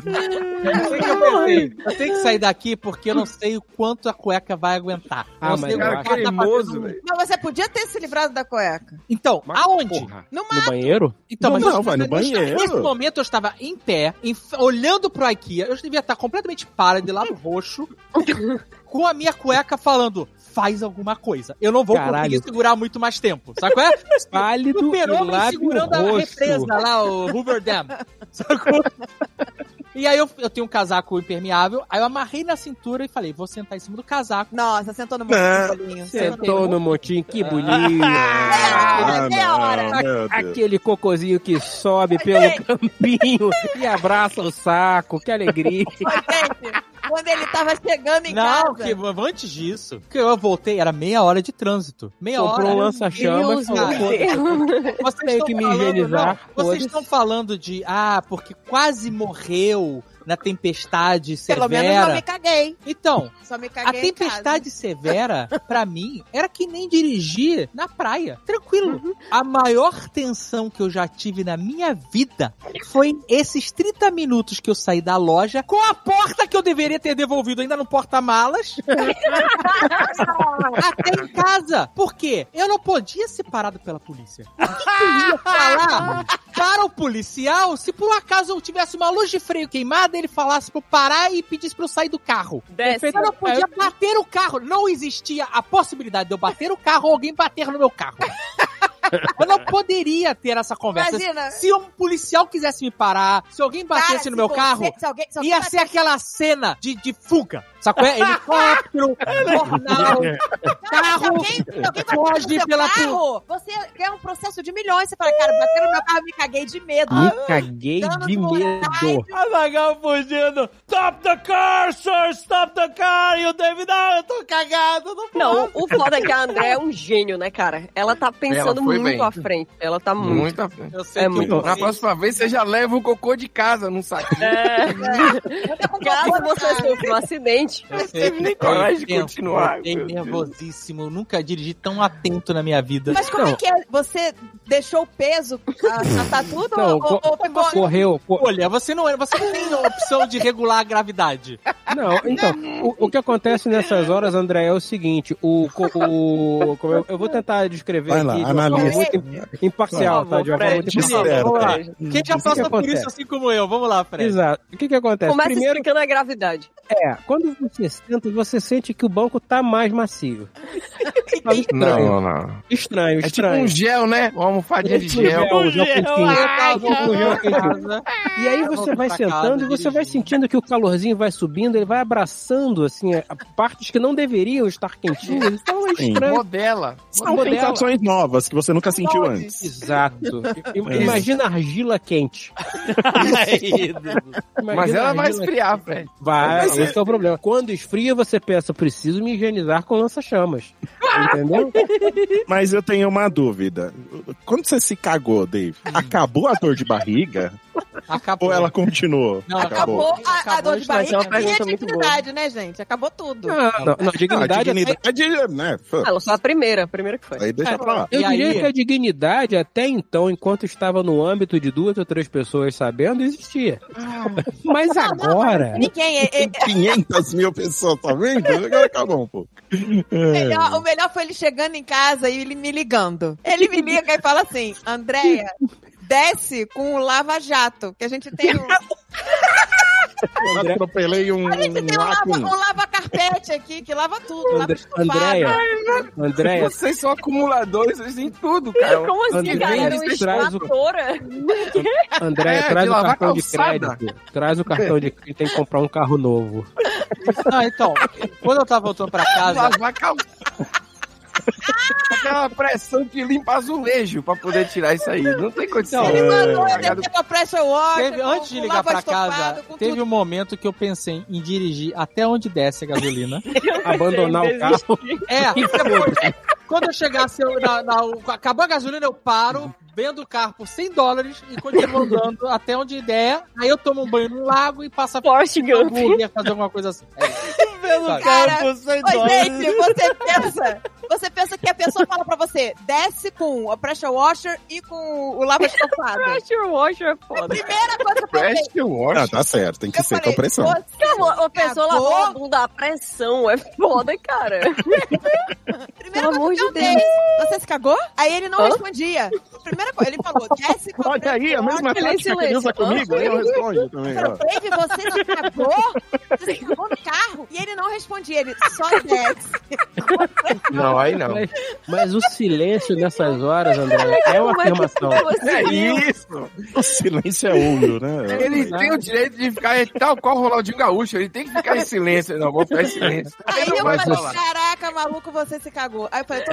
Eu sei que eu pensei, eu tenho que sair daqui porque eu não sei o quanto a cueca vai aguentar. Ah, não mas sei tá cremoso, velho. Mas você podia ter se livrado da cueca. Então, Mas, aonde? porra, No No mato. banheiro? Então, Não, mas não, vai no banheiro. Nesse momento eu estava em pé, em- olhando pro IKEA, eu devia estar completamente pálido, de lado roxo, com a minha cueca falando, faz alguma coisa. Eu não vou Caralho. conseguir segurar muito mais tempo. Sabe qual é? Pálido Super-Homem lábio segurando a represa lá, o Hoover Dam. Sacou? E aí eu, eu tenho um casaco impermeável, aí eu amarrei na cintura e falei, vou sentar em cima do casaco. Nossa, sentou no Não. bolinho. Sentou no montinho, que bonito. Ah, meia hora. não. Aquele cocozinho que sobe pelo campinho e abraça o saco, que alegria. Quando ele tava chegando em Não, casa. que, antes disso, que eu voltei, era meia hora de trânsito. Meia Comprou hora. um lança-chamas, Deus, falou, meu "Foda-se, Deus. Vocês Tenho que me falando- higienizar, não, vocês estão falando de, ah, porque quase morreu na tempestade Pelo menos não severa. me caguei. Então, Só me a caguei casa. tempestade severa, pra mim, era que nem dirigir na praia. Tranquilo. Uhum. A maior tensão que eu já tive na minha vida foi esses 30 minutos que eu saí da loja com a porta que eu deveria ter devolvido ainda no porta-malas. até em casa. Por quê? Eu não podia ser parado pela polícia. O que, que eu ia falar para o policial se por um acaso eu tivesse uma luz de freio queimada ele falasse pra eu parar e pedisse pra eu sair do carro? Desce. Eu não podia bater o carro. Não existia a possibilidade de eu bater o carro ou alguém bater no meu carro. Eu não poderia ter essa conversa. Imagina. Se um policial quisesse me parar, se alguém batesse Cara, no meu você- carro, se alguém- se alguém ia ser aquela cena de, de fuga. Sacou? É? Helicóptero, jornal, carro, Alguém, alguém bateu foge pela carro, você ganha um processo de milhões. Você fala, cara, bateu no meu carro, me caguei de medo. Me caguei de medo. Azagal fugindo. Stop the car, sir! Stop the car! E o David, não, eu tô cagado. Não, Não, o foda é que a André é um gênio, né, cara? Ela tá pensando Ela muito bem. à frente. Ela tá muito. Muito à frente. Eu sei É que muito. Na próxima vez você já leva o cocô de casa num saquinho. É. com Caso você sofra um acidente. Eu sei tive que nem foi coragem de continuar, eu fiquei nervosíssimo. Eu nunca dirigi tão atento na minha vida. Mas como é que é? Você deixou o peso a, a tatu Não, ou, co- ou ficou... Correu. co- Olha, você não, é- você não tem a opção de regular a gravidade. Não, então, o, o que acontece nessas horas, André, é o seguinte: o. o eu, eu vou tentar descrever Vai lá, aqui forma analisa. muito imparcial, tá? De uma forma Fred, muito Te imparcial. lá. Quem já passou que por isso assim como eu? Vamos lá, Fred. Exato. O que que acontece? Começa Primeiro, explicando a gravidade. é, quando você senta, você sente que o banco tá mais macio. Tá estranho. Não, não, não. Estranho, É tipo estranho. um gel, né? Uma almofadinha de Tipo gel. um gel um gel quentinho. casa. E aí você vai sentando casa, e você vai sentindo que o calorzinho vai subindo, ele vai abraçando, assim, partes que não deveriam estar quentinhas. Então é estranho. Modela. São modelo. sensações novas que você nunca sentiu antes. Exato. Imagina argila quente. Mas ela vai esfriar, Fred. Vai, esse é o problema. Quando esfria, você pensa, preciso me higienizar com lança-chamas. Entendeu? Mas eu tenho uma dúvida. Quando você se cagou, Dave, acabou a dor de barriga? Acabou. Ou ela continuou? Não, Acabou, a, a Acabou dor de barriga uma e a muito boa. dignidade, né, gente? Acabou tudo. Não, não, não, Ah, dignidade, dignidade, né? Pô, Ela só a primeira, a primeira que foi. Aí deixa pra lá. Eu E diria aí? que a dignidade, até então, enquanto estava no âmbito de duas ou três pessoas sabendo, existia. Mas agora. Ninguém. é- é- 500 mil pessoas, tá vendo? Agora acabou um pouco. melhor- o melhor foi ele chegando em casa e ele me ligando. Ele me liga e fala assim: Andréia, desce com o lava-jato, que a gente tem um, Eu atropelei um, a gente tem um um lava, um lava-carpete aqui, que lava tudo, lava André, estufado. Andréia, Andréia, Vocês são acumuladores em tudo, cara. Como assim, André, cara? Era uma traz o-. Andréia, É, traz o cartão de calçada. crédito. Traz o cartão de crédito. Tem que comprar um carro novo. Ah, então, quando eu tava voltando pra casa, Lavar calça. Aquela pressão que limpa azulejo pra poder tirar isso aí. Não tem condição. Ele mandou eu Pagado- descer com a pressure washer, teve, antes de ligar pra casa, teve tudo. um momento que eu pensei em dirigir até onde desce a gasolina. Abandonar o carro. É, depois, quando eu chegasse, eu, na, na, acabou a gasolina, eu paro, vendo o carro por 100 dólares e continuo andando até onde der. Aí eu tomo um banho no lago e passo a hambúrguer, fazer alguma coisa assim. É. Vendo o carro Cara, por 100 Ô, dólares. gente, você pensa, você pensa que a pessoa fala pra você, desce com o pressure washer e com o lava estufado. Pressure washer é foda. Primeira coisa que eu pensei, Preste o wash. Ah, tá certo, tem que eu ser falei, com pressão. você- Uma, uma pessoa lavou a bunda à pressão. É foda, cara. Primeira Pelo coisa que eu de você se cagou? Aí ele não Hã? respondia. Primeira coisa, ele falou, desce com Olha aí, a mesma Ele é tática que ele usa comigo, aí eu respondo também. Falei, Dave, você se cagou? Você se cagou no carro? E ele não respondia, ele só desce. Não, aí não. Mas, mas o silêncio nessas horas, André, é uma é que afirmação. É isso. O silêncio é ouro, né? Ele tem o direito de ficar tal qual o Ronaldinho Gaúcho. Ele tem que ficar em silêncio. Não, vou ficar em silêncio. Aí não eu falei, falar. caraca, maluco, você se cagou. Aí eu falei.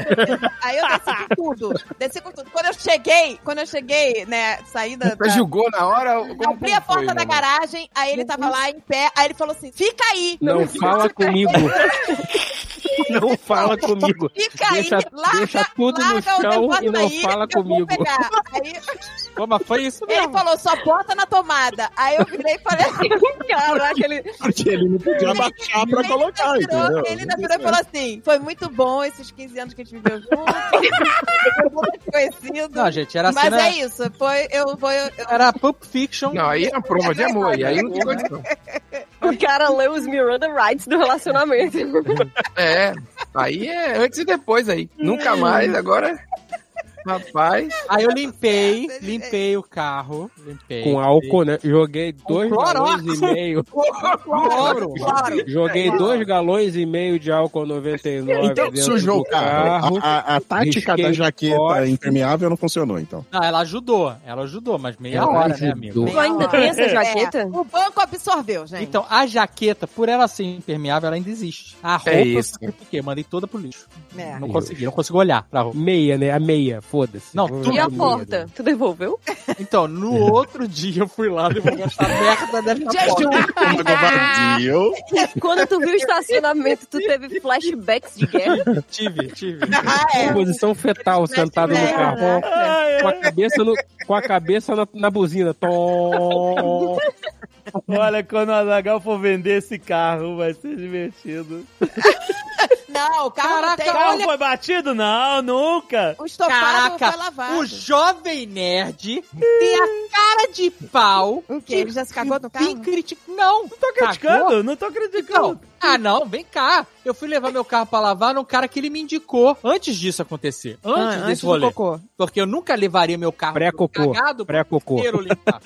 Aí eu desci com tudo. Desci com tudo. Quando eu cheguei, quando eu cheguei, né, saída da... Você julgou na hora? Como, Abri a como foi, porta da garagem, aí ele tava lá em pé, aí ele falou assim, fica aí. Não fala comigo. não fala comigo. Fica aí, Deixa, larga, deixa tudo no larga o chão e não aí, fala comigo. Aí Pô, mas foi isso ele mesmo. falou, só bota na tomada. Aí eu virei e falei assim, Caraca, ele. Porque ele não podia abaixar pra ele colocar, virou- entendeu? Ele ainda virou e falou assim, foi muito bom esses 15 anos que a gente viveu junto. foi muito conhecido. Não, gente, era Mas cena... é isso, foi, eu, foi, eu, Era Pulp Fiction. Não, aí é uma prova de amor. E aí não tem condição. O cara leu os Miranda Rights do relacionamento. É, aí é antes e depois aí. Nunca mais, agora. Rapaz. Aí eu limpei, limpei o carro. Limpei. Com álcool, né? Joguei dois galões e meio. Cloro. Joguei dois galões e meio de álcool 99 Então sujou o carro. A, a- a tática da jaqueta poste. impermeável não funcionou, então. Não, ela ajudou. Ela ajudou, mas meia Ela hora, né, ajudou. amigo? Tu ainda tem essa jaqueta? É, o banco absorveu, gente. Então, a jaqueta, por ela ser impermeável, ela ainda existe. A roupa, É isso. eu fiquei, mandei toda pro lixo. É. Não consegui, não consigo olhar pra roupa. Meia, né? A meia, foda-se. Não, tudo E a porta? Tu devolveu? Então, no outro dia eu fui lá devolver essa merda dessa porta. Quando tu viu o estacionamento, tu teve flashbacks de guerra? Tive, tive. Ah, é. Posição fetal, sentado no carro. Com a cabeça, no, com a cabeça na, na buzina. Tom. Olha, quando o Azagal for vender esse carro, vai ser divertido. Não, o carro Caraca, não tem... O carro olha- foi batido? Não, nunca. O estofado Caraca, foi lavado. o jovem nerd tem a cara de pau. O quê? Ele já se cagou no carro? criticar. Não, Tô criticando? Não tô criticando. Então, ah, não, vem cá. Eu fui levar meu carro pra lavar num cara que ele me indicou antes disso acontecer. Antes Ah, desse antes do rolê. cocô. Porque eu nunca levaria meu carro Pré-cocô. cagado Pré-cocô. limpar.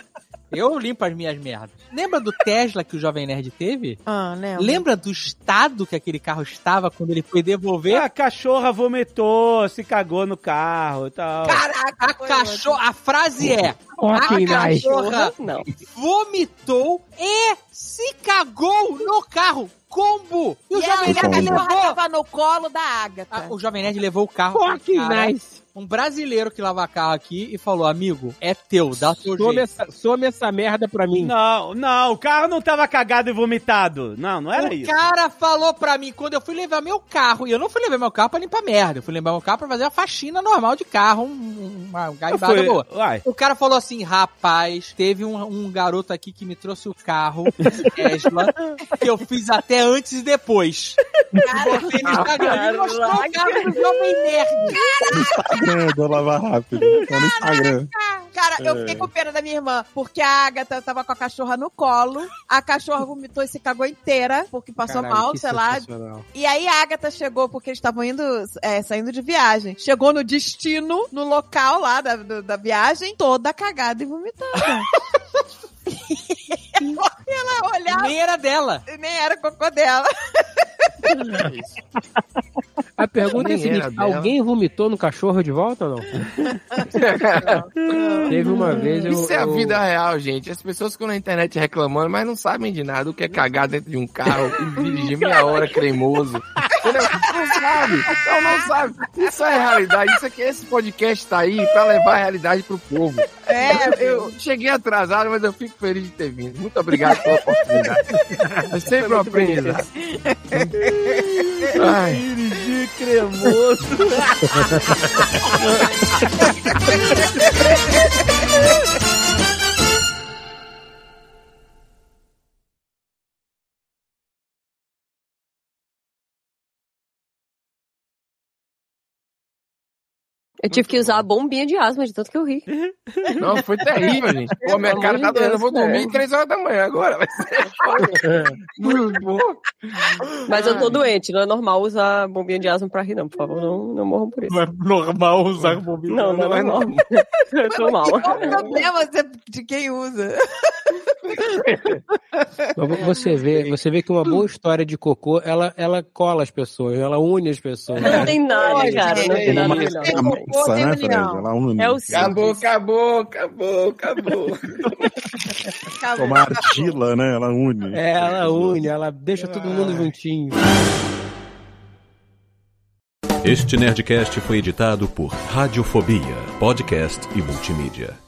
Eu limpo as minhas merdas. Lembra do Tesla que o Jovem Nerd teve? Ah, lembra? Lembra do estado que aquele carro estava quando ele foi devolver? A cachorra vomitou, se cagou no carro e tal. Caraca, A cachorra, a frase é: Ok, a nice. cachorra Não. vomitou e se cagou no carro. Combo! E o E Jovem Nerd levou. tava no colo da Agatha. Ah, o Jovem Nerd levou o carro. Fucking cara. nice. Um brasileiro que lava carro aqui e falou: Amigo, é teu, dá o teu Some jeito. essa, some essa merda pra mim. Não, não, o carro não tava cagado e vomitado. Não, não era o isso. cara falou pra mim, quando eu fui levar meu carro, e eu não fui levar meu carro pra limpar merda, eu fui levar meu carro pra fazer a faxina normal de carro, um- uma garibada Foi- boa. Uai. O cara falou assim, rapaz, teve um, um garoto aqui que me trouxe o carro, Tesla, que eu fiz até antes e depois. Cara, Botei no Instagram, ele mostrou o carro do Jovem Nerd. Instagram, do lavar rápido. Tá no Instagram. cara, eu fiquei com pena da minha irmã, porque a Agatha tava com a cachorra no colo, a cachorra vomitou e se cagou inteira, porque passou Caralho, mal, sei lá. E aí a Agatha chegou, porque eles estavam indo, é, saindo de viagem. Chegou no destino, no local lá da, do- da viagem, toda cagada e vomitada. ela olhava Nem era dela. nem era cocô dela. A pergunta é a Nem seguinte: dela. alguém vomitou no cachorro de volta ou não? Teve uma vez eu. Isso é a eu- vida real, gente. As pessoas ficam na internet reclamando, mas não sabem de nada. O que é cagar dentro de um carro e dirigir meia hora cremoso. Entendeu? Não sabe. Não, não sabe. Isso é realidade. Isso aqui, esse podcast tá aí pra levar a realidade pro povo. É, Eu cheguei atrasado, mas eu fico feliz de ter vindo. Muito obrigado pela oportunidade. É sempre um aprendizado. Ai. Dirigir cremoso. Eu tive que usar a bombinha de asma de tanto que eu ri. Não, foi terrível, gente. Pô, minha Pelo cara tá doendo. Eu vou dormir cara. três horas da manhã agora. Vai ser muito bom. Mas eu tô doente, não é normal usar a bombinha de asma pra rir, não. Por favor, não, não morram por isso. Não é normal usar bombinha. Não, não é normal. Eu tô mal. qual o problema de- de quem usa? Você vê, você vê que uma boa história de cocô, ela, ela cola as pessoas, ela une as pessoas. Não tem nada, cara. Não tem nada é melhor. Tem A cocô, massa, tem né. Fred? Ela une. É o Acabou, acabou, acabou, acabou. Como a argila, né? Ela une. É, ela une, ela deixa todo mundo juntinho. Este Nerdcast foi editado por Radiofobia, podcast e multimídia.